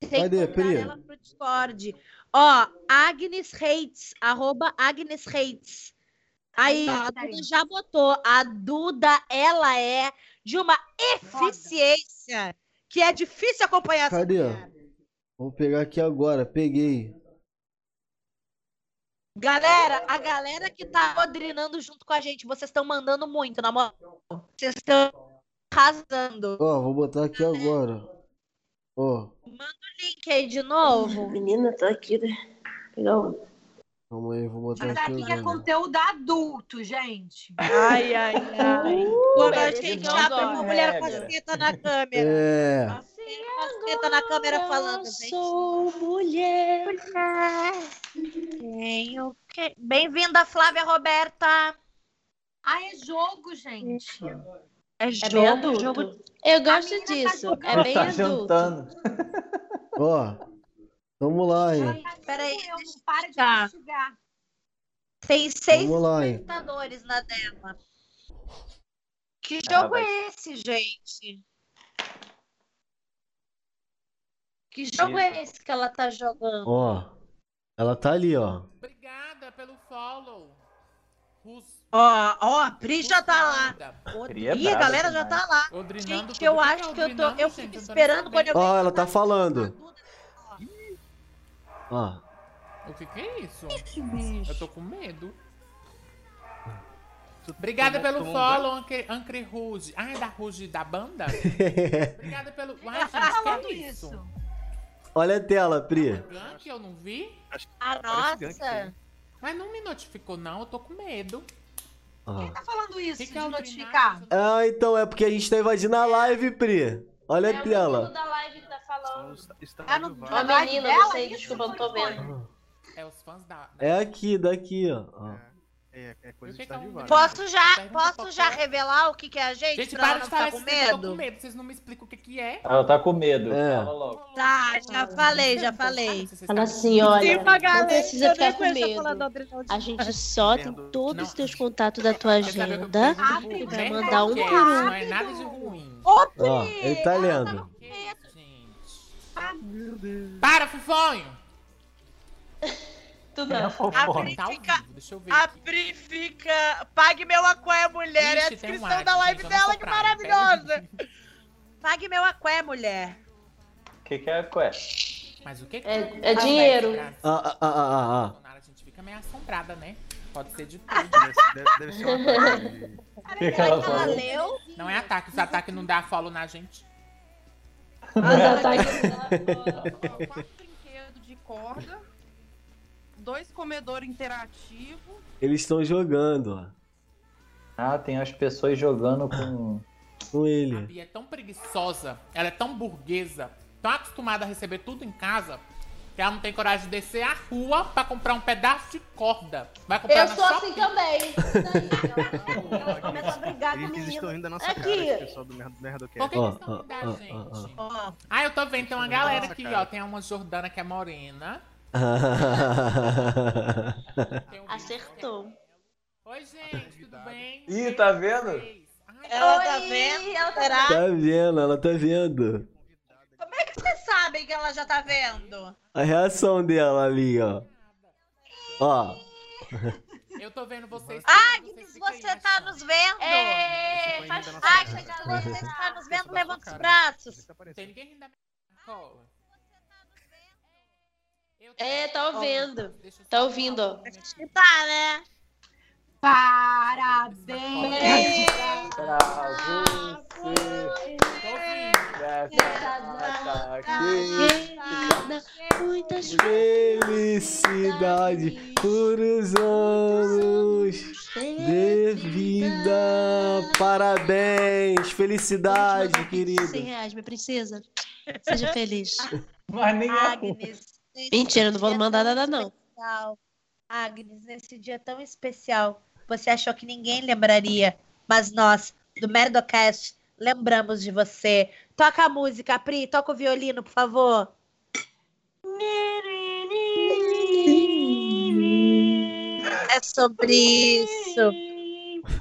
Tem Cadê, que Pri? ela pro Discord. Ó, Agnes Hates, arroba Agnes Hates. Aí, a. Duda já botou. A Duda, ela é de uma eficiência que é difícil acompanhar essa Cadê? mulher. Vamos pegar aqui agora. Peguei. Galera, a galera que tá rodrinando junto com a gente, vocês estão mandando muito, na moral. Vocês estão arrasando. Ó, vou botar aqui agora. Ó, Link aí de novo. Menina, tá aqui, né? Calma aí, vou botar Mas aqui aqui é conteúdo adulto, gente. Ai, ai, ai. Quando a gente não abre uma mulher com a teta na câmera. É. Com a teta na câmera falando, gente. Sou mulher. Tenho que- Bem-vinda, Flávia Roberta. Ah, é jogo, gente. É É jogo, bem adulto. jogo. Eu gosto tá disso. jogando. É bem tá adulto. jantando. Ó, vamos lá, hein? Peraí, Eu não para de Tá. investigar. Tem seis lá, hein? espectadores na dela. Que Ah, jogo vai- é esse, gente? Que jogo é esse que ela tá jogando? Ó, ela tá ali, ó. Obrigada pelo follow. Rus- Ó, ó, a Pri já tá lá. É Ih, a brava galera já tá lá. Odrinando Gente, eu acho que é eu tô. Eu fico esperando quando eu Ó, ela tá falando. Ó. O que que é isso? Eu tô com medo. Obrigada tomou- pelo follow, Ancre, Ancre Rouge. Ah, é da Rouge da banda? Obrigada pelo... Uai, gente, que é isso? Olha a tela, Pri. Gank, eu não vi? Ah, nossa. Mas não me notificou, não. Eu tô com medo. Ó. Tá falando isso Que de que é o notificar? Ah, então é porque a gente tá invadindo a live, Pri. Olha a tela. da live tá. É Ó, na live menina, não sei, desculpa, não tô vendo. É os fãs da... É aqui, daqui, ó. ó. É, é coisa de é Stradivarius. Posso já, Pergunta posso já é. revelar o que, que é a gente? Gente, para de falar com eu tô com medo? medo. Vocês não me explicam o que que é. Ela tá com medo. É. Fala logo. Tá, já falei, já falei. Fala assim, olha, não precisa ficar com medo. A gente só tem todos os teus contatos da tua agenda. pro e vai mandar um por um. Não é nada de ruim. Ô, Pri! Ó, ele tá lendo. Para, Fufonho! Tu não. A Pri Tá fica... deixa eu ver A aqui. Fica... Pague meu aqué, mulher. é a Ixi, tem um descrição like, da live dela, que maravilhosa. Pague meu aqué, mulher. O que, que é qual é? Mas o que que É- é Ah, dinheiro. Ah, ah, ah, ah, ah. Bolsonaro, A gente fica meio assombrada, né? Pode ser de tudo. Deve, deve- ser um O que, que ela Ela leu? Não é ataque, os ataques não dá follow na gente. Quatro brinquedos de corda, dois comedores interativos. Eles estão jogando, ó. Ah, tem as pessoas jogando com. Com A ele. Bia é tão preguiçosa, ela é tão burguesa, tão acostumada a receber tudo em casa, que ela não tem coragem de descer a rua pra comprar um pedaço de corda. Vai comprar Eu sou Shopee. assim também. Ela começa a brigar com o menino. rindo da nossa Aqui. cara, esse pessoal do Merda- Por que eles estão ó, gente? Ah, eu tô vendo, tem uma galera aqui, cara. ó. Tem uma Jordana que é morena. Um Acertou. Oi, gente, tudo bem? Ih, tá vendo? Vocês? Ela tá Oi, vendo? ela tá Será? tá vendo, ela tá vendo. Como é que vocês sabem que ela já tá vendo? A reação dela ali, ó. Ó. Eu tô vendo vocês. Agnes, ficam aí você tá nos vendo? É, faz Agnes, você está nos vendo, levanta os braços. Tá Tem ninguém rindo da minha cola. É, tá ouvindo. Tá ouvindo, momentinho. Tá, né? Parabéns! Pra você aqui. Muitas Felicidade por os anos de vida. Parabéns, felicidade, 100 querida. reais, minha princesa. Seja feliz. Mas nem é Agnes. nesse Mentira, não vou mandar nada, não. Agnes, nesse dia tão especial, você achou que ninguém lembraria, mas nós, do Merdocast, lembramos de você. Toca a música, Pri, toca o violino, por favor. É sobre isso.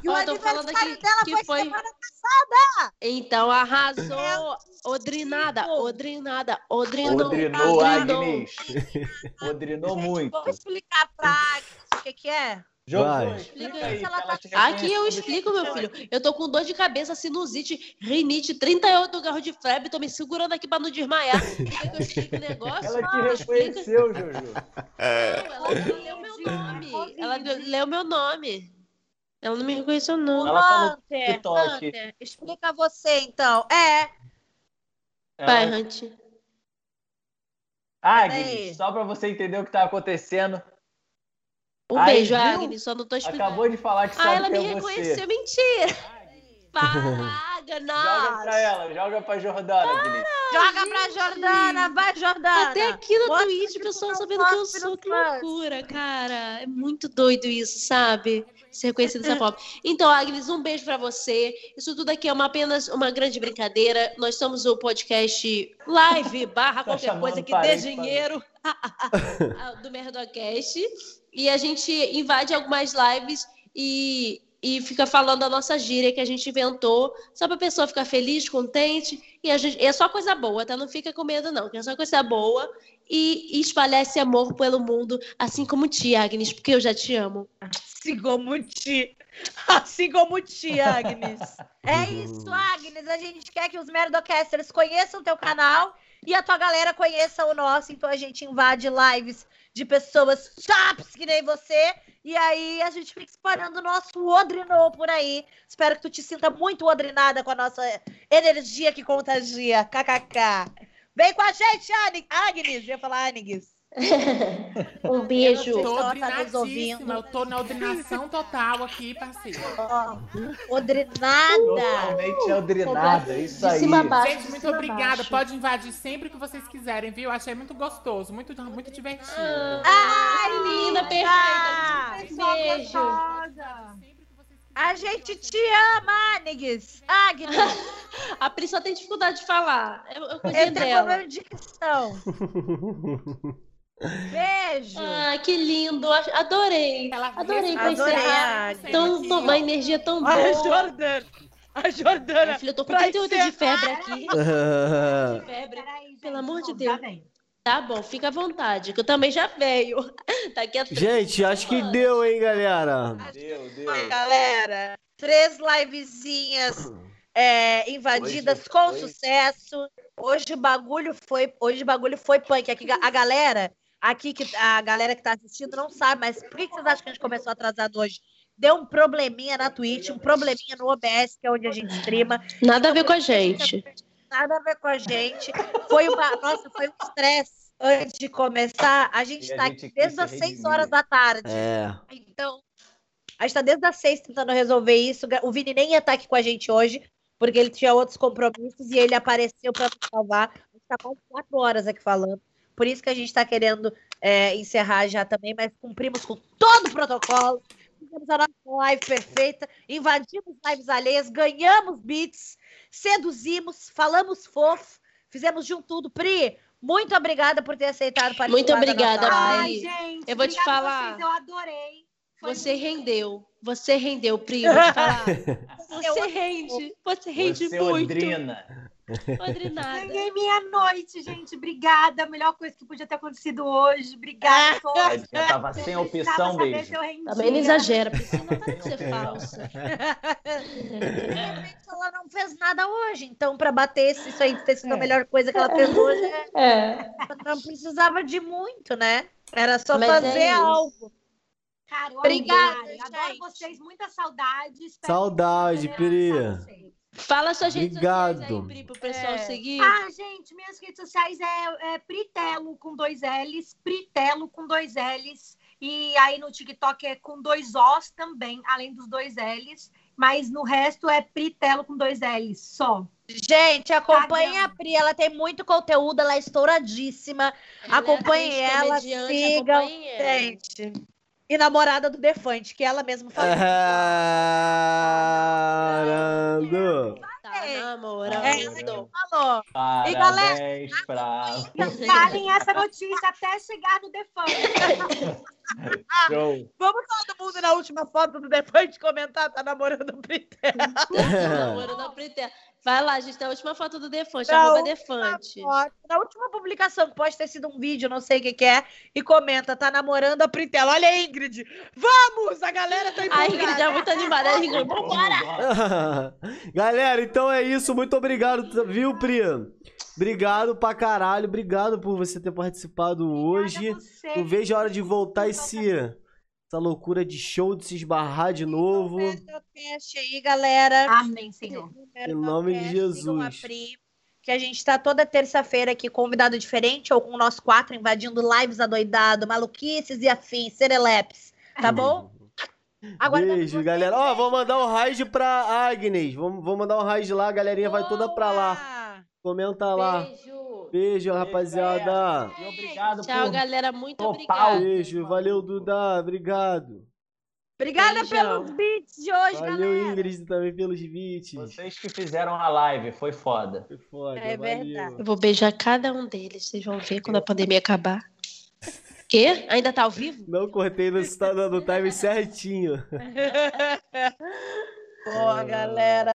E o tô falando aniversário aqui dela que foi, foi- semana passada. Então arrasou. Odrinada, Odrinada, Odrinou. Odrinou, Odrinou. Agnes. Odrinou muito. Vou explicar pra Agnes o que, que é. Explica aí. ela tá- Aqui eu reconheceu. explico, meu filho. Eu tô com dor de cabeça, sinusite, rinite, 38 graus de febre, tô me segurando aqui pra não desmaiar. Quer que eu o negócio? Ela te Ah, explica. reconheceu, Jojo. Não, ela leu meu nome. Ela leu meu nome. Ela não me reconheceu, não. Ela falou TikTok. Hunter, explica você, então. É, Vai, Ela- Hunt. Agnes, Peraí. só pra você entender o que tá acontecendo. Um Aí, beijo, viu? Agnes, só não tô explicando. Acabou de falar que Ah, sabe ela me é reconheceu, você. mentira. Paga, Joga nossa. pra ela, joga pra Jordana, Agnes. joga pra Jordana, vai, Jordana. Até aqui no Mostra Twitch, o pessoal sabendo que eu sou. Que loucura, cara. É muito doido isso, sabe? Ser reconhecido dessa forma. Então, Agnes, um beijo pra você. Isso tudo aqui é uma, apenas uma grande brincadeira. Nós somos o podcast live barra Tá qualquer coisa que dê dinheiro do Merdocast. E a gente invade algumas lives e, e fica falando a nossa gíria que a gente inventou, só pra pessoa ficar feliz, contente. E a gente, é só coisa boa, tá? Não fica com medo, não. que É só coisa boa. E, e espalhar esse amor pelo mundo, assim como ti, Agnes, porque eu já te amo. Assim como ti. Assim como ti, Agnes. É isso, Agnes. A gente quer que os Merdocasters conheçam teu canal e a tua galera conheça o nosso. Então a gente invade lives de pessoas chaps que nem você. E aí a gente fica espalhando o nosso Odrinô por aí. Espero que tu te sinta muito odrinada com a nossa energia que contagia. KKK. Vem com a gente, Agnes. Eu ia falar Agnes. Um beijo. Eu tô tá odrinadíssima, eu tô na odrinação total aqui, parceiro. Odrinada. Totalmente aldrinada, isso De aí. baixo, Gente, de muito obrigada. baixo. Pode invadir sempre que vocês quiserem, viu? Achei muito gostoso, muito, muito divertido. Ai, Linda, perfeita. Beijo. A gente te ama, Agnes. Agnes. A Pri só tem dificuldade de falar. É é coisa Eu tenho dela. problema de dicção. Beijo. Ah, que lindo. Adorei. Adorei pra Adorei encerrar. a Tão, tão- uma energia tão boa. Olha a Jordana. A Jordana. Minha filha, eu tô com pra 38 de febre aqui. De febre. Pelo amor de Deus. Tá bom, fica à vontade, que eu também já veio. Daqui a Gente, acho que deu, hein, galera? Deu, deu. Galera, três livezinhas é, invadidas Hoje com foi- sucesso. Hoje o bagulho foi, hoje o bagulho foi punk. Aqui, a galera, aqui que a galera que tá assistindo não sabe, mas por que, que vocês acham que a gente começou atrasado hoje? Deu um probleminha na Twitch, um probleminha no OBS, que é onde a gente streama. Nada a ver com a gente. Nada a ver com a gente. Foi uma, nossa, foi um estresse. Antes de começar, a gente E tá gente aqui desde as 6 redimir. horas da tarde. É. Então, a gente tá desde as seis tentando resolver isso. O Vini nem ia estar aqui com a gente hoje, porque ele tinha outros compromissos e ele apareceu para nos salvar. A gente tá quase quatro horas aqui falando. Por isso que a gente tá querendo é, encerrar já também, mas cumprimos com todo o protocolo. Fizemos a nossa live perfeita, invadimos lives alheias, ganhamos beats, seduzimos, falamos fofo, fizemos de um tudo. Pri, muito obrigada por ter aceitado participar Muito da obrigada, Pri. gente, Eu vou te falar. Vocês, eu adorei. Foi Você muito rendeu. Você rendeu, Pri. Vou te falar. Você rende. Você rende Você muito. odrina. Odrinada. Ganhei minha noite, gente. Obrigada. A melhor coisa que podia ter acontecido hoje. Obrigada a todos. Tadinha, tava sem opção, saber beijo. se eu rendia. Também não exagera, porque não para de ser falsa. Realmente ela não fez nada hoje, então para bater esse- isso aí ter sido a melhor coisa que ela fez hoje, É. não precisava de muito, né? Era só Mas é fazer isso. algo. Cara, eu Obrigada, adoro, vocês. Muita saudade. Espero Saudade, Pri. Fala suas redes sociais Obrigado. aí, Pri, pro pessoal É. seguir. Ah, gente, minhas redes sociais é, é Pritelo com dois L's, Pritelo com dois L's. E aí no TikTok é com dois Os também, além dos dois L's. Mas no resto é Pritelo com dois L's só. Gente, acompanhe Cadê? a Pri, ela tem muito conteúdo, ela é estouradíssima. É Acompanhem atriz, ela, sigam. acompanhem ela. Gente. E namorada do Defante, que ela mesma falou. Parando. Tá É. namorando. Ela que falou. E, galera, Parabéns pra... Falem essa notícia até chegar no Defante. Show. Vamos todo mundo na última foto do Defante comentar, tá namorando o Pri. Namorando a Pri. Vai lá, gente, tem a última foto do Defante, Não, arroba Defante. Na última publicação, que pode ter sido um vídeo, não sei o que, que é, e comenta, tá namorando a Pritela. Olha a Ingrid. Vamos! A galera tá A empolgada. Ingrid é muito animada. A Ingrid, vambora! Galera, então é isso. Muito obrigado, viu, Pri? Obrigado pra caralho. Obrigado por você ter participado hoje. Não vejo a hora de voltar esse, essa loucura de show, de se esbarrar de novo. Podcast aí, galera. Amém, Senhor. Em nome de Jesus. Que a gente tá toda terça-feira aqui, convidado diferente, ou com nós quatro, invadindo lives adoidado, maluquices e afins, serelepes. Tá bom? Agora Beijo, galera. Ó, vou mandar um raid pra Agnes. Vou, vou mandar um raid lá, a galerinha vai toda pra lá. Comenta lá. Beijo. Beijo, rapaziada. E obrigado Tchau, por galera. Muito Total. obrigada. Beijo, valeu, Duda. Obrigado. Obrigada Beijão. pelos beats de hoje, Valeu, galera. Ingrid, também pelos beats. vocês que fizeram a live. Foi foda. Foi foda, É valeu. verdade. Eu vou beijar cada um deles. Vocês vão ver quando a pandemia acabar. Quê? Ainda tá ao vivo? Não cortei no, no time certinho. Boa, galera.